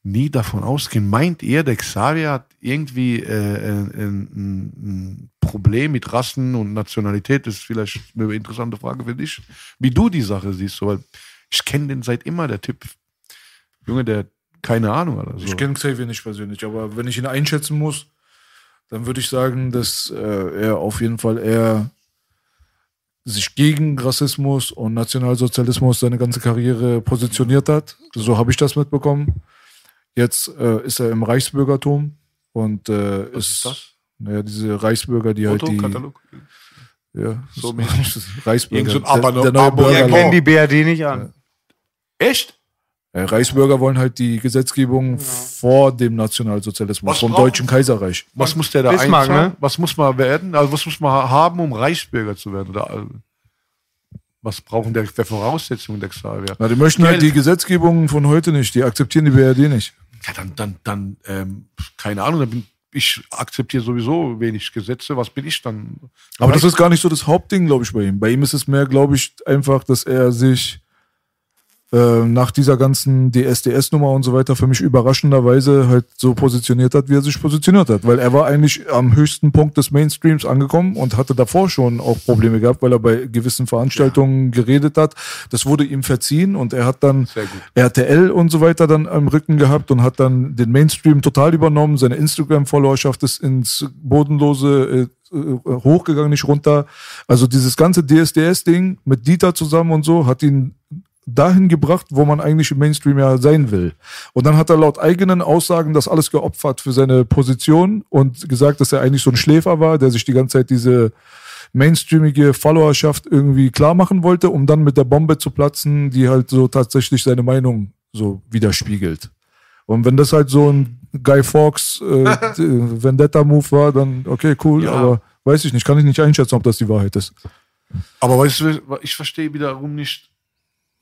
nie davon ausgehen. Meint ihr, der Xavier hat irgendwie äh, ein, ein, ein Problem mit Rassen und Nationalität? Das ist vielleicht eine interessante Frage für dich, wie du die Sache siehst. Weil ich kenne den seit immer, der Typ. Junge, der keine Ahnung hat. Also. Ich kenne Xavier nicht persönlich, aber wenn ich ihn einschätzen muss, dann würde ich sagen, dass äh, er auf jeden Fall eher sich gegen Rassismus und Nationalsozialismus seine ganze Karriere positioniert hat. So habe ich das mitbekommen. Jetzt äh, ist er im Reichsbürgertum und äh, Was ist das? Naja, diese Reichsbürger, die halt die Fotokatalog? ja, So Reichsbürger, Irgend so ein der, Aber- der neue Aber- Wir Bürgerlauf. kennen die BRD nicht an. Echt? Äh, Reichsbürger wollen halt die Gesetzgebung vor dem Nationalsozialismus, Was vom Deutschen Kaiserreich. Was muss der da Bismarck, einzahlen? ne? Was muss man werden? Also was muss man haben, um Reichsbürger zu werden? Oder äh, was brauchen der, der Voraussetzungen der Xavier? Na, die möchten halt Geld. die Gesetzgebung von heute nicht, die akzeptieren die BRD nicht. Ja, dann, dann, dann, ähm, keine Ahnung, dann bin ich akzeptiere sowieso wenig Gesetze. Was bin ich dann? Aber das ist gar nicht so das Hauptding, glaube ich, bei ihm. Bei ihm ist es mehr, glaube ich, einfach, dass er sich äh, nach dieser ganzen DSDS-Nummer und so weiter für mich überraschenderweise halt so positioniert hat, wie er sich positioniert hat. Weil er war eigentlich am höchsten Punkt des Mainstreams angekommen und hatte davor schon auch Probleme gehabt, weil er bei gewissen Veranstaltungen geredet hat. Das wurde ihm verziehen und er hat dann. RTL und so weiter dann am Rücken gehabt und hat dann den Mainstream total übernommen. Seine Instagram-Followerschaft ist ins Bodenlose äh, äh, hochgegangen, nicht runter. Also dieses ganze DSDS-Ding mit Dieter zusammen und so hat ihn dahin gebracht, wo man eigentlich im Mainstream ja sein will. Und dann hat er laut eigenen Aussagen das alles geopfert für seine Position und gesagt, dass er eigentlich so ein Schläfer war, der sich die ganze Zeit diese mainstreamige Followerschaft irgendwie klar machen wollte, um dann mit der Bombe zu platzen, die halt so tatsächlich seine Meinung so widerspiegelt. Und wenn das halt so ein Guy Fawkes äh, d- Vendetta-Move war, dann okay, cool, Ja. aber weiß ich nicht, kann ich nicht einschätzen, ob das die Wahrheit ist. Aber weißt du, ich verstehe wiederum nicht,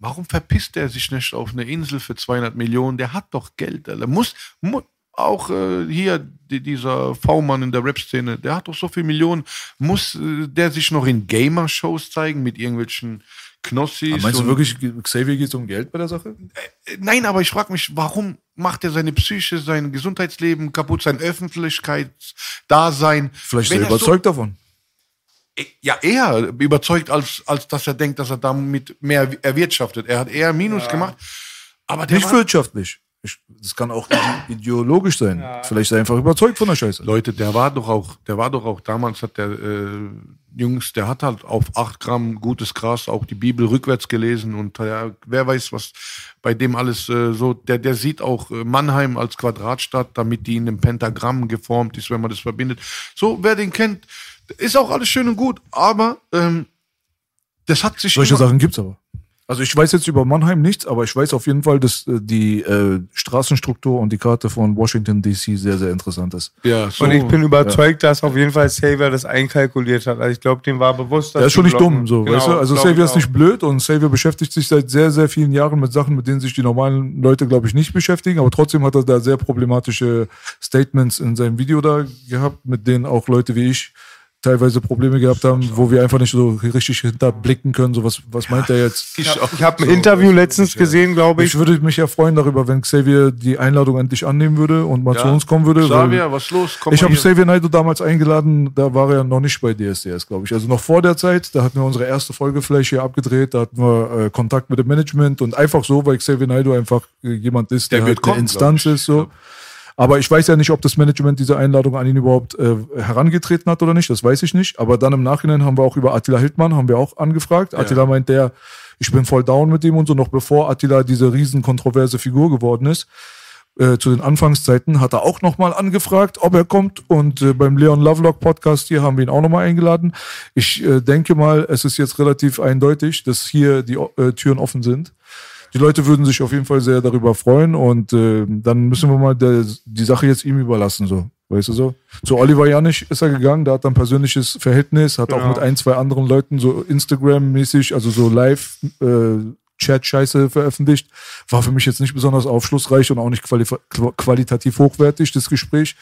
warum verpisst er sich nicht auf eine Insel für 200 Millionen? Der hat doch Geld. Er muss, mu auch äh, hier die, dieser V-Mann in der Rap-Szene, der hat doch so viel Millionen. Muss äh, der sich noch in Gamer-Shows zeigen mit irgendwelchen Knossis? meinst du wirklich, Xavier geht um Geld bei der Sache? Äh, Nein, aber ich frage mich, warum macht er seine Psyche, sein Gesundheitsleben kaputt, sein Öffentlichkeitsdasein? Vielleicht ist er so- überzeugt davon. Ja, eher überzeugt, als, als dass er denkt, dass er damit mehr erwirtschaftet. Er hat eher Minus gemacht. Aber der Nicht wirtschaftlich. Ich, das kann auch ideologisch sein. Vielleicht ist er einfach überzeugt von der Scheiße. Leute, der war doch auch, der war doch auch damals hat der äh, Jungs, der hat halt auf 8 Gramm gutes Gras auch die Bibel rückwärts gelesen und ja, wer weiß, was bei dem alles äh, so, der, der sieht auch äh, Mannheim als Quadratstadt, damit die in einem Pentagramm geformt ist, wenn man das verbindet. So, wer den kennt, ist auch alles schön und gut, aber ähm, das hat sich Solche Sachen gibt's aber. Also ich weiß jetzt über Mannheim nichts, aber ich weiß auf jeden Fall, dass äh, die äh, Straßenstruktur und die Karte von Washington DC sehr, sehr interessant ist. ja, so, Und ich bin überzeugt, dass auf jeden Fall Xavier das einkalkuliert hat. Also ich glaube, dem war bewusst, dass Er ist schon nicht blocken. dumm, so, Genau, weißt du? Also Xavier ist nicht blöd und Xavier beschäftigt sich seit sehr, sehr vielen Jahren mit Sachen, mit denen sich die normalen Leute, glaube ich, nicht beschäftigen. Aber trotzdem hat er da sehr problematische Statements in seinem Video da gehabt, mit denen auch Leute wie ich teilweise Probleme gehabt haben, wo wir einfach nicht so richtig hinterblicken können. So was, was meint er jetzt? Ich, ich habe ein Interview letztens gesehen, glaube ich. Ich würde mich ja freuen darüber, wenn Xavier die Einladung endlich annehmen würde und mal Ja. zu uns kommen würde. Xavier, weil- was ist los? Komm ich habe. Xavier Naidoo damals eingeladen, da war er ja noch nicht bei DSDS, glaube ich. Also noch vor der Zeit, da hatten wir unsere erste Folge vielleicht hier abgedreht, da hatten wir äh, Kontakt mit dem Management und einfach so, weil Xavier Naidoo einfach äh, jemand ist, der, Der halt wird kommen, eine Instanz ich. ist. so. Aber ich weiß ja nicht, ob das Management diese Einladung an ihn überhaupt äh, herangetreten hat oder nicht, das weiß ich nicht. Aber dann im Nachhinein haben wir auch über Attila Hildmann, haben wir auch angefragt. Attila meint der, ich bin voll down mit ihm und so, noch bevor Attila diese riesen kontroverse Figur geworden ist äh, zu den Anfangszeiten hat er auch nochmal angefragt, ob er kommt. Und äh, beim Leon Lovelock Podcast hier haben wir ihn auch nochmal eingeladen. Ich äh, denke mal, es ist jetzt relativ eindeutig, dass hier die äh, Türen offen sind. Die Leute würden sich auf jeden Fall sehr darüber freuen und äh, dann müssen wir mal der, die Sache jetzt ihm überlassen, so. Weißt du so? Zu Oliver Janich ist er gegangen, da hat er ein persönliches Verhältnis, hat auch Genau. mit ein, zwei anderen Leuten so Instagram-mäßig, also so live äh, Chat-Scheiße veröffentlicht. War für mich jetzt nicht besonders aufschlussreich und auch nicht quali qu- qualitativ hochwertig, das Gespräch.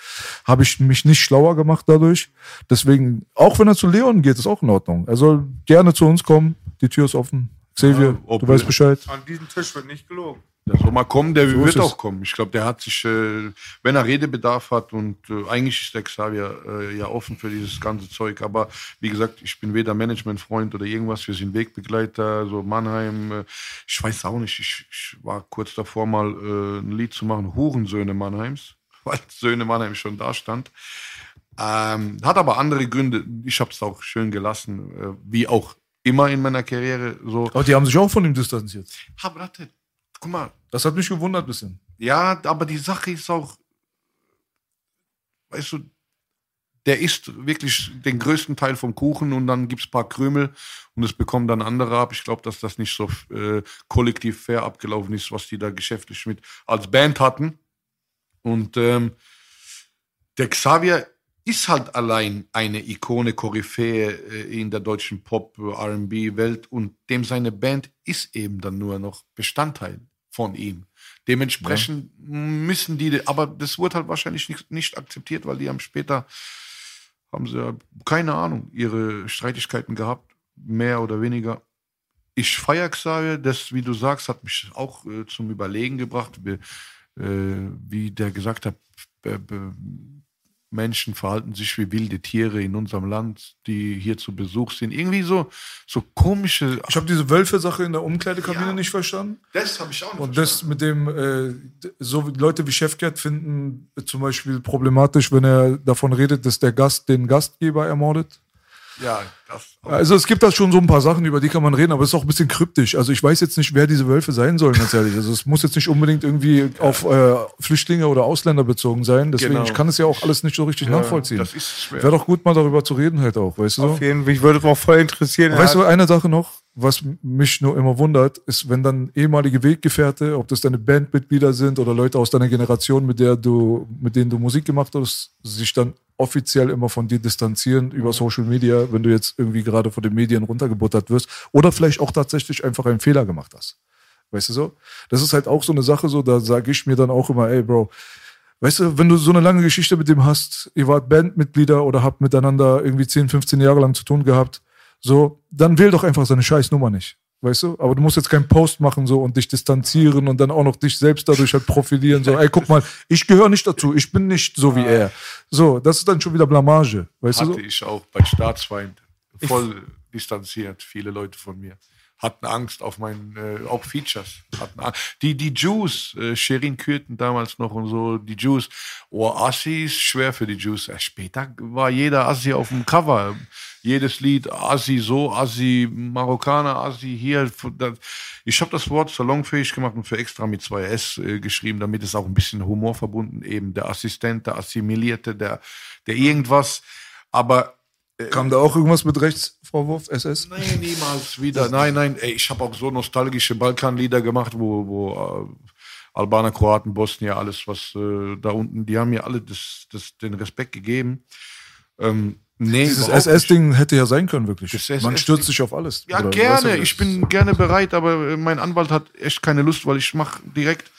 Habe ich mich nicht schlauer gemacht dadurch. Deswegen, auch wenn er zu Leon geht, ist auch in Ordnung. Er soll gerne zu uns kommen. Die Tür ist offen. Xavier, Ja, ob- du weißt Bescheid. An diesem Tisch wird nicht gelogen. Der soll mal kommen, der So wird auch kommen. Ich glaube, der hat sich, äh, wenn er Redebedarf hat und äh, eigentlich ist der Xavier äh, ja offen für dieses ganze Zeug. Aber wie gesagt, ich bin weder Managementfreund oder irgendwas. Wir sind Wegbegleiter, so Mannheim. Äh, ich weiß auch nicht. Ich, ich war kurz davor mal äh, ein Lied zu machen, Hurensöhne Mannheims, weil Söhne Mannheim schon da stand. Ähm, hat aber andere Gründe. Ich habe es auch schön gelassen, äh, wie auch immer in meiner Karriere. So, Aber die haben sich auch von ihm distanziert. aber warte, guck mal, Das hat mich gewundert ein bisschen. ja, aber die Sache ist auch, weißt du, der isst wirklich den größten Teil vom Kuchen und dann gibt's ein paar Krümel und es bekommen dann andere ab. Ich glaube, dass das nicht so äh, kollektiv fair abgelaufen ist, was die da geschäftlich mit als Band hatten. Und ähm, der Xavier ist halt allein eine Ikone, Koryphäe äh, in der deutschen Pop-RB-Welt und dem seine Band ist eben dann nur noch Bestandteil von ihm. Dementsprechend müssen die, aber das wurde halt wahrscheinlich nicht, nicht akzeptiert, weil die haben später, haben sie, ja, keine Ahnung, ihre Streitigkeiten gehabt, mehr oder weniger. Ich feiere Xavier, das, wie du sagst, hat mich auch äh, zum Überlegen gebracht, wie, äh, wie der gesagt hat, Menschen verhalten sich wie wilde Tiere in unserem Land, die hier zu Besuch sind. Irgendwie so, so komische. Ich habe diese Wölfe-Sache in der Umkleidekabine Ja. nicht verstanden. Das habe ich auch nicht Und das mit dem, äh, so Leute wie Chefcat finden zum Beispiel problematisch, wenn er davon redet, dass der Gast den Gastgeber ermordet. Ja, das. Also es gibt da schon so ein paar Sachen, über die kann man reden, aber es ist auch ein bisschen kryptisch. Also ich weiß jetzt nicht, wer diese Wölfe sein sollen, ganz ehrlich. Also es muss jetzt nicht unbedingt irgendwie auf äh, Flüchtlinge oder Ausländer bezogen sein. Deswegen, Genau. ich kann es ja auch alles nicht so richtig nachvollziehen. das ist schwer. Wäre doch gut, mal darüber zu reden halt auch, weißt du? Auf jeden Fall. Ich würde es auch voll interessieren. Weißt du, eine Sache noch, was mich nur immer wundert, ist, wenn dann ehemalige Weggefährte, ob das deine Bandmitglieder sind oder Leute aus deiner Generation, mit der du, mit denen du Musik gemacht hast, sich dann offiziell immer von dir distanzieren über Social Media, wenn du jetzt irgendwie gerade von den Medien runtergebuttert wirst oder vielleicht auch tatsächlich einfach einen Fehler gemacht hast. Weißt du so? Das ist halt auch so eine Sache, so, da sage ich mir dann auch immer, ey, Bro, Weißt du, wenn du so eine lange Geschichte mit dem hast, ihr wart Bandmitglieder oder habt miteinander irgendwie 10, 15 Jahre lang zu tun gehabt, so, dann wähl doch einfach seine scheiß Nummer nicht. Weißt du? Aber du musst jetzt keinen Post machen so und dich distanzieren und dann auch noch dich selbst dadurch halt profilieren. So, ey, guck mal, ich gehöre nicht dazu, ich bin nicht so wie er. So, das ist dann schon wieder Blamage. Weißt du? Hatte So? ich auch bei Staatsfeind voll distanziert, viele Leute von mir. Hatten Angst auf meinen, äh, auch Features. Hatten. Die, die Jews, äh, Sherin Kürten damals noch und so, die Jews. Oh, Assi ist schwer für die Jews. Äh, später war jeder Assi auf dem Cover. Jedes Lied, Assi so, Assi Marokkaner, Assi hier. Das- Ich habe das Wort salonfähig gemacht und für extra mit zwei S äh, geschrieben, damit es auch ein bisschen Humor verbunden, eben der Assistent, der Assimilierte, der, der irgendwas. Aber Kam da auch irgendwas mit Rechtsvorwurf, SS? Nein, niemals wieder. Nein, nein, ey, ich habe auch so nostalgische Balkanlieder gemacht, wo, wo äh, Albaner, Kroaten, Bosnier, alles, was äh, da unten, die haben mir alle das, das, den Respekt gegeben. Ähm, nee, Dieses. SS-Ding hätte ja sein können, wirklich. Das Man stürzt sich auf alles. Ja, Oder, gerne. ich bin gerne bereit, aber äh, mein Anwalt hat echt keine Lust, weil ich mache direkt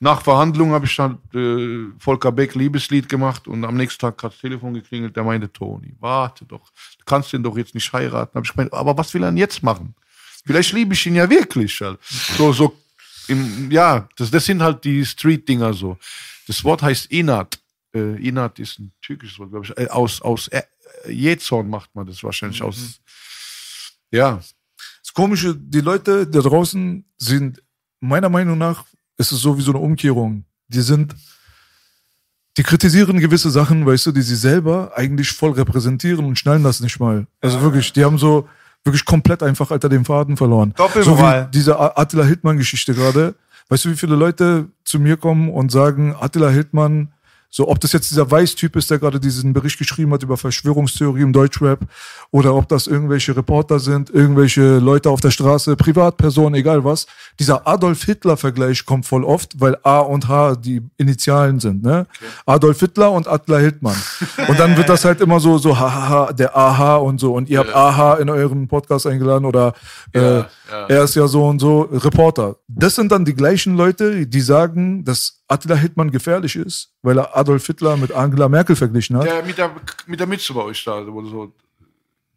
Nach Verhandlungen habe ich dann äh, Volker Beck Liebeslied gemacht und am nächsten Tag hat das Telefon geklingelt, der meinte, Toni, warte doch, du kannst den doch jetzt nicht heiraten. Hab ich gemeint, aber was will er denn jetzt machen? Vielleicht liebe ich ihn ja wirklich. Halt. So, so, im, ja, das, das sind halt die Street-Dinger so. Das Wort heißt Inat. Äh, Inat ist ein türkisches Wort, glaube ich. Äh, aus aus Jezorn macht man das wahrscheinlich aus. Ja, Das Komische, die Leute da draußen sind, meiner Meinung nach, ist es so wie so eine Umkehrung. Die sind, die kritisieren gewisse Sachen, weißt du, die sie selber eigentlich voll repräsentieren und schnallen das nicht mal. Also wirklich, die haben so wirklich komplett einfach, Alter, den Faden verloren. Doppelmoral. So wie diese Attila Hildmann-Geschichte gerade. Weißt du, wie viele Leute zu mir kommen und sagen, Attila Hildmann, so ob das jetzt dieser Weiß-Typ ist, der gerade diesen Bericht geschrieben hat über Verschwörungstheorie im Deutschrap, oder ob das irgendwelche Reporter sind, irgendwelche Leute auf der Straße, Privatpersonen, egal was. Dieser Adolf-Hitler-Vergleich kommt voll oft, weil A und H die Initialen sind, ne? Adolf Hitler und Attila Hildmann. Und dann wird das halt immer so, so, hahaha, der AH und so. Und ihr habt AH in euren Podcast eingeladen oder äh, er ist ja so und so Reporter. Das sind dann die gleichen Leute, die sagen, dass Attila Hildmann gefährlich ist, weil er Adolf Hitler mit Angela Merkel verglichen hat. der mit der, mit der Mütze bei euch da, wo so,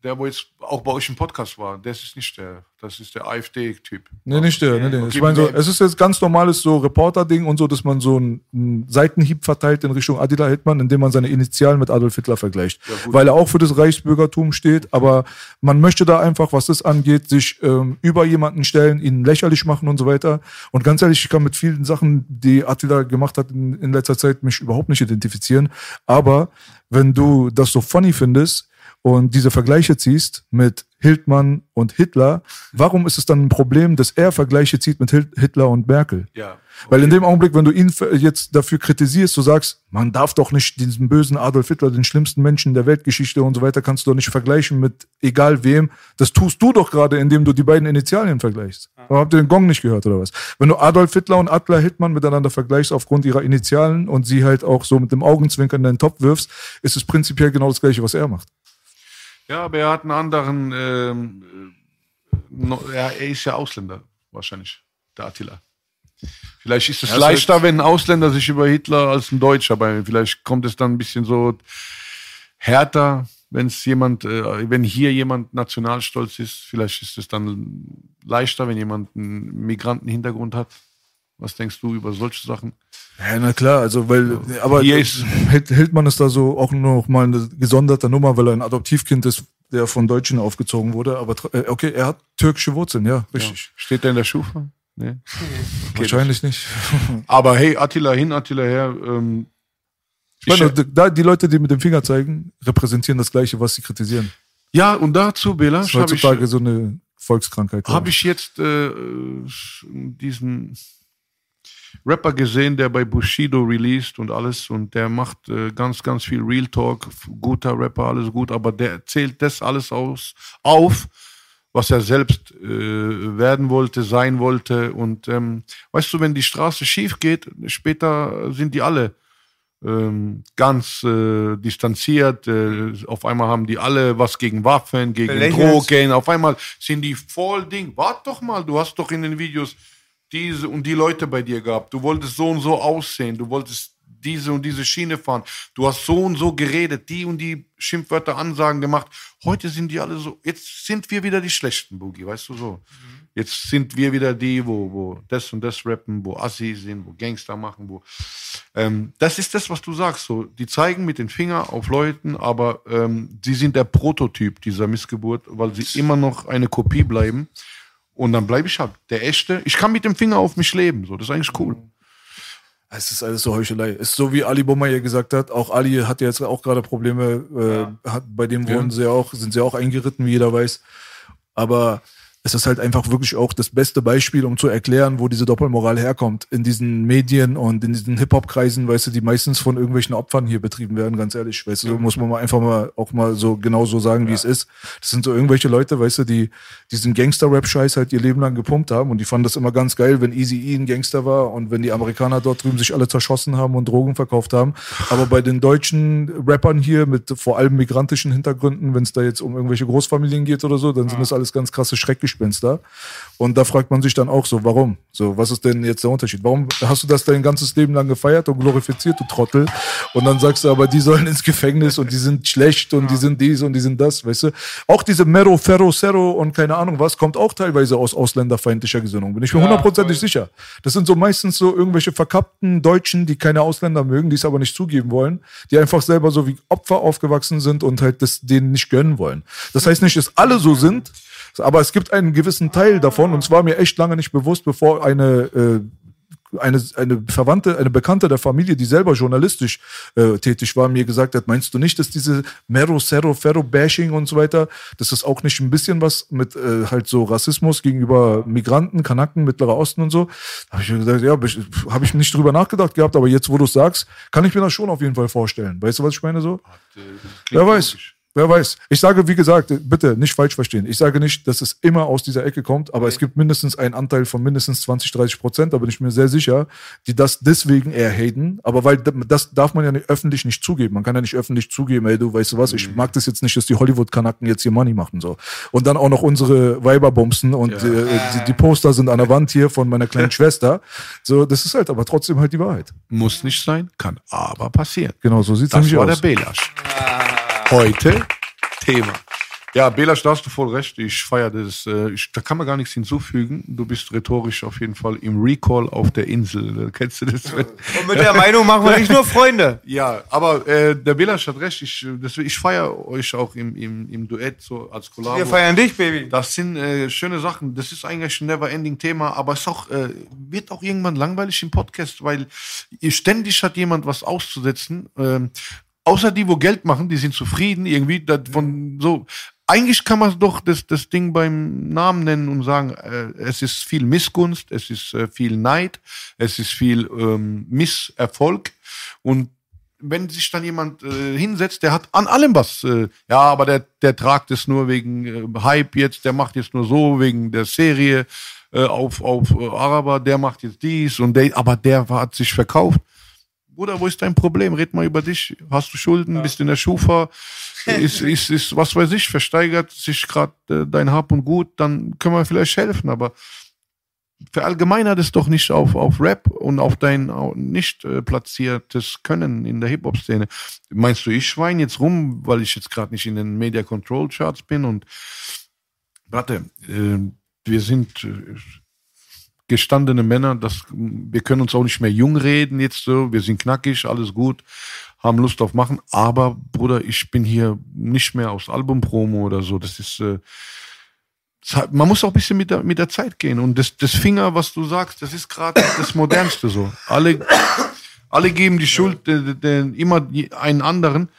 der, wo jetzt auch bei euch im Podcast war, das ist nicht der, das ist der AfD-Typ. Nee, nicht der. Nee, nee. Okay, ich meine, so, nee. es ist jetzt ganz normales so Reporter-Ding und so, dass man so einen, einen Seitenhieb verteilt in Richtung Attila Hildmann, indem man seine Initialen mit Adolf Hitler vergleicht. weil er auch für das Reichsbürgertum steht, aber man möchte da einfach, was das angeht, sich ähm, über jemanden stellen, ihn lächerlich machen und so weiter. Und ganz ehrlich, ich kann mit vielen Sachen, die Attila gemacht hat in, in letzter Zeit, mich überhaupt nicht identifizieren. Aber wenn du das so funny findest, und diese Vergleiche ziehst mit Hildmann und Hitler, warum ist es dann ein Problem, dass er Vergleiche zieht mit Hitler und Merkel? Ja. Weil in dem Augenblick, wenn du ihn jetzt dafür kritisierst, du sagst, man darf doch nicht diesen bösen Adolf Hitler, den schlimmsten Menschen der Weltgeschichte und so weiter, kannst du doch nicht vergleichen mit egal wem. Das tust du doch gerade, indem du die beiden Initialien vergleichst. Aber habt ihr den Gong nicht gehört oder was? Wenn du Adolf Hitler und Attila Hildmann miteinander vergleichst aufgrund ihrer Initialen und sie halt auch so mit dem Augenzwinkern in deinen Topf wirfst, ist es prinzipiell genau das Gleiche, was er macht. Ja, aber er hat einen anderen, ähm, äh, no, ja, er ist ja Ausländer, wahrscheinlich, der Attila. Vielleicht ist es Ja, leichter, wenn ein Ausländer sich über Hitler als ein Deutscher, aber vielleicht kommt es dann ein bisschen so härter, wenn es jemand, äh, wenn hier jemand nationalstolz ist. Vielleicht ist es dann leichter, wenn jemand einen Migrantenhintergrund hat. Was denkst du über solche Sachen? Ja, na klar, also weil, aber ist- Hild- Hildmann ist da so auch noch mal eine gesonderte Nummer, weil er ein Adoptivkind ist, der von Deutschen aufgezogen wurde. Aber äh, okay, er hat türkische Wurzeln, ja, richtig. Steht der in der Schufa? Nee. Wahrscheinlich nicht. Aber hey, Attila hin, Attila her. Ähm, Ich meine, da, die Leute, die mit dem Finger zeigen, repräsentieren das Gleiche, was sie kritisieren. ja, und dazu, Bela, habe ich, heutzutage so eine Volkskrankheit. glaub hab ich jetzt äh, diesen Rapper gesehen, der bei Bushido released und alles und der macht äh, ganz, ganz viel Real Talk, guter Rapper, alles gut, aber der erzählt das alles aus, auf, was er selbst äh, werden wollte, sein wollte und ähm, weißt du, wenn die Straße schief geht, später sind die alle ähm, ganz äh, distanziert. Äh, auf einmal haben die alle was gegen Waffen, gegen. Drogen. Auf einmal sind die voll Ding. Wart doch mal, du hast doch in den Videos diese und die Leute bei dir gehabt. Du wolltest so und so aussehen. Du wolltest diese und diese Schiene fahren. Du hast so und so geredet, die und die Schimpfwörter, Ansagen gemacht. Heute sind die alle so, jetzt sind wir wieder die schlechten Boogie, weißt du so. Jetzt sind wir wieder die, wo, wo das und das rappen, wo Assi sind, wo Gangster machen, wo. Ähm, das ist das, was du sagst. So, die zeigen mit den Finger auf Leuten, aber ähm, sie sind der Prototyp dieser Missgeburt, weil sie immer noch eine Kopie bleiben. Und dann bleibe ich halt der Echte. Ich kann mit dem Finger auf mich leben. So, das ist eigentlich cool. Es ist alles so Heuchelei. Es ist so, wie Ali Boumaier gesagt hat. Auch Ali hat ja jetzt auch gerade Probleme. Äh, hat, bei dem wohnen sie ja auch, sind sie auch eingeritten, wie jeder weiß. Aber es ist halt einfach wirklich auch das beste Beispiel, um zu erklären, wo diese Doppelmoral herkommt. In diesen Medien und in diesen Hip-Hop-Kreisen, weißt du, die meistens von irgendwelchen Opfern hier betrieben werden, ganz ehrlich. Weißt du, so muss man mal einfach mal auch mal so genau so sagen, wie es ist. Das sind so irgendwelche Leute, weißt du, die diesen Gangster-Rap-Scheiß halt ihr Leben lang gepumpt haben und die fanden das immer ganz geil, wenn Easy E ein Gangster war und wenn die Amerikaner dort drüben sich alle zerschossen haben und Drogen verkauft haben. Aber bei den deutschen Rappern hier mit vor allem migrantischen Hintergründen, wenn es da jetzt um irgendwelche Großfamilien geht oder so, dann sind das alles ganz krasse Schreckgeschichten Gespenster. Und da fragt man sich dann auch so, warum? So, was ist denn jetzt der Unterschied? Warum hast du das dein ganzes Leben lang gefeiert und glorifiziert, du Trottel? Und dann sagst du aber, die sollen ins Gefängnis und die sind schlecht und die sind dies und die sind das, weißt du? Auch diese Mero, Ferro, Cerro und keine Ahnung was, kommt auch teilweise aus ausländerfeindlicher Gesinnung. Bin ich mir hundertprozentig sicher. Das sind so meistens so irgendwelche verkappten Deutschen, die keine Ausländer mögen, die es aber nicht zugeben wollen, die einfach selber so wie Opfer aufgewachsen sind und halt das denen nicht gönnen wollen. Das heißt nicht, dass alle so sind, aber es gibt einen gewissen Teil davon, und zwar mir echt lange nicht bewusst, bevor eine, äh, eine, eine Verwandte, eine Bekannte der Familie, die selber journalistisch äh, tätig war, mir gesagt hat, meinst du nicht, dass diese Mero, Cerro, Ferro, Bashing und so weiter, dass das auch nicht ein bisschen was mit äh, halt so Rassismus gegenüber Migranten, Kanaken, Mittlerer Osten und so? Da habe ich mir gesagt, ja, habe ich nicht drüber nachgedacht gehabt, aber jetzt, wo du es sagst, kann ich mir das schon auf jeden Fall vorstellen. Weißt du, was ich meine so? Wer weiß. Wer weiß. Ich sage, wie gesagt, bitte nicht falsch verstehen. Ich sage nicht, dass es immer aus dieser Ecke kommt, aber es gibt mindestens einen Anteil von mindestens 20, 30 Prozent, da bin ich mir sehr sicher, die das deswegen eher haten. Aber weil das darf man ja nicht, öffentlich nicht zugeben. Man kann ja nicht öffentlich zugeben, ey, du weißt du was, ich mag das jetzt nicht, dass die Hollywood-Kanacken jetzt hier Money machen. so. Und dann auch noch unsere Weiber bumsen und äh, die, die Poster sind an der Wand hier von meiner kleinen Schwester. So, das ist halt aber trotzdem halt die Wahrheit. Muss nicht sein, kann aber passieren. Genau, so sieht's Das nämlich war aus. der Belasch. Heute Thema. Ja, Belasch, da hast du voll recht. Ich feiere das. Äh, ich, da kann man gar nichts hinzufügen. Du bist rhetorisch auf jeden Fall im Recall auf der Insel. Kennst du das? Und mit der Meinung machen wir nicht nur Freunde. Ja, aber äh, der Belasch hat recht. Ich, ich feiere euch auch im, im, im Duett so als Kollabo. Wir feiern dich, Baby. Das sind äh, schöne Sachen. Das ist eigentlich ein Never-Ending-Thema, aber es auch, äh, wird auch irgendwann langweilig im Podcast, weil ständig hat jemand was auszusetzen. Ähm, außer die, wo Geld machen, die sind zufrieden irgendwie. Von so. Eigentlich kann man doch das, das Ding beim Namen nennen und sagen, äh, es ist viel Missgunst, es ist äh, viel Neid, es ist viel ähm, Misserfolg und wenn sich dann jemand äh, hinsetzt, der hat an allem was. Äh, ja, aber der, der tragt es nur wegen äh, Hype jetzt, der macht jetzt nur so wegen der Serie äh, auf, auf Araber, der macht jetzt dies und der, aber der hat sich verkauft. Bruder, wo ist dein Problem? Red mal über dich. Hast du Schulden? Bist in der Schufa? ist, ist, ist, was weiß ich, versteigert sich gerade äh, dein Hab und Gut, dann können wir vielleicht helfen, aber verallgemeinert es doch nicht auf, auf Rap und auf dein nicht äh, platziertes Können in der Hip-Hop-Szene. Meinst du, ich schwein jetzt rum, weil ich jetzt gerade nicht in den Media Control Charts bin und warte, äh, wir sind äh, gestandene Männer, das, wir können uns auch nicht mehr jung reden jetzt so, wir sind knackig, alles gut, haben Lust auf machen, aber Bruder, ich bin hier nicht mehr aus Albumpromo oder so, das ist, äh, man muss auch ein bisschen mit der, mit der Zeit gehen und das, das Finger, was du sagst, das ist gerade das Modernste so. Alle, alle geben die Schuld äh, den, immer einen anderen.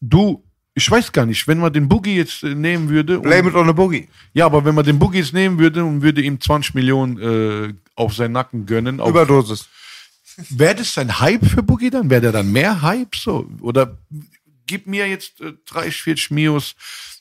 Du, ich weiß gar nicht, wenn man den Boogie jetzt äh, nehmen würde. und- Blame it on the Boogie. ja, aber wenn man den Boogie jetzt nehmen würde und würde ihm 20 Millionen äh, auf seinen Nacken gönnen, auf, Überdosis. wäre das ein Hype für Boogie dann? Wäre der dann mehr Hype so? Oder gib mir jetzt äh, 30, 40 Mios,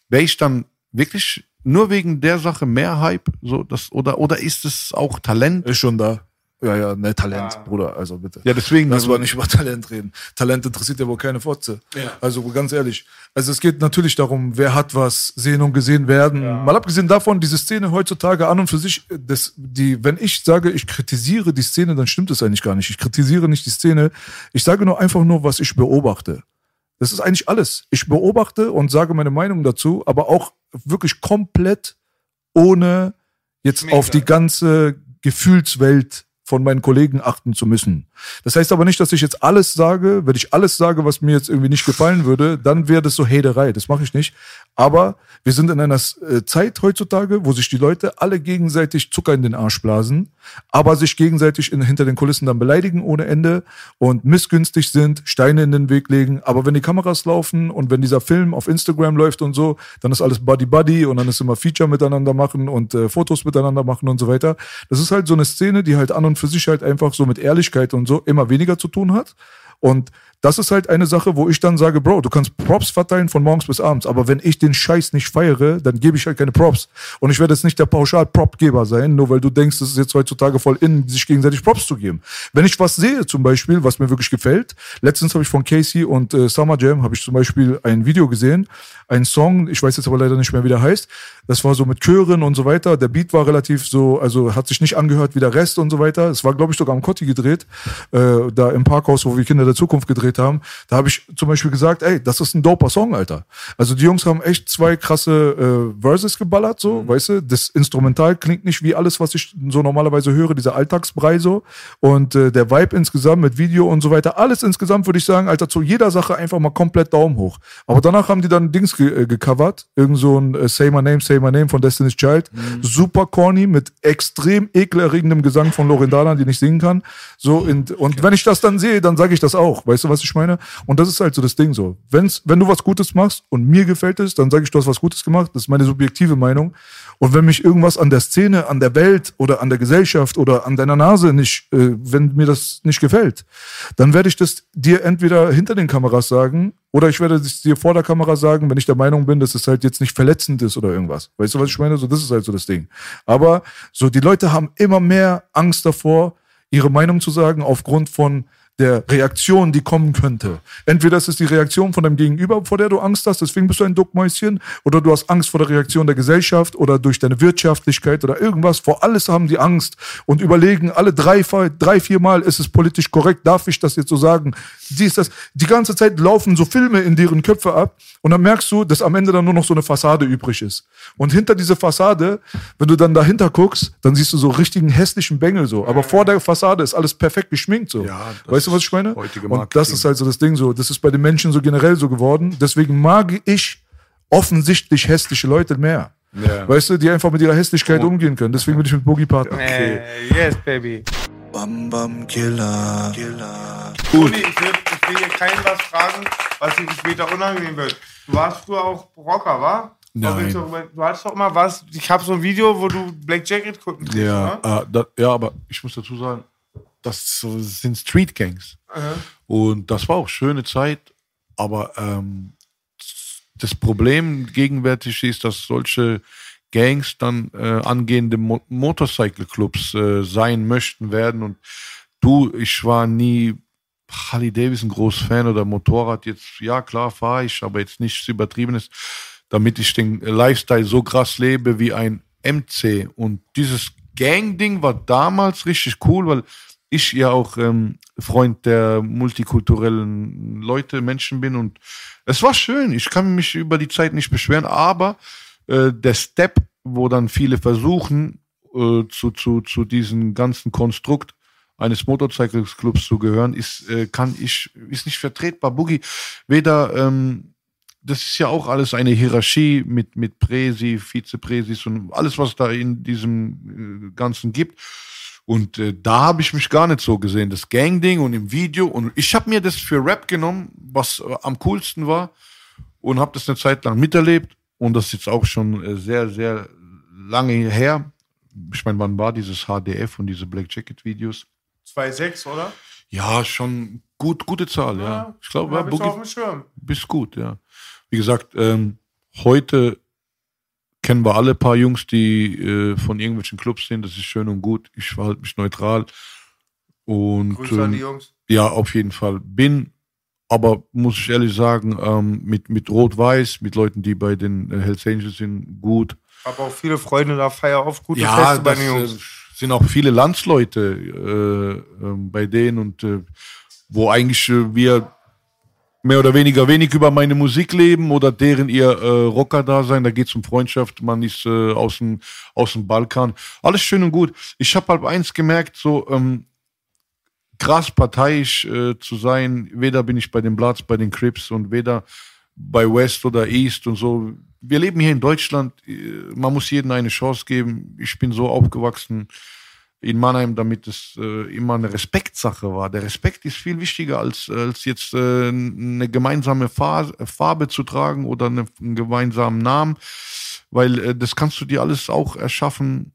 wäre ich dann wirklich nur wegen der Sache mehr Hype? So, das, oder, oder ist es auch Talent? Ist schon da. Ja, ja, ne, Talent, Bruder, also bitte. Ja, deswegen. Lass mal nicht über Talent reden. Talent interessiert ja wohl keine Fotze. Also ganz ehrlich. Also es geht natürlich darum, wer hat was sehen und gesehen werden. Mal abgesehen davon, diese Szene heutzutage an und für sich, das, die, wenn ich sage, ich kritisiere die Szene, dann stimmt es eigentlich gar nicht. Ich kritisiere nicht die Szene. Ich sage nur einfach nur, was ich beobachte. Das ist eigentlich alles. Ich beobachte und sage meine Meinung dazu, aber auch wirklich komplett ohne jetzt auf die ganze Gefühlswelt von meinen Kollegen achten zu müssen. Das heißt aber nicht, dass ich jetzt alles sage. Wenn ich alles sage, was mir jetzt irgendwie nicht gefallen würde, dann wäre das so Haterei. Das mache ich nicht. Aber wir sind in einer äh, Zeit heutzutage, wo sich die Leute alle gegenseitig Zucker in den Arsch blasen, aber sich gegenseitig in, hinter den Kulissen dann beleidigen ohne Ende und missgünstig sind, Steine in den Weg legen. Aber wenn die Kameras laufen und wenn dieser Film auf Instagram läuft und so, dann ist alles Buddy Buddy und dann ist immer Feature miteinander machen und äh, Fotos miteinander machen und so weiter. Das ist halt so eine Szene, die halt an und für sich halt einfach so mit Ehrlichkeit und so immer weniger zu tun hat. Und das ist halt eine Sache, wo ich dann sage, Bro, du kannst Props verteilen von morgens bis abends, aber wenn ich den Scheiß nicht feiere, dann gebe ich halt keine Props. Und ich werde jetzt nicht der Pauschal-Prop-Geber sein, nur weil du denkst, es ist jetzt heutzutage voll in, sich gegenseitig Props zu geben. Wenn ich was sehe, zum Beispiel, was mir wirklich gefällt, letztens habe ich von Casey und äh, Summer Jam, habe ich zum Beispiel ein Video gesehen, ein Song, ich weiß jetzt aber leider nicht mehr, wie der heißt. Das war so mit Chören und so weiter. Der Beat war relativ so, also hat sich nicht angehört wie der Rest und so weiter. Es war, glaube ich, sogar am Kotti gedreht, äh, da im Parkhaus, wo wir Kinder der Zukunft gedreht haben. Da habe ich zum Beispiel gesagt, ey, das ist ein doper Song, Alter. Also die Jungs haben echt zwei krasse äh, Verses geballert, so, weißt du. Das Instrumental klingt nicht wie alles, was ich so normalerweise höre, dieser Alltagsbrei so. Und äh, der Vibe insgesamt mit Video und so weiter, alles insgesamt würde ich sagen, Alter, zu jeder Sache einfach mal komplett Daumen hoch. Aber danach haben die dann Dings ge äh, gecovert, irgend so ein äh, Say My Name, Say My Name von Destiny's Child. Super corny mit extrem ekelerregendem Gesang von Lorin Dalan, die nicht singen kann. So in, und wenn ich das dann sehe, dann sage ich das auch. Weißt du, was ich meine? Und das ist halt so das Ding so. Wenn's, wenn du was Gutes machst und mir gefällt es, dann sage ich, du hast was Gutes gemacht. Das ist meine subjektive Meinung. Und wenn mich irgendwas an der Szene, an der Welt oder an der Gesellschaft oder an deiner Nase nicht, äh, wenn mir das nicht gefällt, dann werde ich das dir entweder hinter den Kameras sagen oder ich werde es dir vor der Kamera sagen, wenn ich der Meinung bin, dass es halt jetzt nicht verletzend ist oder irgendwas. Weißt du, was ich meine? So, das ist halt so das Ding. Aber so, die Leute haben immer mehr Angst davor, ihre Meinung zu sagen, aufgrund von der Reaktion, die kommen könnte. Entweder ist es die Reaktion von deinem Gegenüber, vor der du Angst hast, deswegen bist du ein Duckmäuschen, oder du hast Angst vor der Reaktion der Gesellschaft oder durch deine Wirtschaftlichkeit oder irgendwas. Vor alles haben die Angst und überlegen alle drei, drei vier Mal, ist es politisch korrekt, darf ich das jetzt so sagen? Die, ist das, die ganze Zeit laufen so Filme in deren Köpfe ab und dann merkst du, dass am Ende dann nur noch so eine Fassade übrig ist. Und hinter dieser Fassade, wenn du dann dahinter guckst, dann siehst du so richtigen hässlichen Bengel so. Aber vor der Fassade ist alles perfekt geschminkt so. Ja, das weißt du, was ich meine? Und das ist halt so das Ding so. Das ist bei den Menschen so generell so geworden. Deswegen mag ich offensichtlich hässliche Leute mehr. Ja. Weißt du, die einfach mit ihrer Hässlichkeit umgehen können. Deswegen bin ich mit Boogie Partner. Äh, yes, baby. Bam Bam Killer. Killer. Gut. Ich will, ich will hier keinen was fragen, was dir später unangenehm wird. Du warst früher auch Rocker, wa? Nein. Du hattest doch mal was, ich habe so ein Video, wo du Black Jacket gucken kriegst, Ja, ne? äh, da, ja, aber ich muss dazu sagen, das sind Street Gangs. Und das war auch schöne Zeit, aber ähm, das Problem gegenwärtig ist, dass solche Gangs dann äh, angehende Mo Motorcycle-Clubs äh, sein möchten werden. Und du, ich war nie Harley Davidson groß Fan oder Motorrad jetzt, ja klar fahre ich, aber jetzt nichts Übertriebenes, damit ich den Lifestyle so krass lebe wie ein MC. Und dieses Gang-Ding war damals richtig cool, weil ich ja auch ähm, Freund der multikulturellen Leute, Menschen bin und es war schön. Ich kann mich über die Zeit nicht beschweren, aber äh, der Step, wo dann viele versuchen, äh, zu, zu, zu diesem ganzen Konstrukt eines Motorcycle-Clubs zu gehören, ist, äh, kann ich, ist nicht vertretbar. Boogie, weder, ähm, das ist ja auch alles eine Hierarchie mit, mit Präsi, Vizepräsis und alles, was da in diesem Ganzen gibt. Und äh, da habe ich mich gar nicht so gesehen. Das Gang-Ding und im Video. Und ich habe mir das für Rap genommen, was äh, am coolsten war. Und habe das eine Zeit lang miterlebt. Und das ist jetzt auch schon äh, sehr, sehr lange her. Ich meine, wann war dieses HDF und diese Black Jacket Videos? 2,6, oder? Ja, schon gut, gute Zahl, ja. Ich glaube, ja, ja, bist du auf Boogie, dem Schirm. bist gut, ja. Wie gesagt, ähm, heute kennen wir alle paar Jungs, die äh, von irgendwelchen Clubs sind. Das ist schön und gut. Ich verhalte mich neutral. Und Grüße an die ähm, Jungs. ja, auf jeden Fall. Bin, aber muss ich ehrlich sagen, ähm, mit, mit Rot-Weiß, mit Leuten, die bei den äh, Hells Angels sind, gut. Hab auch viele Freunde da, feier oft gute Ja, Feste bei den äh, Jungs. sind auch viele Landsleute äh, ähm, bei denen und äh, wo eigentlich äh, wir mehr oder weniger wenig über meine Musik leben oder deren ihr äh, Rocker da sein. Da geht es um Freundschaft, man ist äh, aus, dem, aus dem Balkan. Alles schön und gut. Ich habe halt eins gemerkt, so ähm, krass parteiisch äh, zu sein. Weder bin ich bei den Bloods, bei den Crips und weder bei West oder East und so. Wir leben hier in Deutschland. äh, Man muss jedem eine Chance geben. Ich bin so aufgewachsen in Mannheim, damit es äh, immer eine Respektsache war. Der Respekt ist viel wichtiger als, als jetzt äh, eine gemeinsame Fa Farbe zu tragen oder eine, einen gemeinsamen Namen, weil äh, das kannst du dir alles auch erschaffen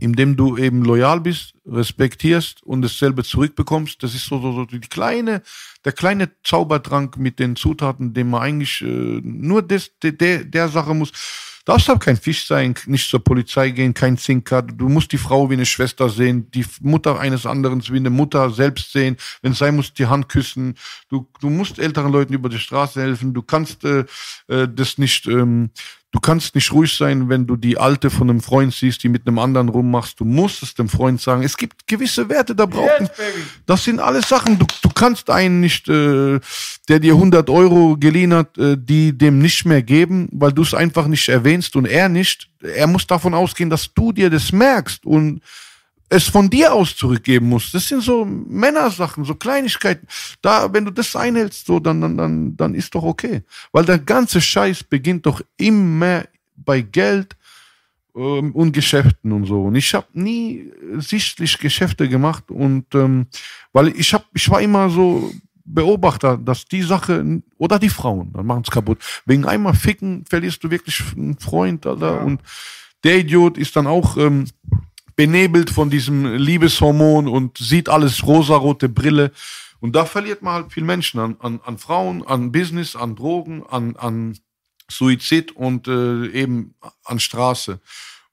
indem du eben loyal bist, respektierst und dasselbe zurückbekommst. Das ist so, so, so die kleine, der kleine Zaubertrank mit den Zutaten, den man eigentlich äh, nur des, der, der, der Sache muss. Darfst halt kein Fisch sein, nicht zur Polizei gehen, kein Zinker. Du musst die Frau wie eine Schwester sehen, die Mutter eines anderen wie eine Mutter selbst sehen. Wenn es sein muss, die Hand küssen. Du, du musst älteren Leuten über die Straße helfen. Du kannst äh, äh, das nicht, ähm, du kannst nicht ruhig sein, wenn du die Alte von einem Freund siehst, die mit einem anderen rummachst. Du musst es dem Freund sagen. Es gibt gewisse Werte, da brauchen. Das sind alles Sachen. Du, du kannst einen nicht, äh, der dir 100 Euro geliehen hat, äh, die dem nicht mehr geben, weil du es einfach nicht erwähnst und er nicht. Er muss davon ausgehen, dass du dir das merkst und es von dir aus zurückgeben musst. Das sind so Männersachen, so Kleinigkeiten. Da, wenn du das einhältst, so, dann, dann, dann, dann ist doch okay. Weil der ganze Scheiß beginnt doch immer bei Geld ähm, und Geschäften und so. Und ich habe nie sichtlich Geschäfte gemacht und ähm, weil ich hab, ich war immer so Beobachter, dass die Sache oder die Frauen, dann machen es kaputt. Wegen einmal ficken verlierst du wirklich einen Freund, Alter. Und der Idiot ist dann auch ähm, benebelt von diesem Liebeshormon und sieht alles rosarote Brille. Und da verliert man halt viel Menschen an, an, an Frauen, an Business, an Drogen, an, an Suizid und äh, eben an Straße.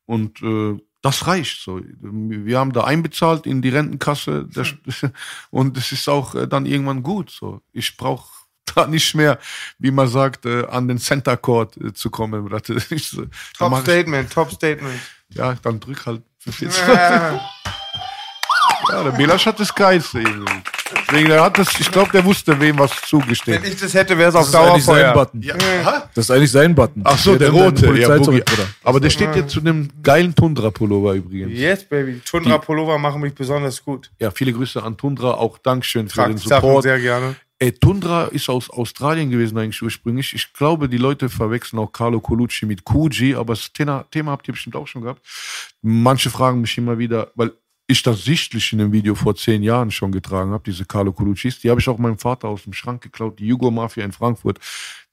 Und äh, das reicht so. Wir haben da einbezahlt in die Rentenkasse das, und es ist auch äh, dann irgendwann gut. So, ich brauche da nicht mehr, wie man sagt, äh, an den Center Court äh, zu kommen. Da Top mach ich- Statement, Top Statement. Ja, dann drück halt. Ja. Ja, der Belasch hat das Geilste irgendwie. Deswegen, der hat das, ich glaube, der wusste, wem was zugesteht. Wenn ich das hätte, wäre es auf Das ist eigentlich sein Dauerfeuer. Button. Das ist eigentlich sein Button. Ach so, der rote. Ja, Boogie. Bruder. Aber der steht jetzt zu einem geilen Tundra-Pullover übrigens. Yes, baby. Tundra Pullover machen mich besonders gut. Ja, viele Grüße an Tundra. Auch Dankeschön für Trage den die Sachen Support. sehr gerne. Ey, Tundra ist aus Australien gewesen eigentlich ursprünglich. Ich glaube, die Leute verwechseln auch Carlo Colucci mit Kuji, aber das Thema, Thema habt ihr bestimmt auch schon gehabt. Manche fragen mich immer wieder, weil ich das sichtlich in einem Video vor zehn Jahren schon getragen habe, diese Carlo Coluccis. Die habe ich auch meinem Vater aus dem Schrank geklaut, die Jugo-Mafia in Frankfurt.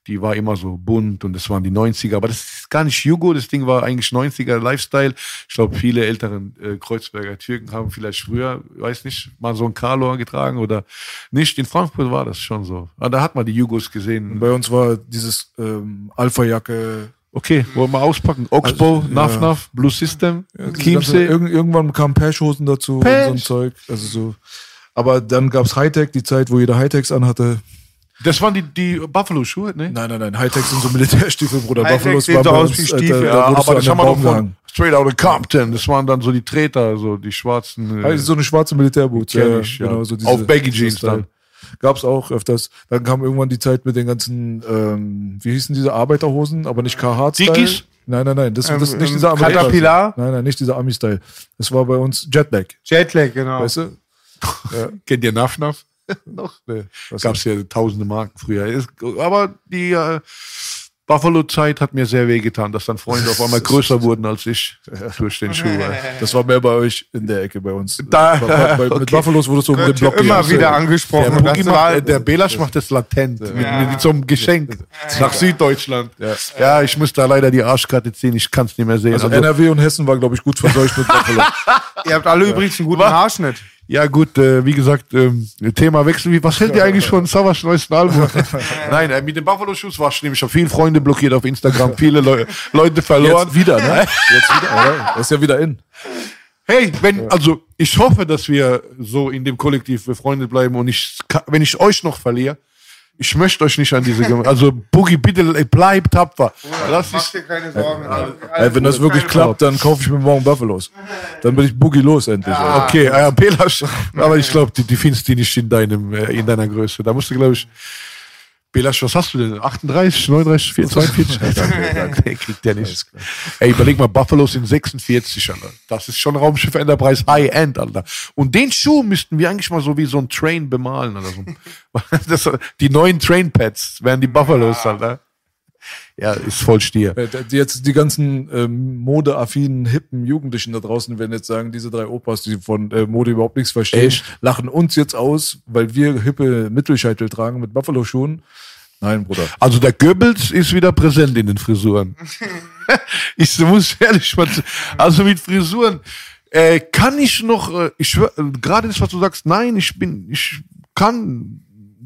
Die war immer so bunt und das waren die 90er, aber das ist gar nicht Jugo, das Ding war eigentlich 90er Lifestyle. Ich glaube, viele älteren äh, Kreuzberger Türken haben vielleicht früher, weiß nicht, mal so ein Carlo getragen oder nicht. In Frankfurt war das schon so. Aber da hat man die Jugos gesehen. Bei uns war dieses ähm, Alpha-Jacke. Okay, wollen wir auspacken? Oxbow, Also, Naf ja. Naf, Blue System, ganze- Chiemsee. Irgend, irgendwann kamen Patch-Hosen dazu und so ein. Zeug. Also so. Aber dann gab's Hightech, die Zeit, wo jeder Hightechs anhatte. Das waren die, die Buffalo-Schuhe, ne? Nein, nein, nein. Hightechs sind so Militärstiefel, Bruder. Sehen waren so aus wie Alter, Stiefel. da Ja, aber das haben wir doch von. Straight Outta Compton. Das waren dann so die Treter, so die schwarzen. äh, Also so eine schwarze Militärboots. Kenn Ja, ich, ja. Genau, so diese, Auf Baggy Jeans Style. dann. Gab's auch öfters. Dann kam irgendwann die Zeit mit den ganzen, ähm, wie hießen diese Arbeiterhosen, aber nicht Carhartt-Style. Dickies? Nein, nein, nein, das, das ist Ähm, nicht ähm, dieser Amerikaner. Caterpillar? Nein, nein, nicht dieser Ami-Style. Das war bei uns Jetlag, Jetlag, genau. weißt du? Kennt ihr Naf Naf? Noch? Nee, Gab es ja tausende Marken früher. Ist- Aber die äh, Buffalo-Zeit hat mir sehr wehgetan, dass dann Freunde auf einmal größer wurden als ich durch den Schuh. Das war mehr bei euch in der Ecke bei uns. Da- bei, bei, bei, Mit okay. Buffalos wurdest du um den Block immer wieder Der, angesprochen. Macht, war, äh, der Belasch macht das latent mit, mit so einem Geschenk nach Süddeutschland. Ja. ich muss da leider die Arschkarte ziehen, ich kann es nicht mehr sehen. Also Also, NRW und Hessen war, glaube ich, gut verseucht mit Buffalo. ihr habt alle übrigens einen guten Haarschnitt. Ja gut, äh, wie gesagt, ähm, Thema Wechsel. Wie- Was hält ihr eigentlich von Savas neuesten Album? Nein, äh, mit den Buffalo-Shoes war schlimm. Ich habe viele Freunde blockiert auf Instagram, viele Leu Leute verloren. Jetzt wieder, ne? Jetzt wieder, oder? Das ist ja wieder in. Hey, wenn, also ich hoffe, dass wir so in dem Kollektiv befreundet bleiben und ich, wenn ich euch noch verliere, ich möchte euch nicht an diese, Gem- also Boogie, bitte bleib tapfer. Das Mach dir keine Sorgen. Ey, wenn das wirklich klappt, dann kaufe ich mir morgen Buffalos. Dann bin ich Boogie los endlich. ey. okay, äh, Belasch, aber ich glaube, die, die findest du nicht in deinem, äh, in deiner Größe. Da musst du, glaube ich, Belasch, was hast du denn? 38, 39, 42? Der kriegt der nicht. Ey, überleg mal, Buffalo sind 46, Alter. Das ist schon Raumschiff Enterprise High-End, Alter. Und den Schuh müssten wir eigentlich mal so wie so ein Train bemalen, Alter. So. Das, die neuen Train-Pads wären die Buffalos, Alter. Ja, ist voll Stier. Äh, die- Jetzt die ganzen ähm, modeaffinen, hippen Jugendlichen da draußen werden jetzt sagen, diese drei Opas, die von äh, Mode überhaupt nichts verstehen, Echt? lachen uns jetzt aus, weil wir hippe Mittelscheitel tragen mit Buffalo-Schuhen. Nein, Bruder. Also der Goebbels ist wieder präsent in den Frisuren. ich muss ehrlich mal, also mit Frisuren. Äh, kann ich noch, äh, ich schwör, äh, gerade das, was du sagst, nein, ich bin, ich kann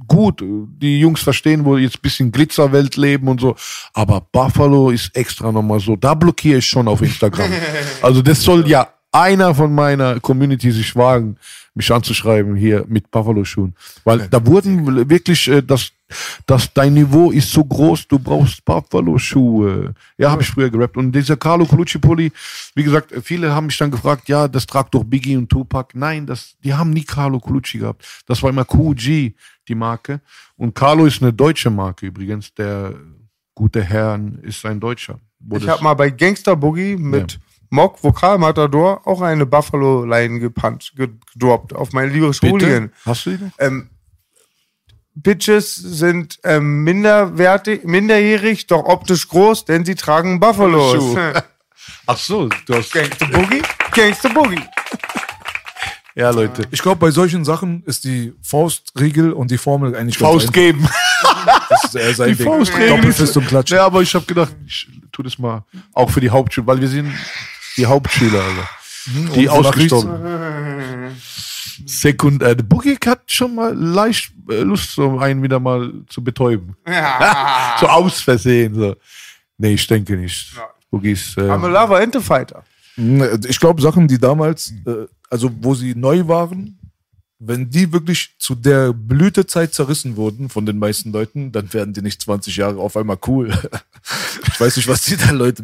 gut die Jungs verstehen, wo jetzt ein bisschen Glitzerwelt leben und so, aber Buffalo ist extra nochmal so, da blockiere ich schon auf Instagram. also das soll ja einer von meiner Community sich wagen, mich anzuschreiben hier mit Buffalo-Schuhen. Weil da wurden wirklich, äh, das, das, dein Niveau ist so groß, du brauchst Buffalo-Schuhe. Ja, habe ich früher gerappt. Und dieser Carlo Colucci-Pulli, wie gesagt, viele haben mich dann gefragt, ja, das tragt doch Biggie und Tupac. Nein, das, die haben nie Carlo Colucci gehabt. Das war immer QG, die Marke. Und Carlo ist eine deutsche Marke übrigens. Der gute Herr ist ein Deutscher. Ich habe mal bei Gangster Boogie mit Mock Vokal Matador auch eine Buffalo Line gepuncht, ge- gedroppt auf meine Bitte? Hooligan. Hast du die? Ähm, Bitches sind ähm, minderwertig, minderjährig, doch optisch groß, denn sie tragen Buffalos. Schuhe. Ach so, du hast. Gangster Boogie, Gangster Boogie. Ja, Leute. Ich glaube, bei solchen Sachen ist die Faustregel und die Formel eigentlich Faust geben. Das ist eher sein Die Ding. Faustregel Doppelfist ist- und Klatsch. Ja, aber ich habe gedacht, ich tu das mal auch für die Hauptschüler, weil wir sind die Hauptschüler, Alter. Die und wonach ausgestorben. Sekund, äh, Boogie hat schon mal leicht äh, Lust, so einen wieder mal zu betäuben. so aus Versehen. So. Nee, ich denke nicht. Boogie ist. Äh, I'm a lover and a fighter. Ich glaube, Sachen, die damals, äh, also wo sie neu waren, wenn die wirklich zu der Blütezeit zerrissen wurden von den meisten Leuten, dann werden die nicht 20 Jahre auf einmal cool. ich weiß nicht, was die da Leute.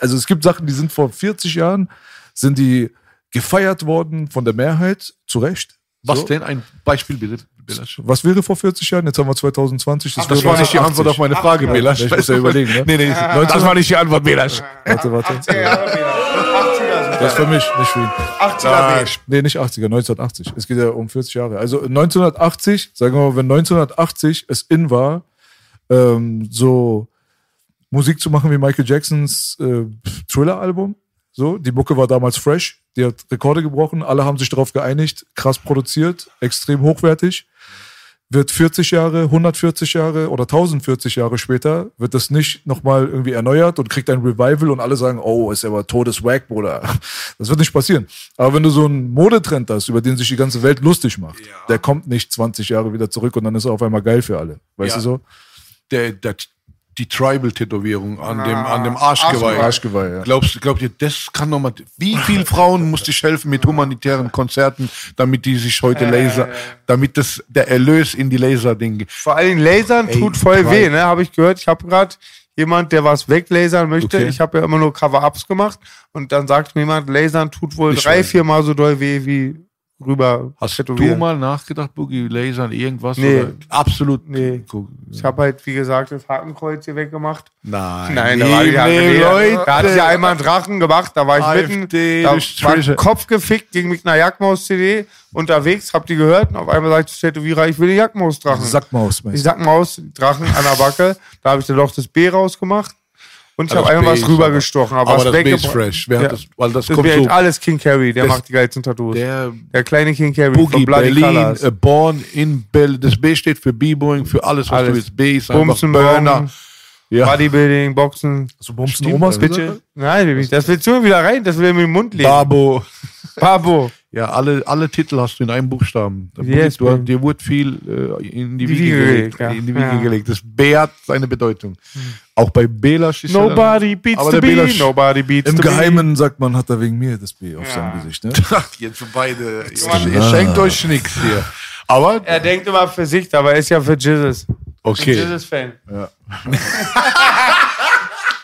Also es gibt Sachen, die sind vor 40 Jahren, sind die gefeiert worden von der Mehrheit, zu Recht. was So. denn? Ein Beispiel bitte. Belasch. Was wäre vor 40 Jahren? Jetzt haben wir 2020. Das wäre war nicht die 80. Antwort auf meine Frage, Belasch. Ich muss ja überlegen, ne? Nee, nee, das war nicht die Antwort, Belasch. Warte, warte. 80er Jahre wieder. 80er sind Das ist für mich, nicht für ihn. 80er B. Nee, nicht 80er, 1980. Es geht ja um 40 Jahre. Also 1980, sagen wir mal, wenn 1980 es in war, ähm, so Musik zu machen wie Michael Jacksons äh, Thriller-Album. So, die Mucke war damals fresh, die hat Rekorde gebrochen, alle haben sich darauf geeinigt, krass produziert, extrem hochwertig. Wird 40 Jahre, 140 Jahre oder 1040 Jahre später, wird das nicht nochmal irgendwie erneuert und kriegt ein Revival und alle sagen, oh, ist aber Todeswack, Bruder. Das wird nicht passieren. Aber wenn du so einen Modetrend hast, über den sich die ganze Welt lustig macht, der kommt nicht 20 Jahre wieder zurück und dann ist er auf einmal geil für alle. Weißt Ja. du so? Der, der, die Tribal-Tätowierung an dem, an dem Arschgeweih. Arschgeweih, ja. Glaubst du, glaubt ihr, das kann nochmal, wie viele Frauen musste ich helfen mit humanitären Konzerten, damit die sich heute Laser, damit das, der Erlös in die Laser-Ding, Vor allen Dingen Lasern Ey, tut voll weh, ne? Habe ich gehört. Ich habe gerade jemand, der was weglasern möchte. Okay. Ich habe ja immer nur Cover-Ups gemacht und dann sagt mir jemand, Lasern tut wohl Ich drei, viermal so doll weh wie rüber Hast du tätowieren. mal nachgedacht, Boogie, Lasern, irgendwas? Nee. Oder? Absolut. Nee. Ich habe halt, wie gesagt, das Hakenkreuz hier weggemacht. Nein, Nein, da war die nee, nee, Leute. Da hatte ich einmal einen Drachen gemacht, da war ich AfD, mitten, da du war. Kopf gefickt gegen mich einer Jackmaus-CD unterwegs, habt ihr gehört? Und auf einmal sagt der Tätowierer, ich will den Jackmaus-Drachen. Sackmaus. Ich sag mal aus, Drachen an der Backe. Da habe ich dann doch das B rausgemacht. Und ich Aber habe einfach B was rübergestochen. aber- Aber, aber was das ist fresh. Wer hat das- weil das das kommt B so- alles King Carry, der macht die geilsten Tattoos. Der, Der kleine King Carry Boogie, von Bloody Berlin, Colors. äh, Born in Berlin. Das B steht für B-Boying, für alles, was Alles. du willst. B ist einfach Bumsen, Burner. Bong, Ja. Bodybuilding, Boxen. So Bumsen Stimmt, Omas bitte? Nein, das willst du mir wieder rein, das will er mir im Mund legen. Babo. Babo. Ja, alle, alle Titel hast du in einem Buchstaben. Yes, du, dir wurde viel äh, in die Die Wiege Wiege gelegt. ja. In die Wiege Ja. gelegt. Das B hat seine Bedeutung. Auch bei Belasch ist ja Nobody dann, beats the Belasch- nobody beats Im Geheimen sagt man, hat er wegen mir das B auf seinem Gesicht. Ne? Jetzt beide. Ihr schenkt euch nichts hier. Aber. Er denkt immer für sich, aber er ist ja für Jesus. okay. Jesus-Fan.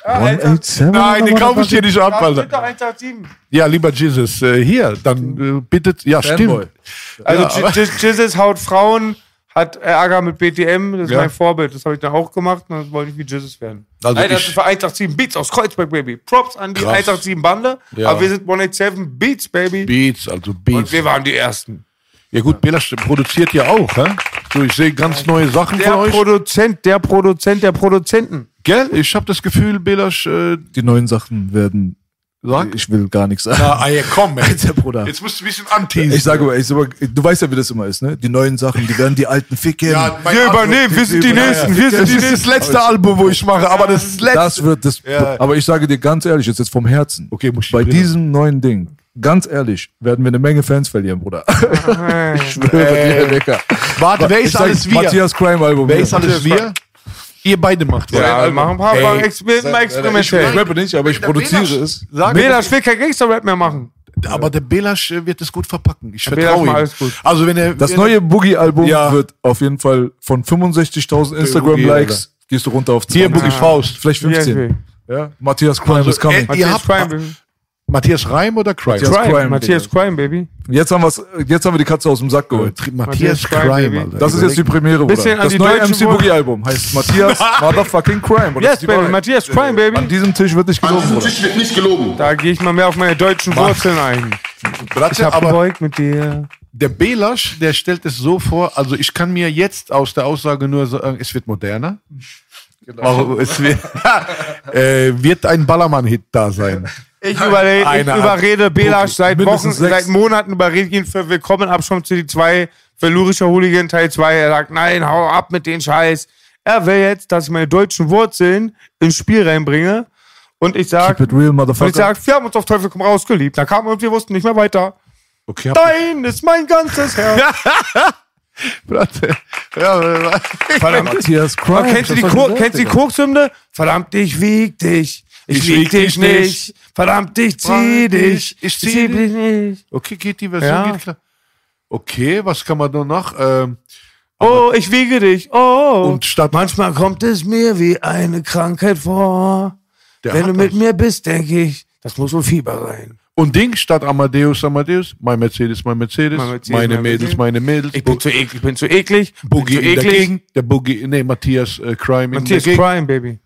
187. Nein, den kaufe ich dir nicht ab, Ja, Alter. steht doch 187. Ja, lieber Jesus, äh, hier, dann äh, bittet, ja, Fanboy. stimmt. Also Ja, J- aber- J- Jesus haut Frauen, hat Ärger mit BTM, das ist Ja. mein Vorbild. Das habe ich dann auch gemacht und dann wollte ich wie Jesus werden. Also Nein, das ich- ist für 187 Beats aus Kreuzberg, Baby. Props an die Krass. 187 Bande, Ja. aber wir sind 187 Beats, Baby. Beats, also Und Beats. wir waren die Ersten. Ja gut, Belasch produziert ja auch, hä? So, ich sehe ganz neue Sachen Der von euch. Produzent, der Produzent der Produzenten. Gell? Ich habe das Gefühl, Belasch äh, Die neuen Sachen werden. sagt. Ich will gar nichts sagen. Ah, ey, komm, ey. Alter Bruder. Jetzt musst du ein bisschen anteasen. Ich sage aber, ich sage, aber, du weißt ja, wie das immer ist, ne? Die neuen Sachen, die werden die alten ficken. ja, Wir übernehmen, wir sind die Ja, Nächsten, ja. wir sind Das die ist das letzte Album, wo ich mache, aber das letzte. das wird das. Ja. Aber ich sage dir ganz ehrlich, jetzt, jetzt vom Herzen. Okay, muss ich Bei Brille- diesem neuen Ding ganz ehrlich, werden wir eine Menge Fans verlieren, Bruder. ich schwöre Äh, dir, Digga. Warte, wer Ich ist sag, alles wir? Matthias Crime Album. Wer ist alles wir? Ihr beide macht was. Ja, machen ein paar Ey, Mal Exper- mal Ich experimentell. rappe nicht, aber ich produziere es. Sag Bela, ich will kein Gangster-Rap mehr machen. aber der Belasch äh, wird es gut verpacken. Ich Belasch vertraue ihm. alles gut. Also wenn er Das wenn neue Boogie-Album Ja. wird auf jeden Fall von 65.000 Boogie, Instagram-Likes gehst du runter auf 20. hier Boogie Faust. Vielleicht 15. Ja, Matthias Crime Also, is coming. äh, Ihr Matthias habt- Crime, Baby. Matthias Reim oder Crime? Matthias Crime, Crime, Matthias Crime, Baby. Jetzt haben, wir's, jetzt haben wir die Katze aus dem Sack geholt. Matthias Crime, Crime, Baby. Alter. Das ist jetzt die Premiere, Bruder. Bisschen an Das die neue deutschen MC Boogie Album heißt Matthias Motherfucking Crime. Yes, Baby. Matthias Crime, An Baby. diesem Tisch wird nicht An gelogen, diesem Bruder. Tisch wird nicht gelogen. Da gehe ich mal mehr auf meine deutschen Wurzeln ein. Ich hab aber gebeugt mit dir. der Belasch, der stellt es so vor, also ich kann mir jetzt aus der Aussage nur sagen, es wird moderner. Warum? Es wird, äh, wird ein Ballermann-Hit da sein. Ich, überrede, ich überrede Belasch seit Wochen, sechs. seit Monaten überrede ich ihn für Willkommen Abschirm zu die zwei, für Lurischer Hooligan Teil 2. Er sagt, nein, hau ab mit den Scheiß. Er will jetzt, dass ich meine deutschen Wurzeln ins Spiel reinbringe. Und ich sag, Keep it real, und ich sag, wir haben uns auf Teufel komm raus geliebt. Da kam und wir wussten nicht mehr weiter. Okay, Dein ist mein ganzes Herz. Bratte. Ja, Verdammt. Matthias Crime. kennst du die, Ko kennst die? Verdammt, ich wieg dich. Ich, Ich wieg dich nicht. Verdammt, ich zieh dich. Ich zieh dich nicht. okay, geht die Version, Ja. geht klar. Okay, was kann man da noch? Ähm, Oh, ich wiege dich. Oh. Und statt- manchmal kommt es mir wie eine Krankheit vor. der Wenn du mit das. mir bist, denke ich, das muss wohl Fieber sein. Und Ding statt Amadeus, Amadeus, mein Mercedes, mein Mercedes, Mein Mercedes, meine mein Mädels, Mercedes. meine Mädels. Ich bin zu eklig, ich bin zu eklig. Boogie bin zu eklig. Der Boogie, nee, Matthias äh, Crime Matthias Crime, Baby.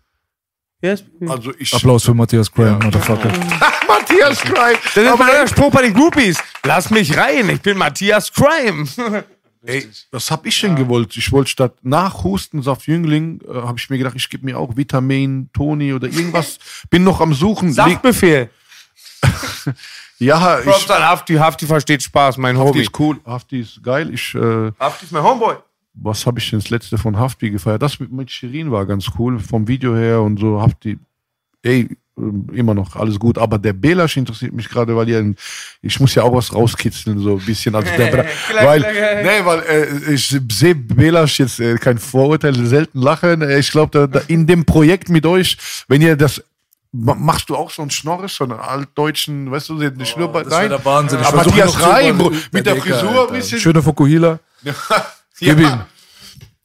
Yes. Also ich, Applaus für Matthias Crime, Motherfucker. Matthias Crime. Das ist Aber mein Spruch bei den Groupies. Lass mich rein, ich bin Matthias Crime. ey, was hab ich denn gewollt? Ich wollte statt nach Hustensaft Jüngling, äh, habe ich mir gedacht, ich gebe mir auch Vitamin, Toni oder irgendwas. Bin noch am Suchen. Saftbefehl. Ja, Props ich, an Hafti, Hafti versteht Spaß, mein Hafti Homie. ist cool, Hafti ist geil. Ich, äh, Hafti ist mein Homeboy. Was habe ich denn das letzte von Hafti gefeiert? Das mit, mit Shirin war ganz cool, vom Video her und so. Hafti, ey, ähm, immer noch alles gut. Aber der Belasch interessiert mich gerade, weil ja, ich muss ja auch was rauskitzeln, so ein bisschen. Also der, Klar, weil, klar, klar. nee, weil äh, ich sehe Belasch jetzt äh, kein Vorurteil, selten lachen. Äh, Ich glaube, da, da in dem Projekt mit euch, wenn ihr das ma- Machst du auch so einen Schnorris, so einen altdeutschen, weißt du, den Schnurrbart? Das wäre der Wahnsinn. Ich Aber versuche Matthias Reim, mit der Dicker, Frisur, Alter. bisschen. Schöne Fukuhila. Gib ihm.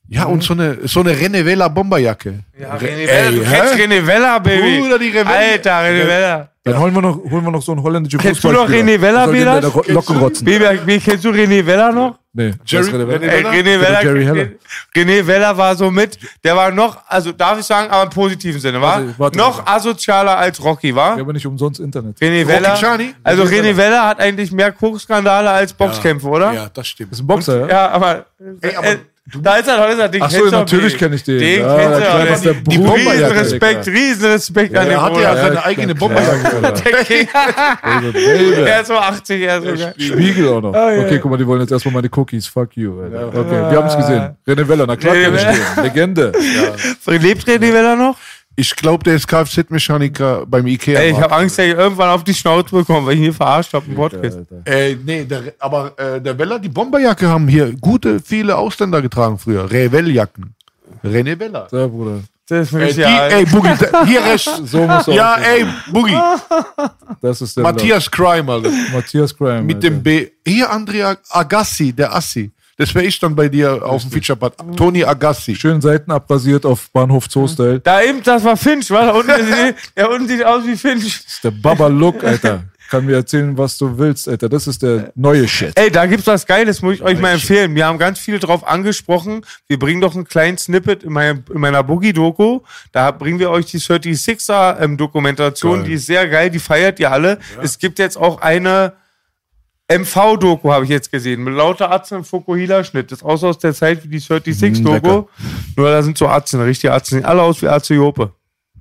Ja, und so eine, so eine Renevella Bomberjacke. Ja, Re- René Vella, du ey, kennst hä? René Vella, Baby. Bruder, die Revella. Alter, René Vella. Dann holen wir noch, holen wir noch so einen holländischen Kennst du noch Fußballspieler. René Vella, Der soll den Bela? Locken rotzen. Baby, wie kennst du René Vella noch? Nee, Jerry- René Ey? René Vella, Jerry Heller. René Vella war so mit, der war noch, also darf ich sagen, aber im positiven Sinne, war Warte, warte, noch warte. asozialer als Rocky, war? Ja, aber nicht umsonst Internet. René Vella. Chani? Also René Vella hat eigentlich mehr Kochskandale als Boxkämpfe, oder? Ja, das stimmt. Das ist ein Boxer, ja? Ja, aber, Ey, aber äh, da ist er, da ist er, den Ach so, kennst du, natürlich Baby. kenn ich den. Den Ja, du, das ist der Die Bruder. riesen Bomberjacke, Respekt, Digga. riesen Respekt an Er den hat ja Bruder. seine eigene Bomberjacke. Der. Baby. Er ist so 80, er ist so. Spiegel auch noch. Oh, ja. Okay, guck mal, die wollen jetzt erstmal meine Cookies. Fuck you. Alter. Okay, wir haben es gesehen. René Vella, na klar, René kenn ich den. Legende. Lebt René Vella noch? Ich glaube, der ist Kfz-Mechaniker beim Ikea. Ey, ich habe Angst, dass ich irgendwann auf die Schnauze bekomme, weil ich hier verarscht habe im Podcast. Äh, nee, der, aber äh, der Vella, die Bomberjacke haben hier gute, viele Ausländer getragen früher. Revell-Jacken. René Vella. Ja, Bruder. Das ist Äh, mich die, ja. ey, Boogie, hier rechts. So muss er Ja, aussehen. ey, Boogie. Das ist der Matthias Crime, Alter. Matthias Crime. Mit Alter. dem B. Hier Andrea Agassi, der Assi. Das wäre ich dann bei dir auf dem Feature-Part. Tony Agassi. Schön Seiten abrasiert auf Bahnhof Zoo-Style. Da eben, das war Finch, wa? Da unten, der unten sieht aus wie Finch. Das ist der Baba Look, Alter. Kann mir erzählen, was du willst, Alter. Das ist der neue Shit. Ey, da gibt's was Geiles, muss ich euch mal empfehlen. Wir haben ganz viel drauf angesprochen. Wir bringen doch einen kleinen Snippet in, mein, in meiner Boogie-Doku. Da bringen wir euch die 36er-Dokumentation, die ist sehr geil, die feiert ihr alle. Es gibt jetzt auch eine MV-Doku, habe ich jetzt gesehen, mit lauter Atzen im Fukuhila-Schnitt. Das ist auch so aus der Zeit wie die 36-Doku. lecker. Nur da sind so Atzen, richtige Atzen. Sehen alle aus wie Atze Jope.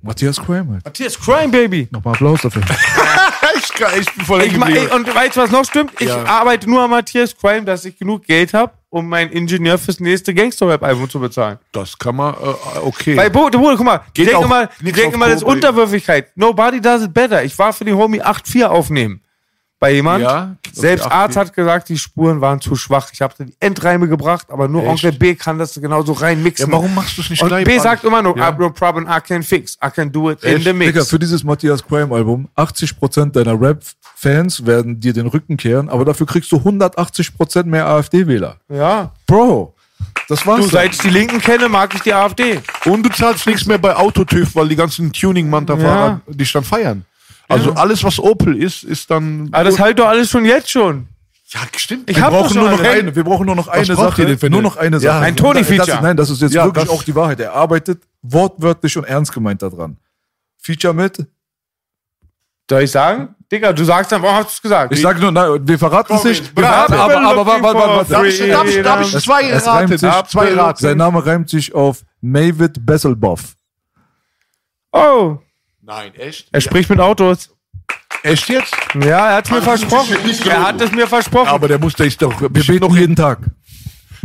Matthias Crime, Alter. Matthias Crime, Baby. Nochmal Applaus dafür. ich, ich bin voll Ich ma, ey, und weißt du, was noch stimmt? Ich Ja. arbeite nur an Matthias Crime, dass ich genug Geld habe, um meinen Ingenieur fürs nächste Gangster-Rap-Album zu bezahlen. Das kann man, äh, okay. Weil, Bruder, guck mal, die Geht auch die nix denken auf immer, das ist. Unterwürfigkeit. Nobody does it better. Ich war für den Homie 8-4 aufnehmen. Bei jemand. Ja, Selbst Arzt hat gesagt, die Spuren waren zu schwach. Ich habe die Endreime gebracht, aber nur Echt? Onkel B kann das genauso reinmixen. Ja, warum machst du es nicht Und live B sagt immer nur, Ja. I have no problem, I can fix. I can do it in Echt? the mix. Digga, für dieses Matthias Crime Album, 80% deiner Rap-Fans werden dir den Rücken kehren, aber dafür kriegst du 180% mehr AfD-Wähler. ja. Bro, das war's. Du, seit ich die Linken kenne, mag ich die AfD. Und du zahlst nichts mehr bei Autotüv, weil die ganzen Tuning-Manta-Fahrer dich dann feiern. Also alles, was Opel ist, ist dann. Aber das halt doch alles schon jetzt schon. ja, stimmt. Ich wir brauchen, nur noch alles. eine, wir brauchen nur noch eine Sache. denn für nur noch eine Ja, Sache. ein Tony-Feature. Nein, das ist jetzt Ja, wirklich auch die Wahrheit. Er arbeitet wortwörtlich und ernst gemeint daran. Feature mit. Soll ich sagen? Digga, du sagst dann, warum hast du es gesagt? Ich sage nur, nein, wir verraten es nicht. Wir verraten, aber, aber, warte, warte, warte. Darf ich, darf ich, darf ich Es- zwei es raten? reimt sich. Zwei raten. Sein Name reimt sich auf Mavid Besselboff. oh, Nein, echt? er spricht mit Autos. Echt jetzt? Ja, er hat mir versprochen. Er hat es mir versprochen. Aber der muss ich doch. Wir beten jeden Tag.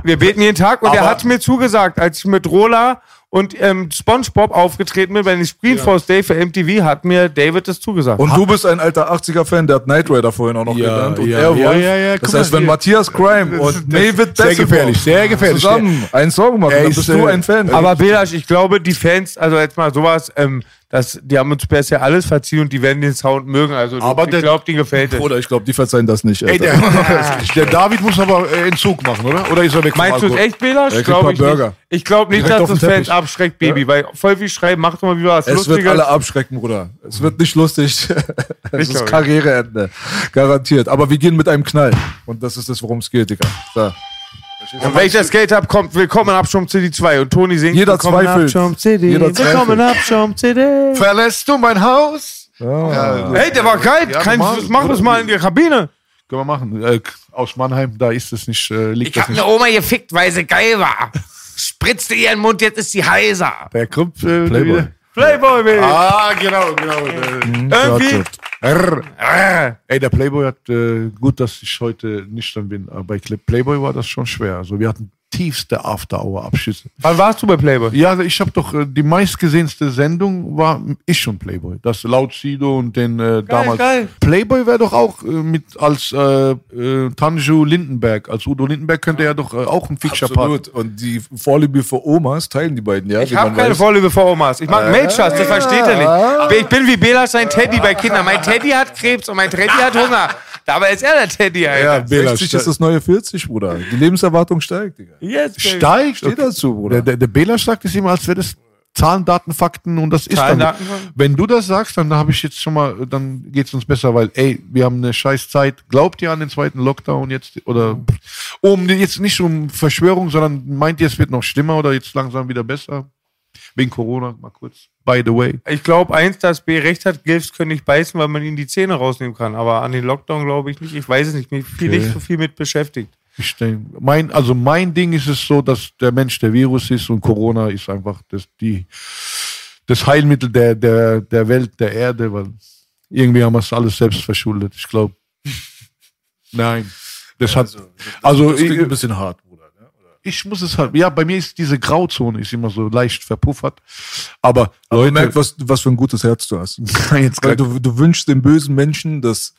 Wir beten jeden Tag und er Aber- hat mir zugesagt, als ich mit Rola und ähm, SpongeBob aufgetreten bin bei den Screenforce Day für MTV, hat mir David das zugesagt. Und du bist ein alter 80er-Fan, der hat Knight Rider vorhin auch noch Ja, genannt. Und ja, Airwolf. ja, ja, ja, das heißt, wenn hier. Matthias Crime und David sehr gefährlich, sehr gefährlich. zusammen einen Song machen, Er dann ist, bist du äh, ein Fan. Aber Belasch, ich glaube, die Fans, also jetzt mal sowas, ähm, das, die haben uns bisher alles verziehen und die werden den Sound mögen. Also Aber ich der- glaube, denen gefällt es. Oder ich glaube, die verzeihen das nicht. Ey, der, der David muss aber äh, Entzug machen, oder? Oder ist er weg Meinst du es echt, Glaube mal ich Burger. nicht. Ich glaube nicht, Direkt dass das Fans abschreckt, Baby, weil voll viel schreiben, mach doch mal wieder was es wird Lustiges. alle abschrecken, Bruder. Es wird nicht lustig. es ist glaub. Karriereende. Garantiert. Aber wir gehen mit einem Knall. Und das ist das, worum es geht, Digga. So. Und wenn ich das Geld habe, kommt Willkommen Abschaum CD 2 und Toni singt Jeder Willkommen zweifelt. Abschaum CD. Jeder Willkommen. Abschaum CD. Verlässt du mein Haus? Hey, der war geil. Ja, Kein, normal. mach das mal in die Kabine. Können wir machen. Äh, aus Mannheim, da ist es nicht, äh, liegt Ich das hab nicht. eine Oma gefickt, weil sie geil war. Spritzte ihren Mund, jetzt ist sie heiser. Der kommt äh, Playboy. wieder. Playboy, Baby. Ah, genau, genau. Äh, Irgendwie. Ey, der Playboy hat, äh, gut, dass ich heute nüchtern bin, aber bei Playboy war das schon schwer. Also wir hatten tiefste After-Hour-Abschüsse. Wann warst du bei Playboy? Ja, ich habe doch, äh, die meistgesehenste Sendung war ich und Playboy. Das laut Sido und den äh, damals. geil. Playboy wäre doch auch äh, mit als äh, äh, Tanju Lindenberg, als Udo Lindenberg könnte er doch äh, auch ein Feature-Part. Absolut. Und die Vorliebe für Omas teilen die beiden, ja? Ich habe keine weiß. Vorliebe für Omas. Ich mag Milchschass, das versteht er nicht. Ich bin wie Belasch sein Teddy bei Kindern. Mein Teddy hat Krebs und mein Teddy hat Hunger. Dabei ist er der Teddy, Alter. Bela, 60 ist das neue 40, Bruder. Die Lebenserwartung steigt, Digga. Yes, steigt. Steh dazu, Bruder. Der, der, der Bela sagt es immer, als wäre das Zahlen, Daten, Fakten und das ist Zahlen, dann. Daten? Wenn du das sagst, dann habe ich jetzt schon mal, dann geht's uns besser, weil, ey, wir haben eine scheiß Zeit. Glaubt ihr an den zweiten Lockdown jetzt? Oder um jetzt nicht um Verschwörung, sondern meint ihr, es wird noch schlimmer oder jetzt langsam wieder besser? Wegen Corona, mal kurz. By the way. Ich glaube, eins, dass B recht hat, Gilfs können nicht beißen, weil man ihnen die Zähne rausnehmen kann. Aber an den Lockdown glaube ich nicht. Ich weiß es nicht. Mich viel Okay. nicht so viel mit beschäftigt. Ich denk, mein, also mein Ding ist es so, dass der Mensch der Virus ist und Corona ist einfach das, die, das Heilmittel der, der, der Welt, der Erde, weil irgendwie haben wir es alles selbst verschuldet. Ich glaube. Nein. Das hat, also, das klingt ich, ein bisschen hart? Ich muss es halt, ja, bei mir ist diese Grauzone ist immer so leicht verpuffert. Aber Aber Leute, merk, was, was für ein gutes Herz du hast. jetzt Weil du, du wünschst den bösen Menschen das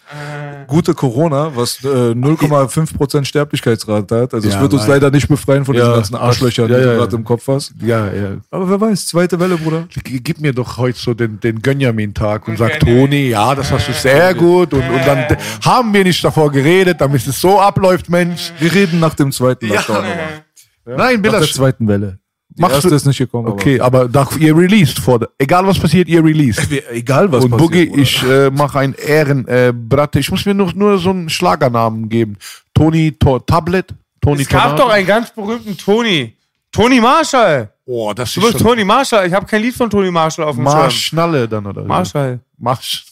gute Corona, was äh, 0,5% Sterblichkeitsrate hat. Also es Ja, wird uns nein. leider nicht befreien von diesen Ja, ganzen das- Arschlöchern, ja, die ja, du ja. gerade im Kopf hast. ja, ja. Aber wer weiß, zweite Welle, Bruder. Gib mir doch heute so den, den Gönjamin-Tag und sag, Toni, ja, das hast du sehr gut. Und, und dann haben wir nicht davor geredet, damit es so abläuft, Mensch. Wir reden nach dem zweiten Lockdown. nochmal. Nein, Nach Billa, der zweiten Welle. Die Machst erste du- ist nicht gekommen. okay, aber nach, ihr released vor, egal was passiert, ihr released. Aber egal was Und passiert. Boogie, Bruder. ich äh, mache ein Ehren, äh. Ich muss mir nur, nur so einen Schlagernamen geben. Toni to Tablet. Toni Es gab Tornado. doch einen ganz berühmten Toni. Toni Marshall. Oh, das Du ist bist schon Toni Marshall. Ich habe kein Lied von Toni Marshall auf dem Schirm. Marschnalle dann, oder? Marshall. Marsch.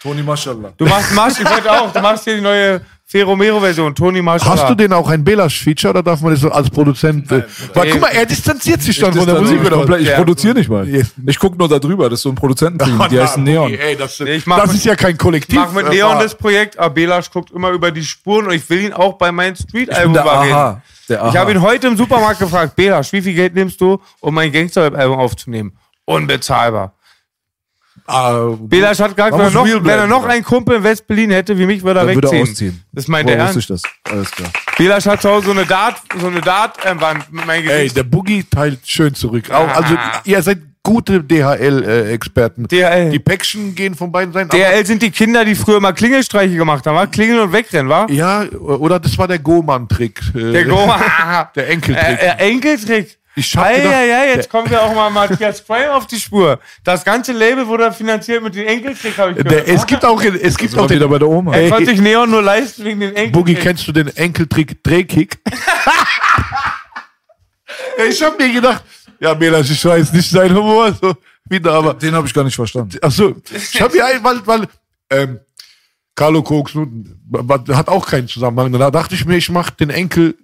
Toni Maschallah. Du machst Marsch, ich wollte auch. Du machst hier die neue Feromero-Version. Toni Marshall. Hast du den auch ein Belash-Feature oder darf man das so als Produzent? äh, weil, guck mal, er distanziert sich dann von der Musik. Komplett- ich Ja. produziere nicht mal. Ich gucke nur da drüber. Das ist so ein Produzententeam. Die heißen Neon. Ey, das, Ich mach das mit- ist ja kein Kollektiv. Ich mach mit äh, war- das Projekt, aber Belasch guckt immer über die Spuren und ich will ihn auch bei meinem Street-Album überreden. Ich habe ihn heute im Supermarkt gefragt, Belasch, wie viel Geld nimmst du, um mein Gangster-Album aufzunehmen? Unbezahlbar. Ah, gesagt, Man wenn er, noch, wenn er noch oder? einen Kumpel in West-Berlin hätte, wie mich, würde er Dann würde wegziehen. er ausziehen. Das meint Woher er ernst. ich das? Alles klar. Belasch hat so eine Dart, so eine Dart-Wand mit meinem Ey, Gesicht. der Boogie teilt schön zurück. Auch, also, ihr seid gute DHL-Experten. DHL. Die Päckchen gehen von beiden Seiten. DRL sind die Kinder, die früher mal Klingelstreiche gemacht haben, wa? Klingeln und wegrennen, wa? Ja, oder das war der Goman-Trick. äh, Der Goma. Der Enkeltrick. Äh, äh, Enkeltrick. Ich hab ja, gedacht, ja, ja, jetzt der- kommt ja auch mal Matthias Frey auf die Spur. Das ganze Label wurde finanziert mit dem Enkeltrick, habe ich Der, gehört. es gibt auch, es gibt auch wieder den, bei der Oma. er konnte sich Neon nur leisten wegen den Enkeltrick. Boogie, kennst du den Enkeltrick Drehkick? Ja, ich hab mir gedacht, ja, Melas, ich weiß nicht sein Humor, so, wieder, aber, Den habe ich gar nicht verstanden. ach so, ich hab mir ein, weil, ähm, Carlo Koks hat auch keinen Zusammenhang. Da dachte ich mir, ich mach den Enkel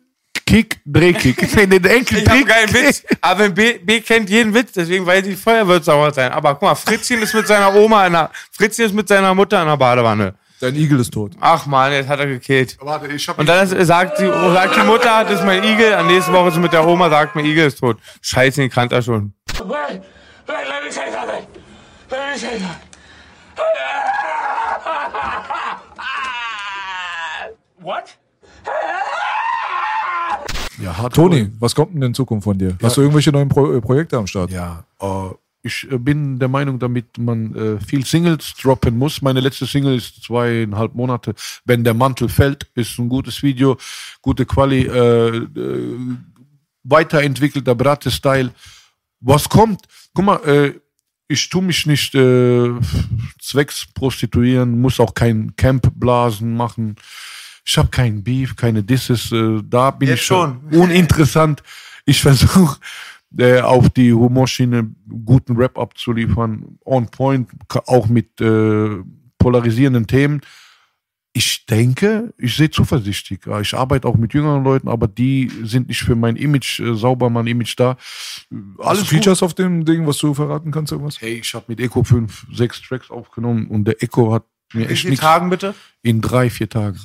Kick, Drehkick. Nee, den Enkel Ich habe keinen Witz. Aber B, B kennt jeden Witz, deswegen weiß die Feuer wird sauer sein. Aber guck mal, Fritzchen ist mit seiner Oma in der, Fritzchen ist mit seiner Mutter in der Badewanne. Dein Igel ist tot. Ach man, jetzt hat er gekillt. Warte, ich hab Und dann ist, sagt, die, sagt die Mutter, das ist mein Igel. An nächste Woche ist sie mit der Oma, sagt, mein Igel ist tot. Scheiße, den kannte er schon. Wait, wait, let me say something. Let me say something. What? Ja, hart Toni, was kommt denn in Zukunft von dir? Hast du irgendwelche neuen Pro äh, Projekte am Start? Ja, äh, ich äh, bin der Meinung, damit man äh, viel Singles droppen muss. Meine letzte Single ist zweieinhalb Monate. Wenn der Mantel fällt, ist ein gutes Video, gute Quali, äh, weiterentwickelter Bratte-Style. Was kommt? Guck mal, ich tu mich nicht zwecks prostituieren, muss auch kein Campblasen machen. Ich habe keinen Beef, keine Disses. Äh, da bin Jetzt ich schon. uninteressant. Ich versuche äh, auf die Humorschiene guten Rap abzuliefern, on point, auch mit äh, polarisierenden Themen. Ich denke, ich sehe zuversichtlich. Ich arbeite auch mit jüngeren Leuten, aber die sind nicht für mein Image, äh, sauber mein Image da. Hast Alles du Features auf dem Ding, was du verraten kannst, irgendwas? Hey, ich habe mit Echo fünf, sechs Tracks aufgenommen und der Echo hat mir Wie echt nichts Tagen bitte? in drei, vier Tagen.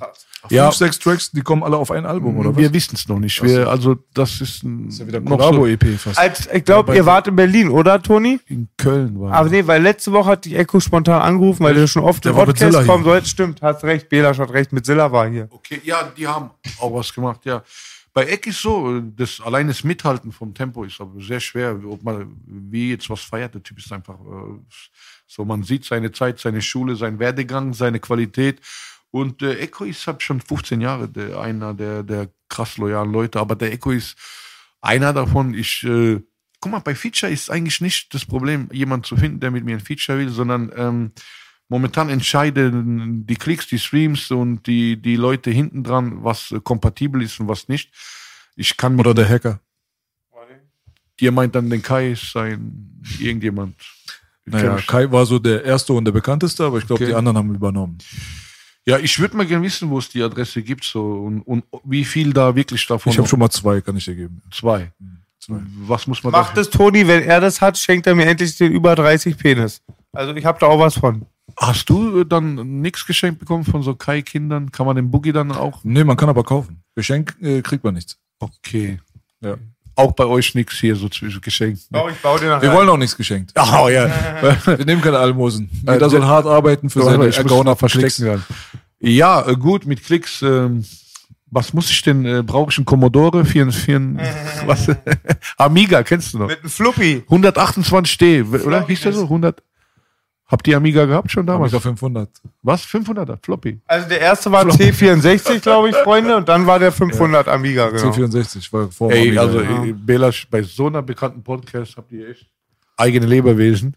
Ja. Fünf, sechs Tracks, die kommen alle auf ein Album, oder was? wir wissen es noch nicht. Wir, also das ist, ein, ist ja wieder Kollabo-EP fast. Als, ich glaube, ihr wart in Berlin, oder, Toni? in Köln war. Aber nee, weil letzte Woche hat die Echo spontan angerufen, weil der schon oft Der im Podcast kommen sollte. Stimmt, hast recht, Belasch hat recht, mit Silla war hier. Okay, ja, die haben auch was gemacht, ja. Bei Eck ist so, das allein das Mithalten vom Tempo ist aber sehr schwer. Ob man wie jetzt was feiert, der Typ ist einfach äh, so, man sieht seine Zeit, seine Schule, sein Werdegang, seine Qualität. Und äh, Echo ist halt schon 15 Jahre der, einer der, der krass loyalen Leute, aber der Echo ist einer davon. Ich, äh, guck mal, bei Feature ist eigentlich nicht das Problem, jemanden zu finden, der mit mir ein Feature will, sondern ähm, momentan entscheiden die Klicks, die Streams und die, die Leute hinten dran, was äh, kompatibel ist und was nicht. Ich kann Oder der Hacker. ihr meint dann den Kai sein, irgendjemand. Naja. Kai war so der erste und der bekannteste, aber ich glaube, Okay. die anderen haben übernommen. Ja, ich würde mal gerne wissen, wo es die Adresse gibt so und, und wie viel da wirklich davon. Ich habe schon mal zwei, kann ich dir geben. zwei. Zwei. Was muss man Macht da? es Toni, wenn er das hat, schenkt er mir endlich den über 30 Penis. Also ich habe da auch was von. Hast du äh, dann nichts geschenkt bekommen von so Kai-Kindern? Kann man den Boogie dann auch? Nee, man kann aber kaufen. Geschenk äh, kriegt man nichts. Okay. Ja. Auch bei euch nichts hier so zwischen geschenkt. Ne? Doch, ich baue dir nach Wir wollen auch nichts geschenkt. Oh ja. Wir nehmen keine Almosen. Jeder soll hart arbeiten für seine ich muss Gauner noch verstecken werden. Ja, äh, gut, mit Klicks. Ähm, was muss ich denn? Äh, Brauche ich einen Commodore? 44, was? Amiga, kennst du noch? Mit einem Fluppy. 128D, oder? Hieß der so? 100? Habt ihr Amiga gehabt schon damals? Amiga 500. Was? 500er? Floppy? Also der erste war C64, glaube ich, Freunde, und dann war der 500 Amiga, genau. C64 war vor Ey, Amiga. also ja. äh, Bela, bei so einer bekannten Podcast habt ihr echt eigene Lebewesen.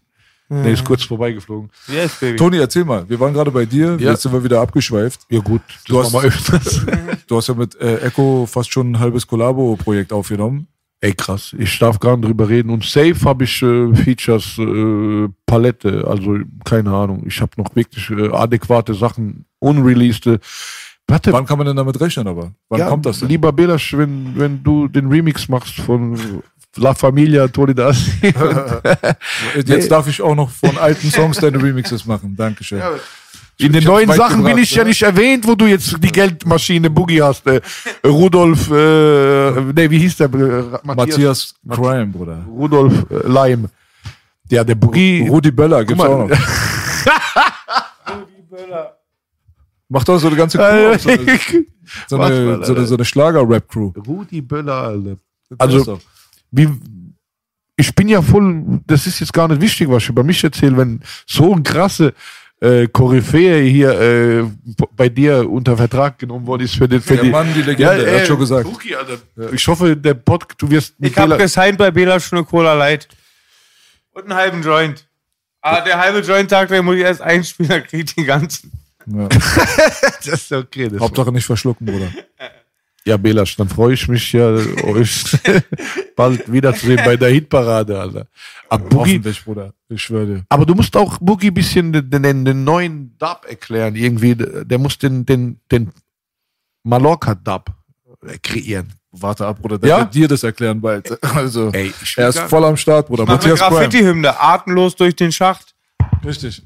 Der ist kurz vorbeigeflogen. Yes, Baby. Toni, erzähl mal. Wir waren gerade bei dir. Ja. Jetzt sind wir wieder abgeschweift. Ja gut, das Du hast-. Du hast ja mit äh, Echo fast schon ein halbes Kollabo-Projekt aufgenommen. Ey, krass. Ich darf gar nicht drüber reden. Und safe habe ich äh, Features, äh, Palette. Also, keine Ahnung. Ich habe noch wirklich äh, adäquate Sachen, unreleased. Warte, Wann kann man denn damit rechnen aber? Wann ja, kommt das denn? Lieber Belasch, wenn, wenn du den Remix machst von La Familia Tolidas. Jetzt darf ich auch noch von alten Songs deine Remixes machen. Dankeschön. In den neuen Sachen bin gebracht, ich ja ne? nicht erwähnt, wo du jetzt die Geldmaschine Boogie hast. Äh, Rudolf, äh, nee, wie hieß der? Äh, Matthias Crime, Bruder. Rudolf äh, Leim. Ja, der Boogie. Rudi Böller gibt's auch noch. Macht doch so eine ganze Crew. So eine, so eine, so eine, so eine Schlager-Rap-Crew. Rudi Böller, Alter. Also, Also, wie, ich bin ja voll, das ist jetzt gar nicht wichtig, was ich über mich erzähle, wenn so ein krasse äh, Koryphäe hier äh, bei dir unter Vertrag genommen worden ist für den für Der die, Mann, die Legende, er hat schon gesagt. Boogie, Alter. Ich hoffe, der Pod, du wirst Ich habe gesigned bei Bela schon eine Cola Light. Und einen halben Joint. Aber der halbe Joint-Tag, den muss ich erst einspielen, dann krieg ich den ganzen. Ja. das ist okay. Das Hauptsache nicht verschlucken, Bruder. Ja, Belasch, dann freue ich mich ja, euch bald wiederzusehen bei der Hitparade, Alter. Aber Boogie, Hoffentlich, Bruder. Ich schwöre dir. aber du musst auch Boogie ein bisschen den, den, den neuen Dub erklären, irgendwie. Der muss den, den, den Mallorca-Dub kreieren. Warte ab, Bruder. Der Ja? wird dir das erklären bald. Also, Ey, ich er ist voll am Start, Bruder. Mach eine Matthias. Graffiti-Hymne, atemlos durch den Schacht. Richtig.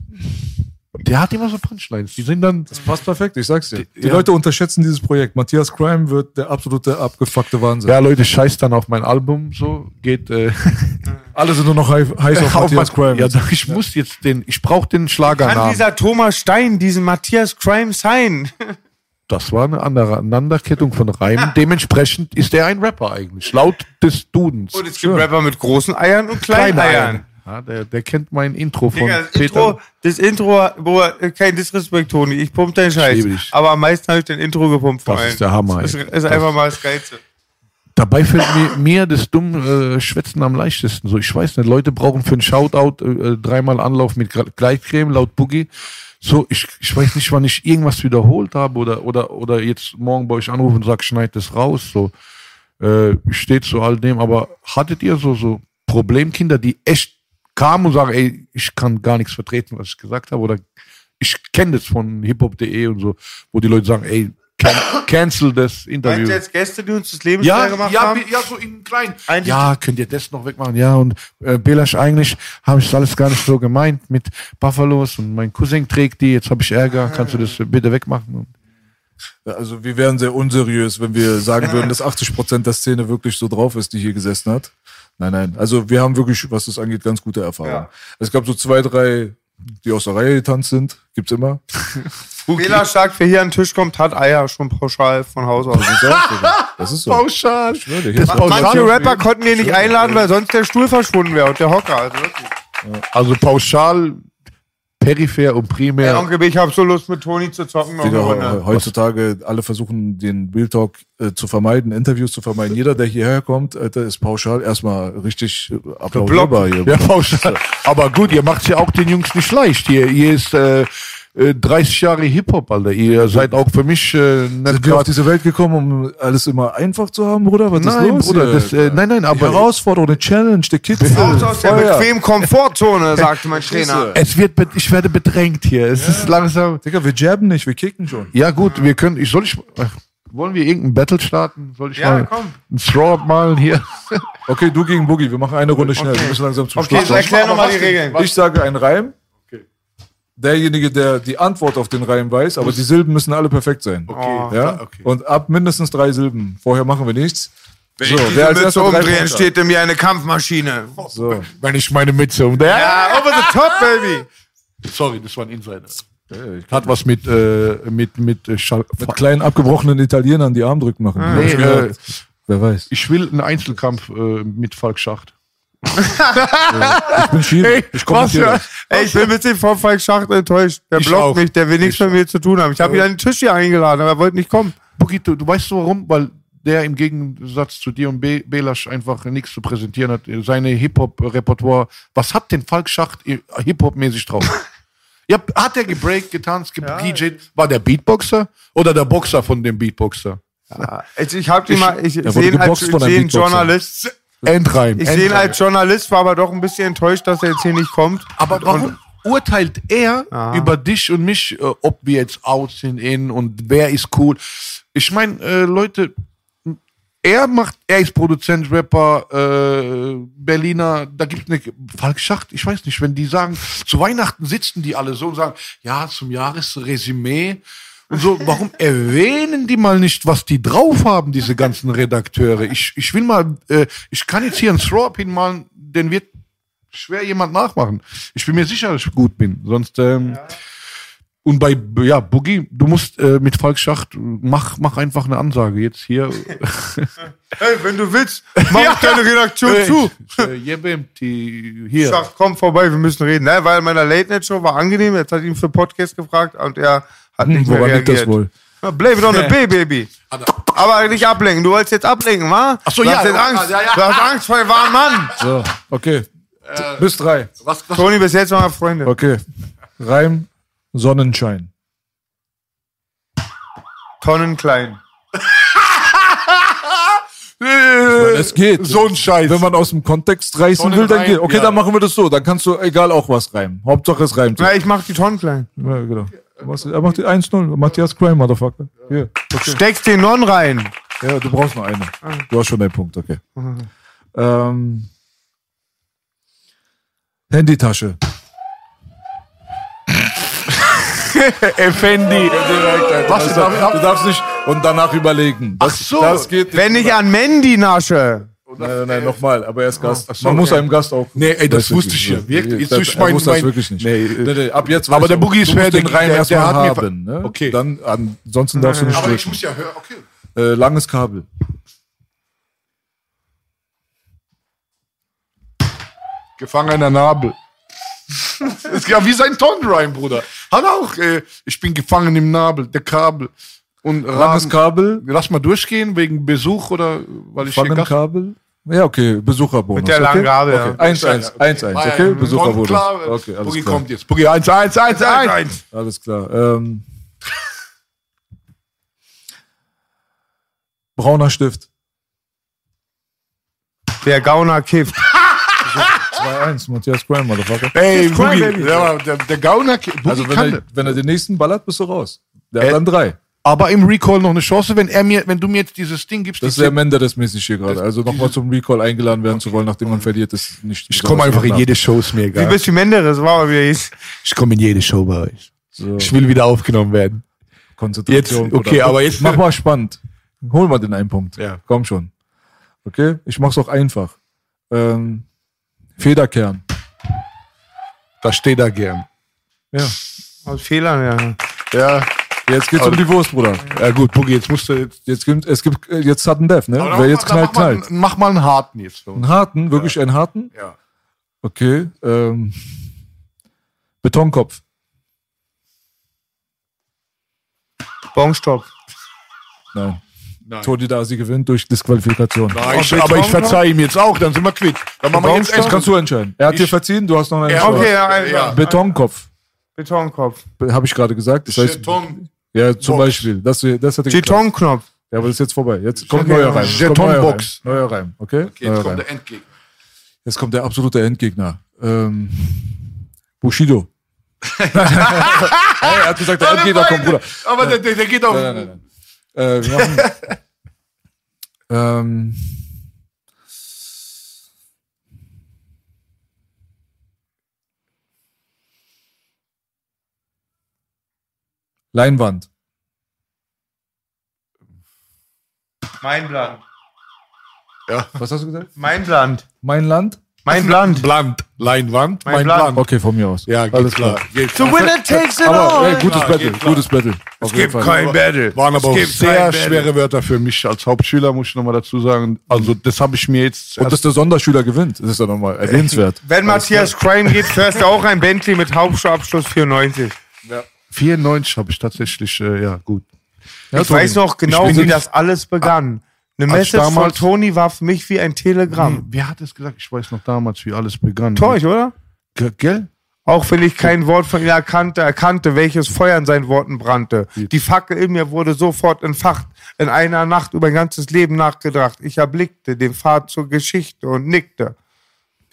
Der hat immer so Punchlines. Die sind dann. Das passt perfekt, ich sag's dir. Die Ja. Leute unterschätzen dieses Projekt. Matthias Crime wird der absolute abgefuckte Wahnsinn. Ja, Leute, scheiß dann auf mein Album, so geht. Äh, Alle sind nur noch heiß auf Matthias Crime. Ja, ich muss jetzt den, ich brauche den Kann Schlagernamen. dieser Thomas Stein diesen Matthias Crime sein? Das war eine andere Aneinanderkettung von Reimen. Dementsprechend ist er ein Rapper eigentlich, laut des Dudens. Und es gibt Rapper mit großen Eiern und kleinen Eiern. Ja, der, der kennt mein Intro von Digga, das Peter. Intro, das Intro, Bruder, kein Disrespekt, Toni, ich pump deinen Scheiß. dich. Aber am meisten habe ich dein Intro gepumpt Das ist der Hammer, Das ist, ist einfach mal das Geilste. Dabei fällt mir, mir das dumme äh, Schwätzen am leichtesten. So, ich weiß nicht, Leute brauchen für einen Shoutout äh, dreimal Anlauf mit Gleitcreme laut Boogie. So, ich, ich weiß nicht, wann ich irgendwas wiederholt habe oder, oder, oder jetzt morgen bei euch anrufen und sag, schneid das raus. So, äh, steht zu all dem. Aber hattet ihr so, so Problemkinder, die echt kamen und sagen, ey, ich kann gar nichts vertreten, was ich gesagt habe? Oder ich kenne das von hiphop.de und so, wo die Leute sagen, ey, can, cancel das Interview. Meinst du jetzt Gäste, die uns das Leben schwer Ja, gemacht ja, haben? ja, so in klein. Eigentlich- Ja, könnt ihr das noch wegmachen? Ja, und äh, Belasch, eigentlich habe ich das alles gar nicht so gemeint mit Buffalos und mein Cousin trägt die, jetzt habe ich Ärger, kannst du das bitte wegmachen? Also wir wären sehr unseriös, wenn wir sagen würden, dass 80 Prozent der Szene wirklich so drauf ist, die hier gesessen hat. Nein, nein. Also wir haben wirklich, was das angeht, ganz gute Erfahrungen. Ja. Es gab so zwei, drei, die aus der Reihe getanzt sind. Gibt's immer. Wähler sagt, wer hier an den Tisch kommt, hat Eier schon pauschal von Haus aus. Das ist so. Pauschal. schwöre dir, Das hier- pauschal. Manche Rapper konnten den nicht einladen, weil sonst der Stuhl verschwunden wäre und der Hocker. Also wirklich. Also pauschal, peripher und primär. Onkel B, ich hab so Lust mit Toni zu zocken. Digga, Runde. he- heutzutage, alle versuchen, den Bill Talk äh, zu vermeiden, Interviews zu vermeiden. Jeder, der hierher kommt, Alter, ist pauschal erstmal richtig applaudierbar hier. Ja, pauschal. Aber gut, ihr macht's ja auch den Jungs nicht leicht. Ihr, ihr ist äh, äh, 30 Jahre Hip-Hop, Alter. Ihr seid auch für mich äh, nicht auf diese Welt gekommen, um alles immer einfach zu haben, Bruder? Was Nein, ist los Bruder, hier? das, äh, nein, nein, Die aber Herausforderung, die Challenge, der Kitzel. Raus aus der bequemen Komfortzone, sagte mein Trainer. es wird, ich werde bedrängt hier. Es ist langsam. Digga, wir jabben nicht, wir kicken schon. Ja gut, wir können. Ich soll ich. äh, Wollen wir irgendein Battle starten? Soll ich Ja, mal komm. ein Throw malen hier? Okay, du gegen Boogie, wir machen eine Runde schnell. Wir müssen langsam zum Okay, Schluss so erklär nochmal die Regeln. Ich sage einen Reim. Derjenige, der die Antwort auf den Reim weiß, aber die Silben müssen alle perfekt sein. Okay, Ja? okay. Und ab mindestens drei Silben. Vorher machen wir nichts. Wenn So, ich wer diese als Mütze umdrehe, Punkte steht in mir eine Kampfmaschine. So. Wenn ich meine Mütze um. Ja. Over the top, baby. Sorry, das war ein Insider. Hat was mit äh, mit mit äh, Mit kleinen abgebrochenen Italienern die Armdrücken machen. Nee, ich gehört. äh, Wer weiß. Ich will einen Einzelkampf äh, mit Falk Schacht. Ich bin Schiri. Ich kommentiere das. Ey, ich bin ein bisschen von Falk Schacht enttäuscht. Der Ich blockt auch. mich, der will nichts mit mir zu tun haben. Ich habe ihn an den Tisch hier eingeladen, aber er wollte nicht kommen. Bugito, du weißt warum? Weil der im Gegensatz zu dir und Be Belasch einfach nichts zu präsentieren hat. Seine Hip-Hop-Repertoire. Was hat denn Falk Schacht Hip-Hop-mäßig drauf? ja, hat er gebreakt, getanzt, ge DJ? War der Beatboxer oder der Boxer von dem Beatboxer? Also ich habe ihn mal, ich sehe ihn als ich seh. Journalist. Endreim. Ich sehe ihn als Journalist, war aber doch ein bisschen enttäuscht, dass er jetzt hier nicht kommt. Aber warum urteilt er Ah. über dich und mich, äh, ob wir jetzt out sind, in und wer ist cool? Ich meine, äh, Leute, er macht, er ist Produzent, Rapper, äh, Berliner, da gibt eine Falk Schacht, ich weiß nicht, wenn die sagen, zu Weihnachten sitzen die alle so und sagen, ja, zum Jahresresümee und so, warum erwähnen die mal nicht, was die drauf haben, diese ganzen Redakteure? Ich, ich will mal, äh, ich kann jetzt hier einen Throw-Up hinmalen, den wird schwer jemand nachmachen. Ich bin mir sicher, dass ich gut bin. Sonst, ähm, und bei, ja, Boogie, du musst äh, mit Falk Schacht, mach, mach einfach eine Ansage jetzt hier. Hey, wenn du willst, mach ich deine Redaktion Äh, zu. äh, Jebem, die, hier. Sag, komm vorbei, wir müssen reden. Ne? Weil meiner Late-Night-Show war angenehm, jetzt hat ihn für Podcast gefragt und er hat nicht mehr Hm, Woran liegt reagiert. das wohl? Ja, Blame it on the B, Baby. Aber nicht ablenken, du wolltest jetzt ablenken, wa? Ach so, du ja, Hast jetzt ja, Angst. ja, ja. Du hast Angst vor dem wahren Mann. So, okay. Bis drei. Was, was, Toni, bis jetzt waren wir Freunde. Okay. Reim, Sonnenschein. Tonnenklein. Es geht. So ein Scheiß. Wenn man aus dem Kontext reißen will, dann geht. Okay, ja. dann machen wir das so. Dann kannst du egal auch was reimen. Hauptsache es reimt. sich. Na, ich mach die Tonnenklein. Ja, genau. Machst- Er macht die 1-0. Matthias Crime, Motherfucker. Hier. Okay. Steckst den Non rein. Ja, du brauchst noch eine. Du hast schon einen Punkt, okay. Ähm, Handytasche. Effendi. Was, Du darfst, du darfst nicht und danach überlegen. Das, Ach so. Das geht Wenn ich an Mandy nasche. Nein, nein, nein, nochmal, aber er ist Gast. Ach Man muss einem Gast auch. Nee, ey, das Weiß wusste ich ja. Wirklich, jetzt Das- er mein- wusste das wirklich nicht. Nee, Nee, nee, ab jetzt aber der Boogie ist fertig. den Reim Der- erstmal der hat haben. Ne? Okay. Dann, ansonsten darfst du nicht Aber ich muss ja hören, okay. Äh, langes Kabel. Gefangener Nabel. Das ist ja wie sein Tonrhyme, Bruder. Hat auch, äh, ich bin gefangen im Nabel, der Kabel. Und Langes Kabel, Lass mal durchgehen, wegen Besuch oder weil ich hier Gast Fangenkabel. Ja, okay, Besucherbonus. Mit der okay? langen Gabel, ja. Okay. 1, 1, 1, 1, Ah, ja, okay? Besucherbonus. klar. Okay, alles Boogie klar. kommt jetzt. Boogie 1, 1, 1, 1. Alles klar. Ähm, brauner Stift. Der Gauner kifft. 2-1, Matthias Crime, Motherfucker. Ey, Boogie, der, der, der Gauner, Boogie Also wenn er, wenn er den nächsten ballert, bist du raus. Der hat dann drei. Aber im Recall noch eine Chance, wenn er mir, wenn du mir jetzt dieses Ding gibst. Das ist sehr Menderes-mäßig hier gerade. Also nochmal zum Recall eingeladen werden zu wollen, nachdem man verliert, ist nicht. ich komme einfach in jede Show, ist mir Wie egal. bist du Menderes, war wie er hieß. Ich komme in jede Show bei euch. So, Ich will wieder aufgenommen werden. Konzentration. Jetzt, okay, aber jetzt- Mach mal spannend. Hol mal den einen Punkt. Ja. Komm schon. Okay? Ich mach's auch einfach. Ähm, Federkern. Da steht er gern. Ja. Aus Fehlern, ja. Ja. Jetzt geht's um die Wurst, Bruder. Ja gut, Boogie, jetzt musst du jetzt. Jetzt gibt es gibt jetzt Sudden Death, ne? Wer jetzt knallt, mach mal, knallt. Mach mal einen harten jetzt. für uns. Einen harten, wirklich einen harten? Ja. Okay. Ähm, Betonkopf. Bonstopp. Nein. Nein. Toni Dasi gewinnt durch Disqualifikation. Nein, ich, aber ich verzeih ihm jetzt auch, dann sind wir quitt. Dann machen wir jetzt Das erst kannst du entscheiden. Er hat dir verziehen, du hast noch eine Ja. Okay, ja. Ja. Betonkopf, Betonkopf. habe ich gerade gesagt. Das heißt, Jeton. Ja, zum Box. Beispiel. Das, das geklappt. Jetonknopf. Ja, aber das ist jetzt vorbei. Jetzt kommt neuer. Reim. Jetzt Jeton kommt neuer Reim, okay? Okay, neuer jetzt kommt Reim. der Endgegner. Jetzt kommt der absolute Endgegner. Ähm, Bushido. er hat gesagt, der Endgegner kommt, Bruder. Aber der, der, der geht auf. Nein, nein, nein. nein. Äh, wir machen, ähm, Leinwand. Mein Land. Was hast du gesagt? Mein Land. Mein Land? Mein Land. Bland. Leinwand. Mein Mein, Land. Okay, von mir aus. Ja, geht Alles klar. klar. The winner takes it Aber all. ey, gutes klar, Battle, gutes Battle. Auf jeden Fall. Battle. Waren aber auch gibt sehr kein schwere Wörter für mich als Hauptschüler, muss ich nochmal dazu sagen. Also, das habe ich mir jetzt. Und dass der Sonderschüler gewinnt, das ist ja nochmal erwähnenswert. Wenn Matthias Crime geht, fährst du auch ein Bentley mit Hauptschulabschluss 94. 94 habe ich tatsächlich, äh, ja, gut. ich weiß noch genau, wie das alles begann. Eine Message von damals- Toni war für mich wie ein Telegramm. Wer hat es gesagt? Ich weiß noch damals, wie alles begann. Torch, oder? Ge- Gell? Auch wenn ich kein Wort von ihm erkannte, erkannte, welches Feuer in seinen Worten brannte. Die Fackel in mir wurde sofort entfacht, in einer Nacht über ein ganzes Leben nachgedacht. Ich erblickte den Pfad zur Geschichte und nickte.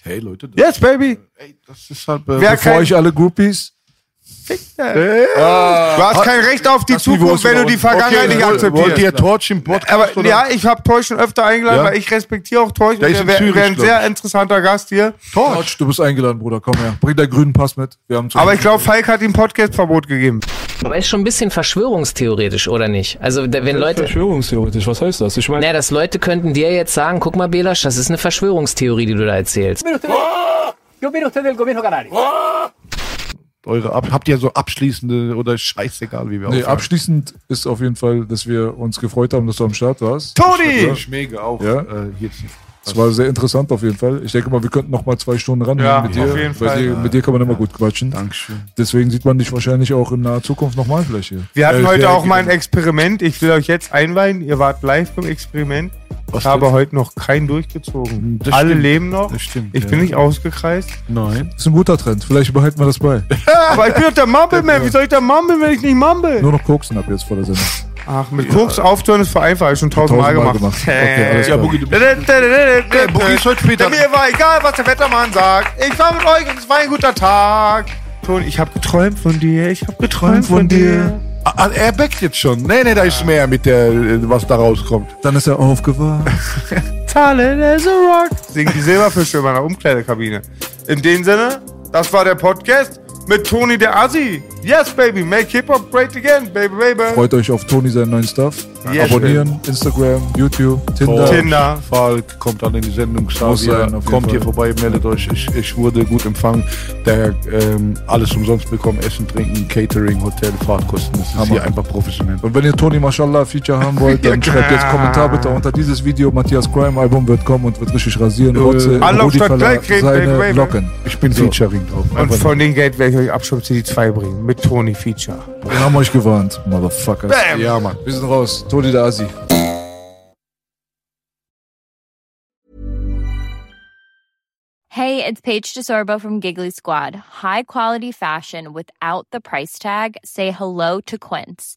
Hey, Leute. Das, Yes, baby! ey, das ist halt. Äh, Wer Bevor kein, euch alle Groupies. Du hast kein Recht auf die Zukunft, wenn du die. Vergangenheit nicht wollt, wollt akzeptierst. ihr Torch im Podcast? Aber oder? ja, ich habe Torch schon öfter eingeladen, Ja? weil ich respektiere auch Torch. Der und ist in Der wäre ein sehr ich. interessanter Gast hier. Torch, du bist eingeladen, Bruder. Komm her. Bring deinen grünen Pass mit. Wir haben zu Aber ich glaube, Falk hat ihm Podcastverbot gegeben. Aber ist schon ein bisschen verschwörungstheoretisch, oder nicht? Also, wenn Leute. Verschwörungstheoretisch, was heißt das? Ich meine, Naja, dass Leute könnten dir jetzt sagen, guck mal, Belasch, das ist eine Verschwörungstheorie, die du da erzählst. ¿Qué opina usted del gobierno canario? Eure Ab habt ihr so abschließende oder scheißegal, wie wir Nee, aufhören? abschließend ist auf jeden Fall, dass wir uns gefreut haben, dass du am Start warst. Toni! Ich mega auch. Ja. Äh, jetzt. Es war sehr interessant auf jeden Fall. Ich denke mal, wir könnten noch mal zwei Stunden ran Ja, mit dir. auf jeden Fall. Dir, mit dir kann man immer gut quatschen. Dankeschön. Deswegen sieht man dich wahrscheinlich auch in naher Zukunft nochmal vielleicht hier. Wir hatten Äh, heute auch mal ein. Experiment. Ich will euch jetzt einweihen. Ihr wart live beim Experiment. Was Ich habe heute noch keinen durchgezogen. Das Alle stimmt. leben noch. Das stimmt, Ich bin ja. nicht ausgekreist. Nein. Das ist ein guter Trend. Vielleicht behalten wir das bei. Aber ich bin doch der Mumble-Man. Wie soll ich da mumble, wenn ich nicht mumble? Nur noch koksen ab jetzt vor der Sendung. Ach, mit Koks aufzuhören ist vereinfacht. Hab ich schon tausendmal Tausendmal gemacht. gemacht. Okay, alles Ja. Boogie, du Der Boogie ist heute später. Mir war egal, was der Wettermann sagt. Ich war mit euch und es war ein guter Tag. Toni, ich habe geträumt von dir. Ich habe geträumt von dir. Ah, er backt jetzt schon. Nee, nee, da ist mehr mit der, was da rauskommt. Dann ist er aufgewacht. Solid as a rock. Singt die Silberfische in meiner Umkleidekabine. In dem Sinne, das war der Podcast mit Toni der Assi. Yes, baby, make Hip-Hop great again, baby, baby. Freut euch auf Toni seinen neuen Stuff. Yes, Abonnieren, Instagram, YouTube, Tinder. Tinder. Falk kommt dann in die Sendung. Muss Xavier sein, kommt hier Fall. vorbei, meldet euch. Ich, ich wurde gut empfangen. Der ähm, alles umsonst bekommen. Essen, Trinken, Catering, Hotel, Fahrtkosten. Das ist Hammer. hier einfach professionell. Und wenn ihr Toni Mashallah Feature haben wollt, dann Ja, schreibt jetzt. Kommentar bitte unter dieses Video. Matthias Crime Album wird kommen und wird richtig rasieren. Rotze, Anlauf Rudi statt Verla- Gleichkrieg, seine baby, baby. Locken. Ich bin So. Featuring drauf. Und von dem Geld werde ich euch Abschub CD 2 bringen. Mit Toni Feature. Wir haben euch gewarnt, Motherfuckers. Bam. Ja, Mann. Wir sind raus. Toni der Assi. Hey, it's Paige DeSorbo from Giggly Squad. High quality fashion without the price tag. Say hello to Quince.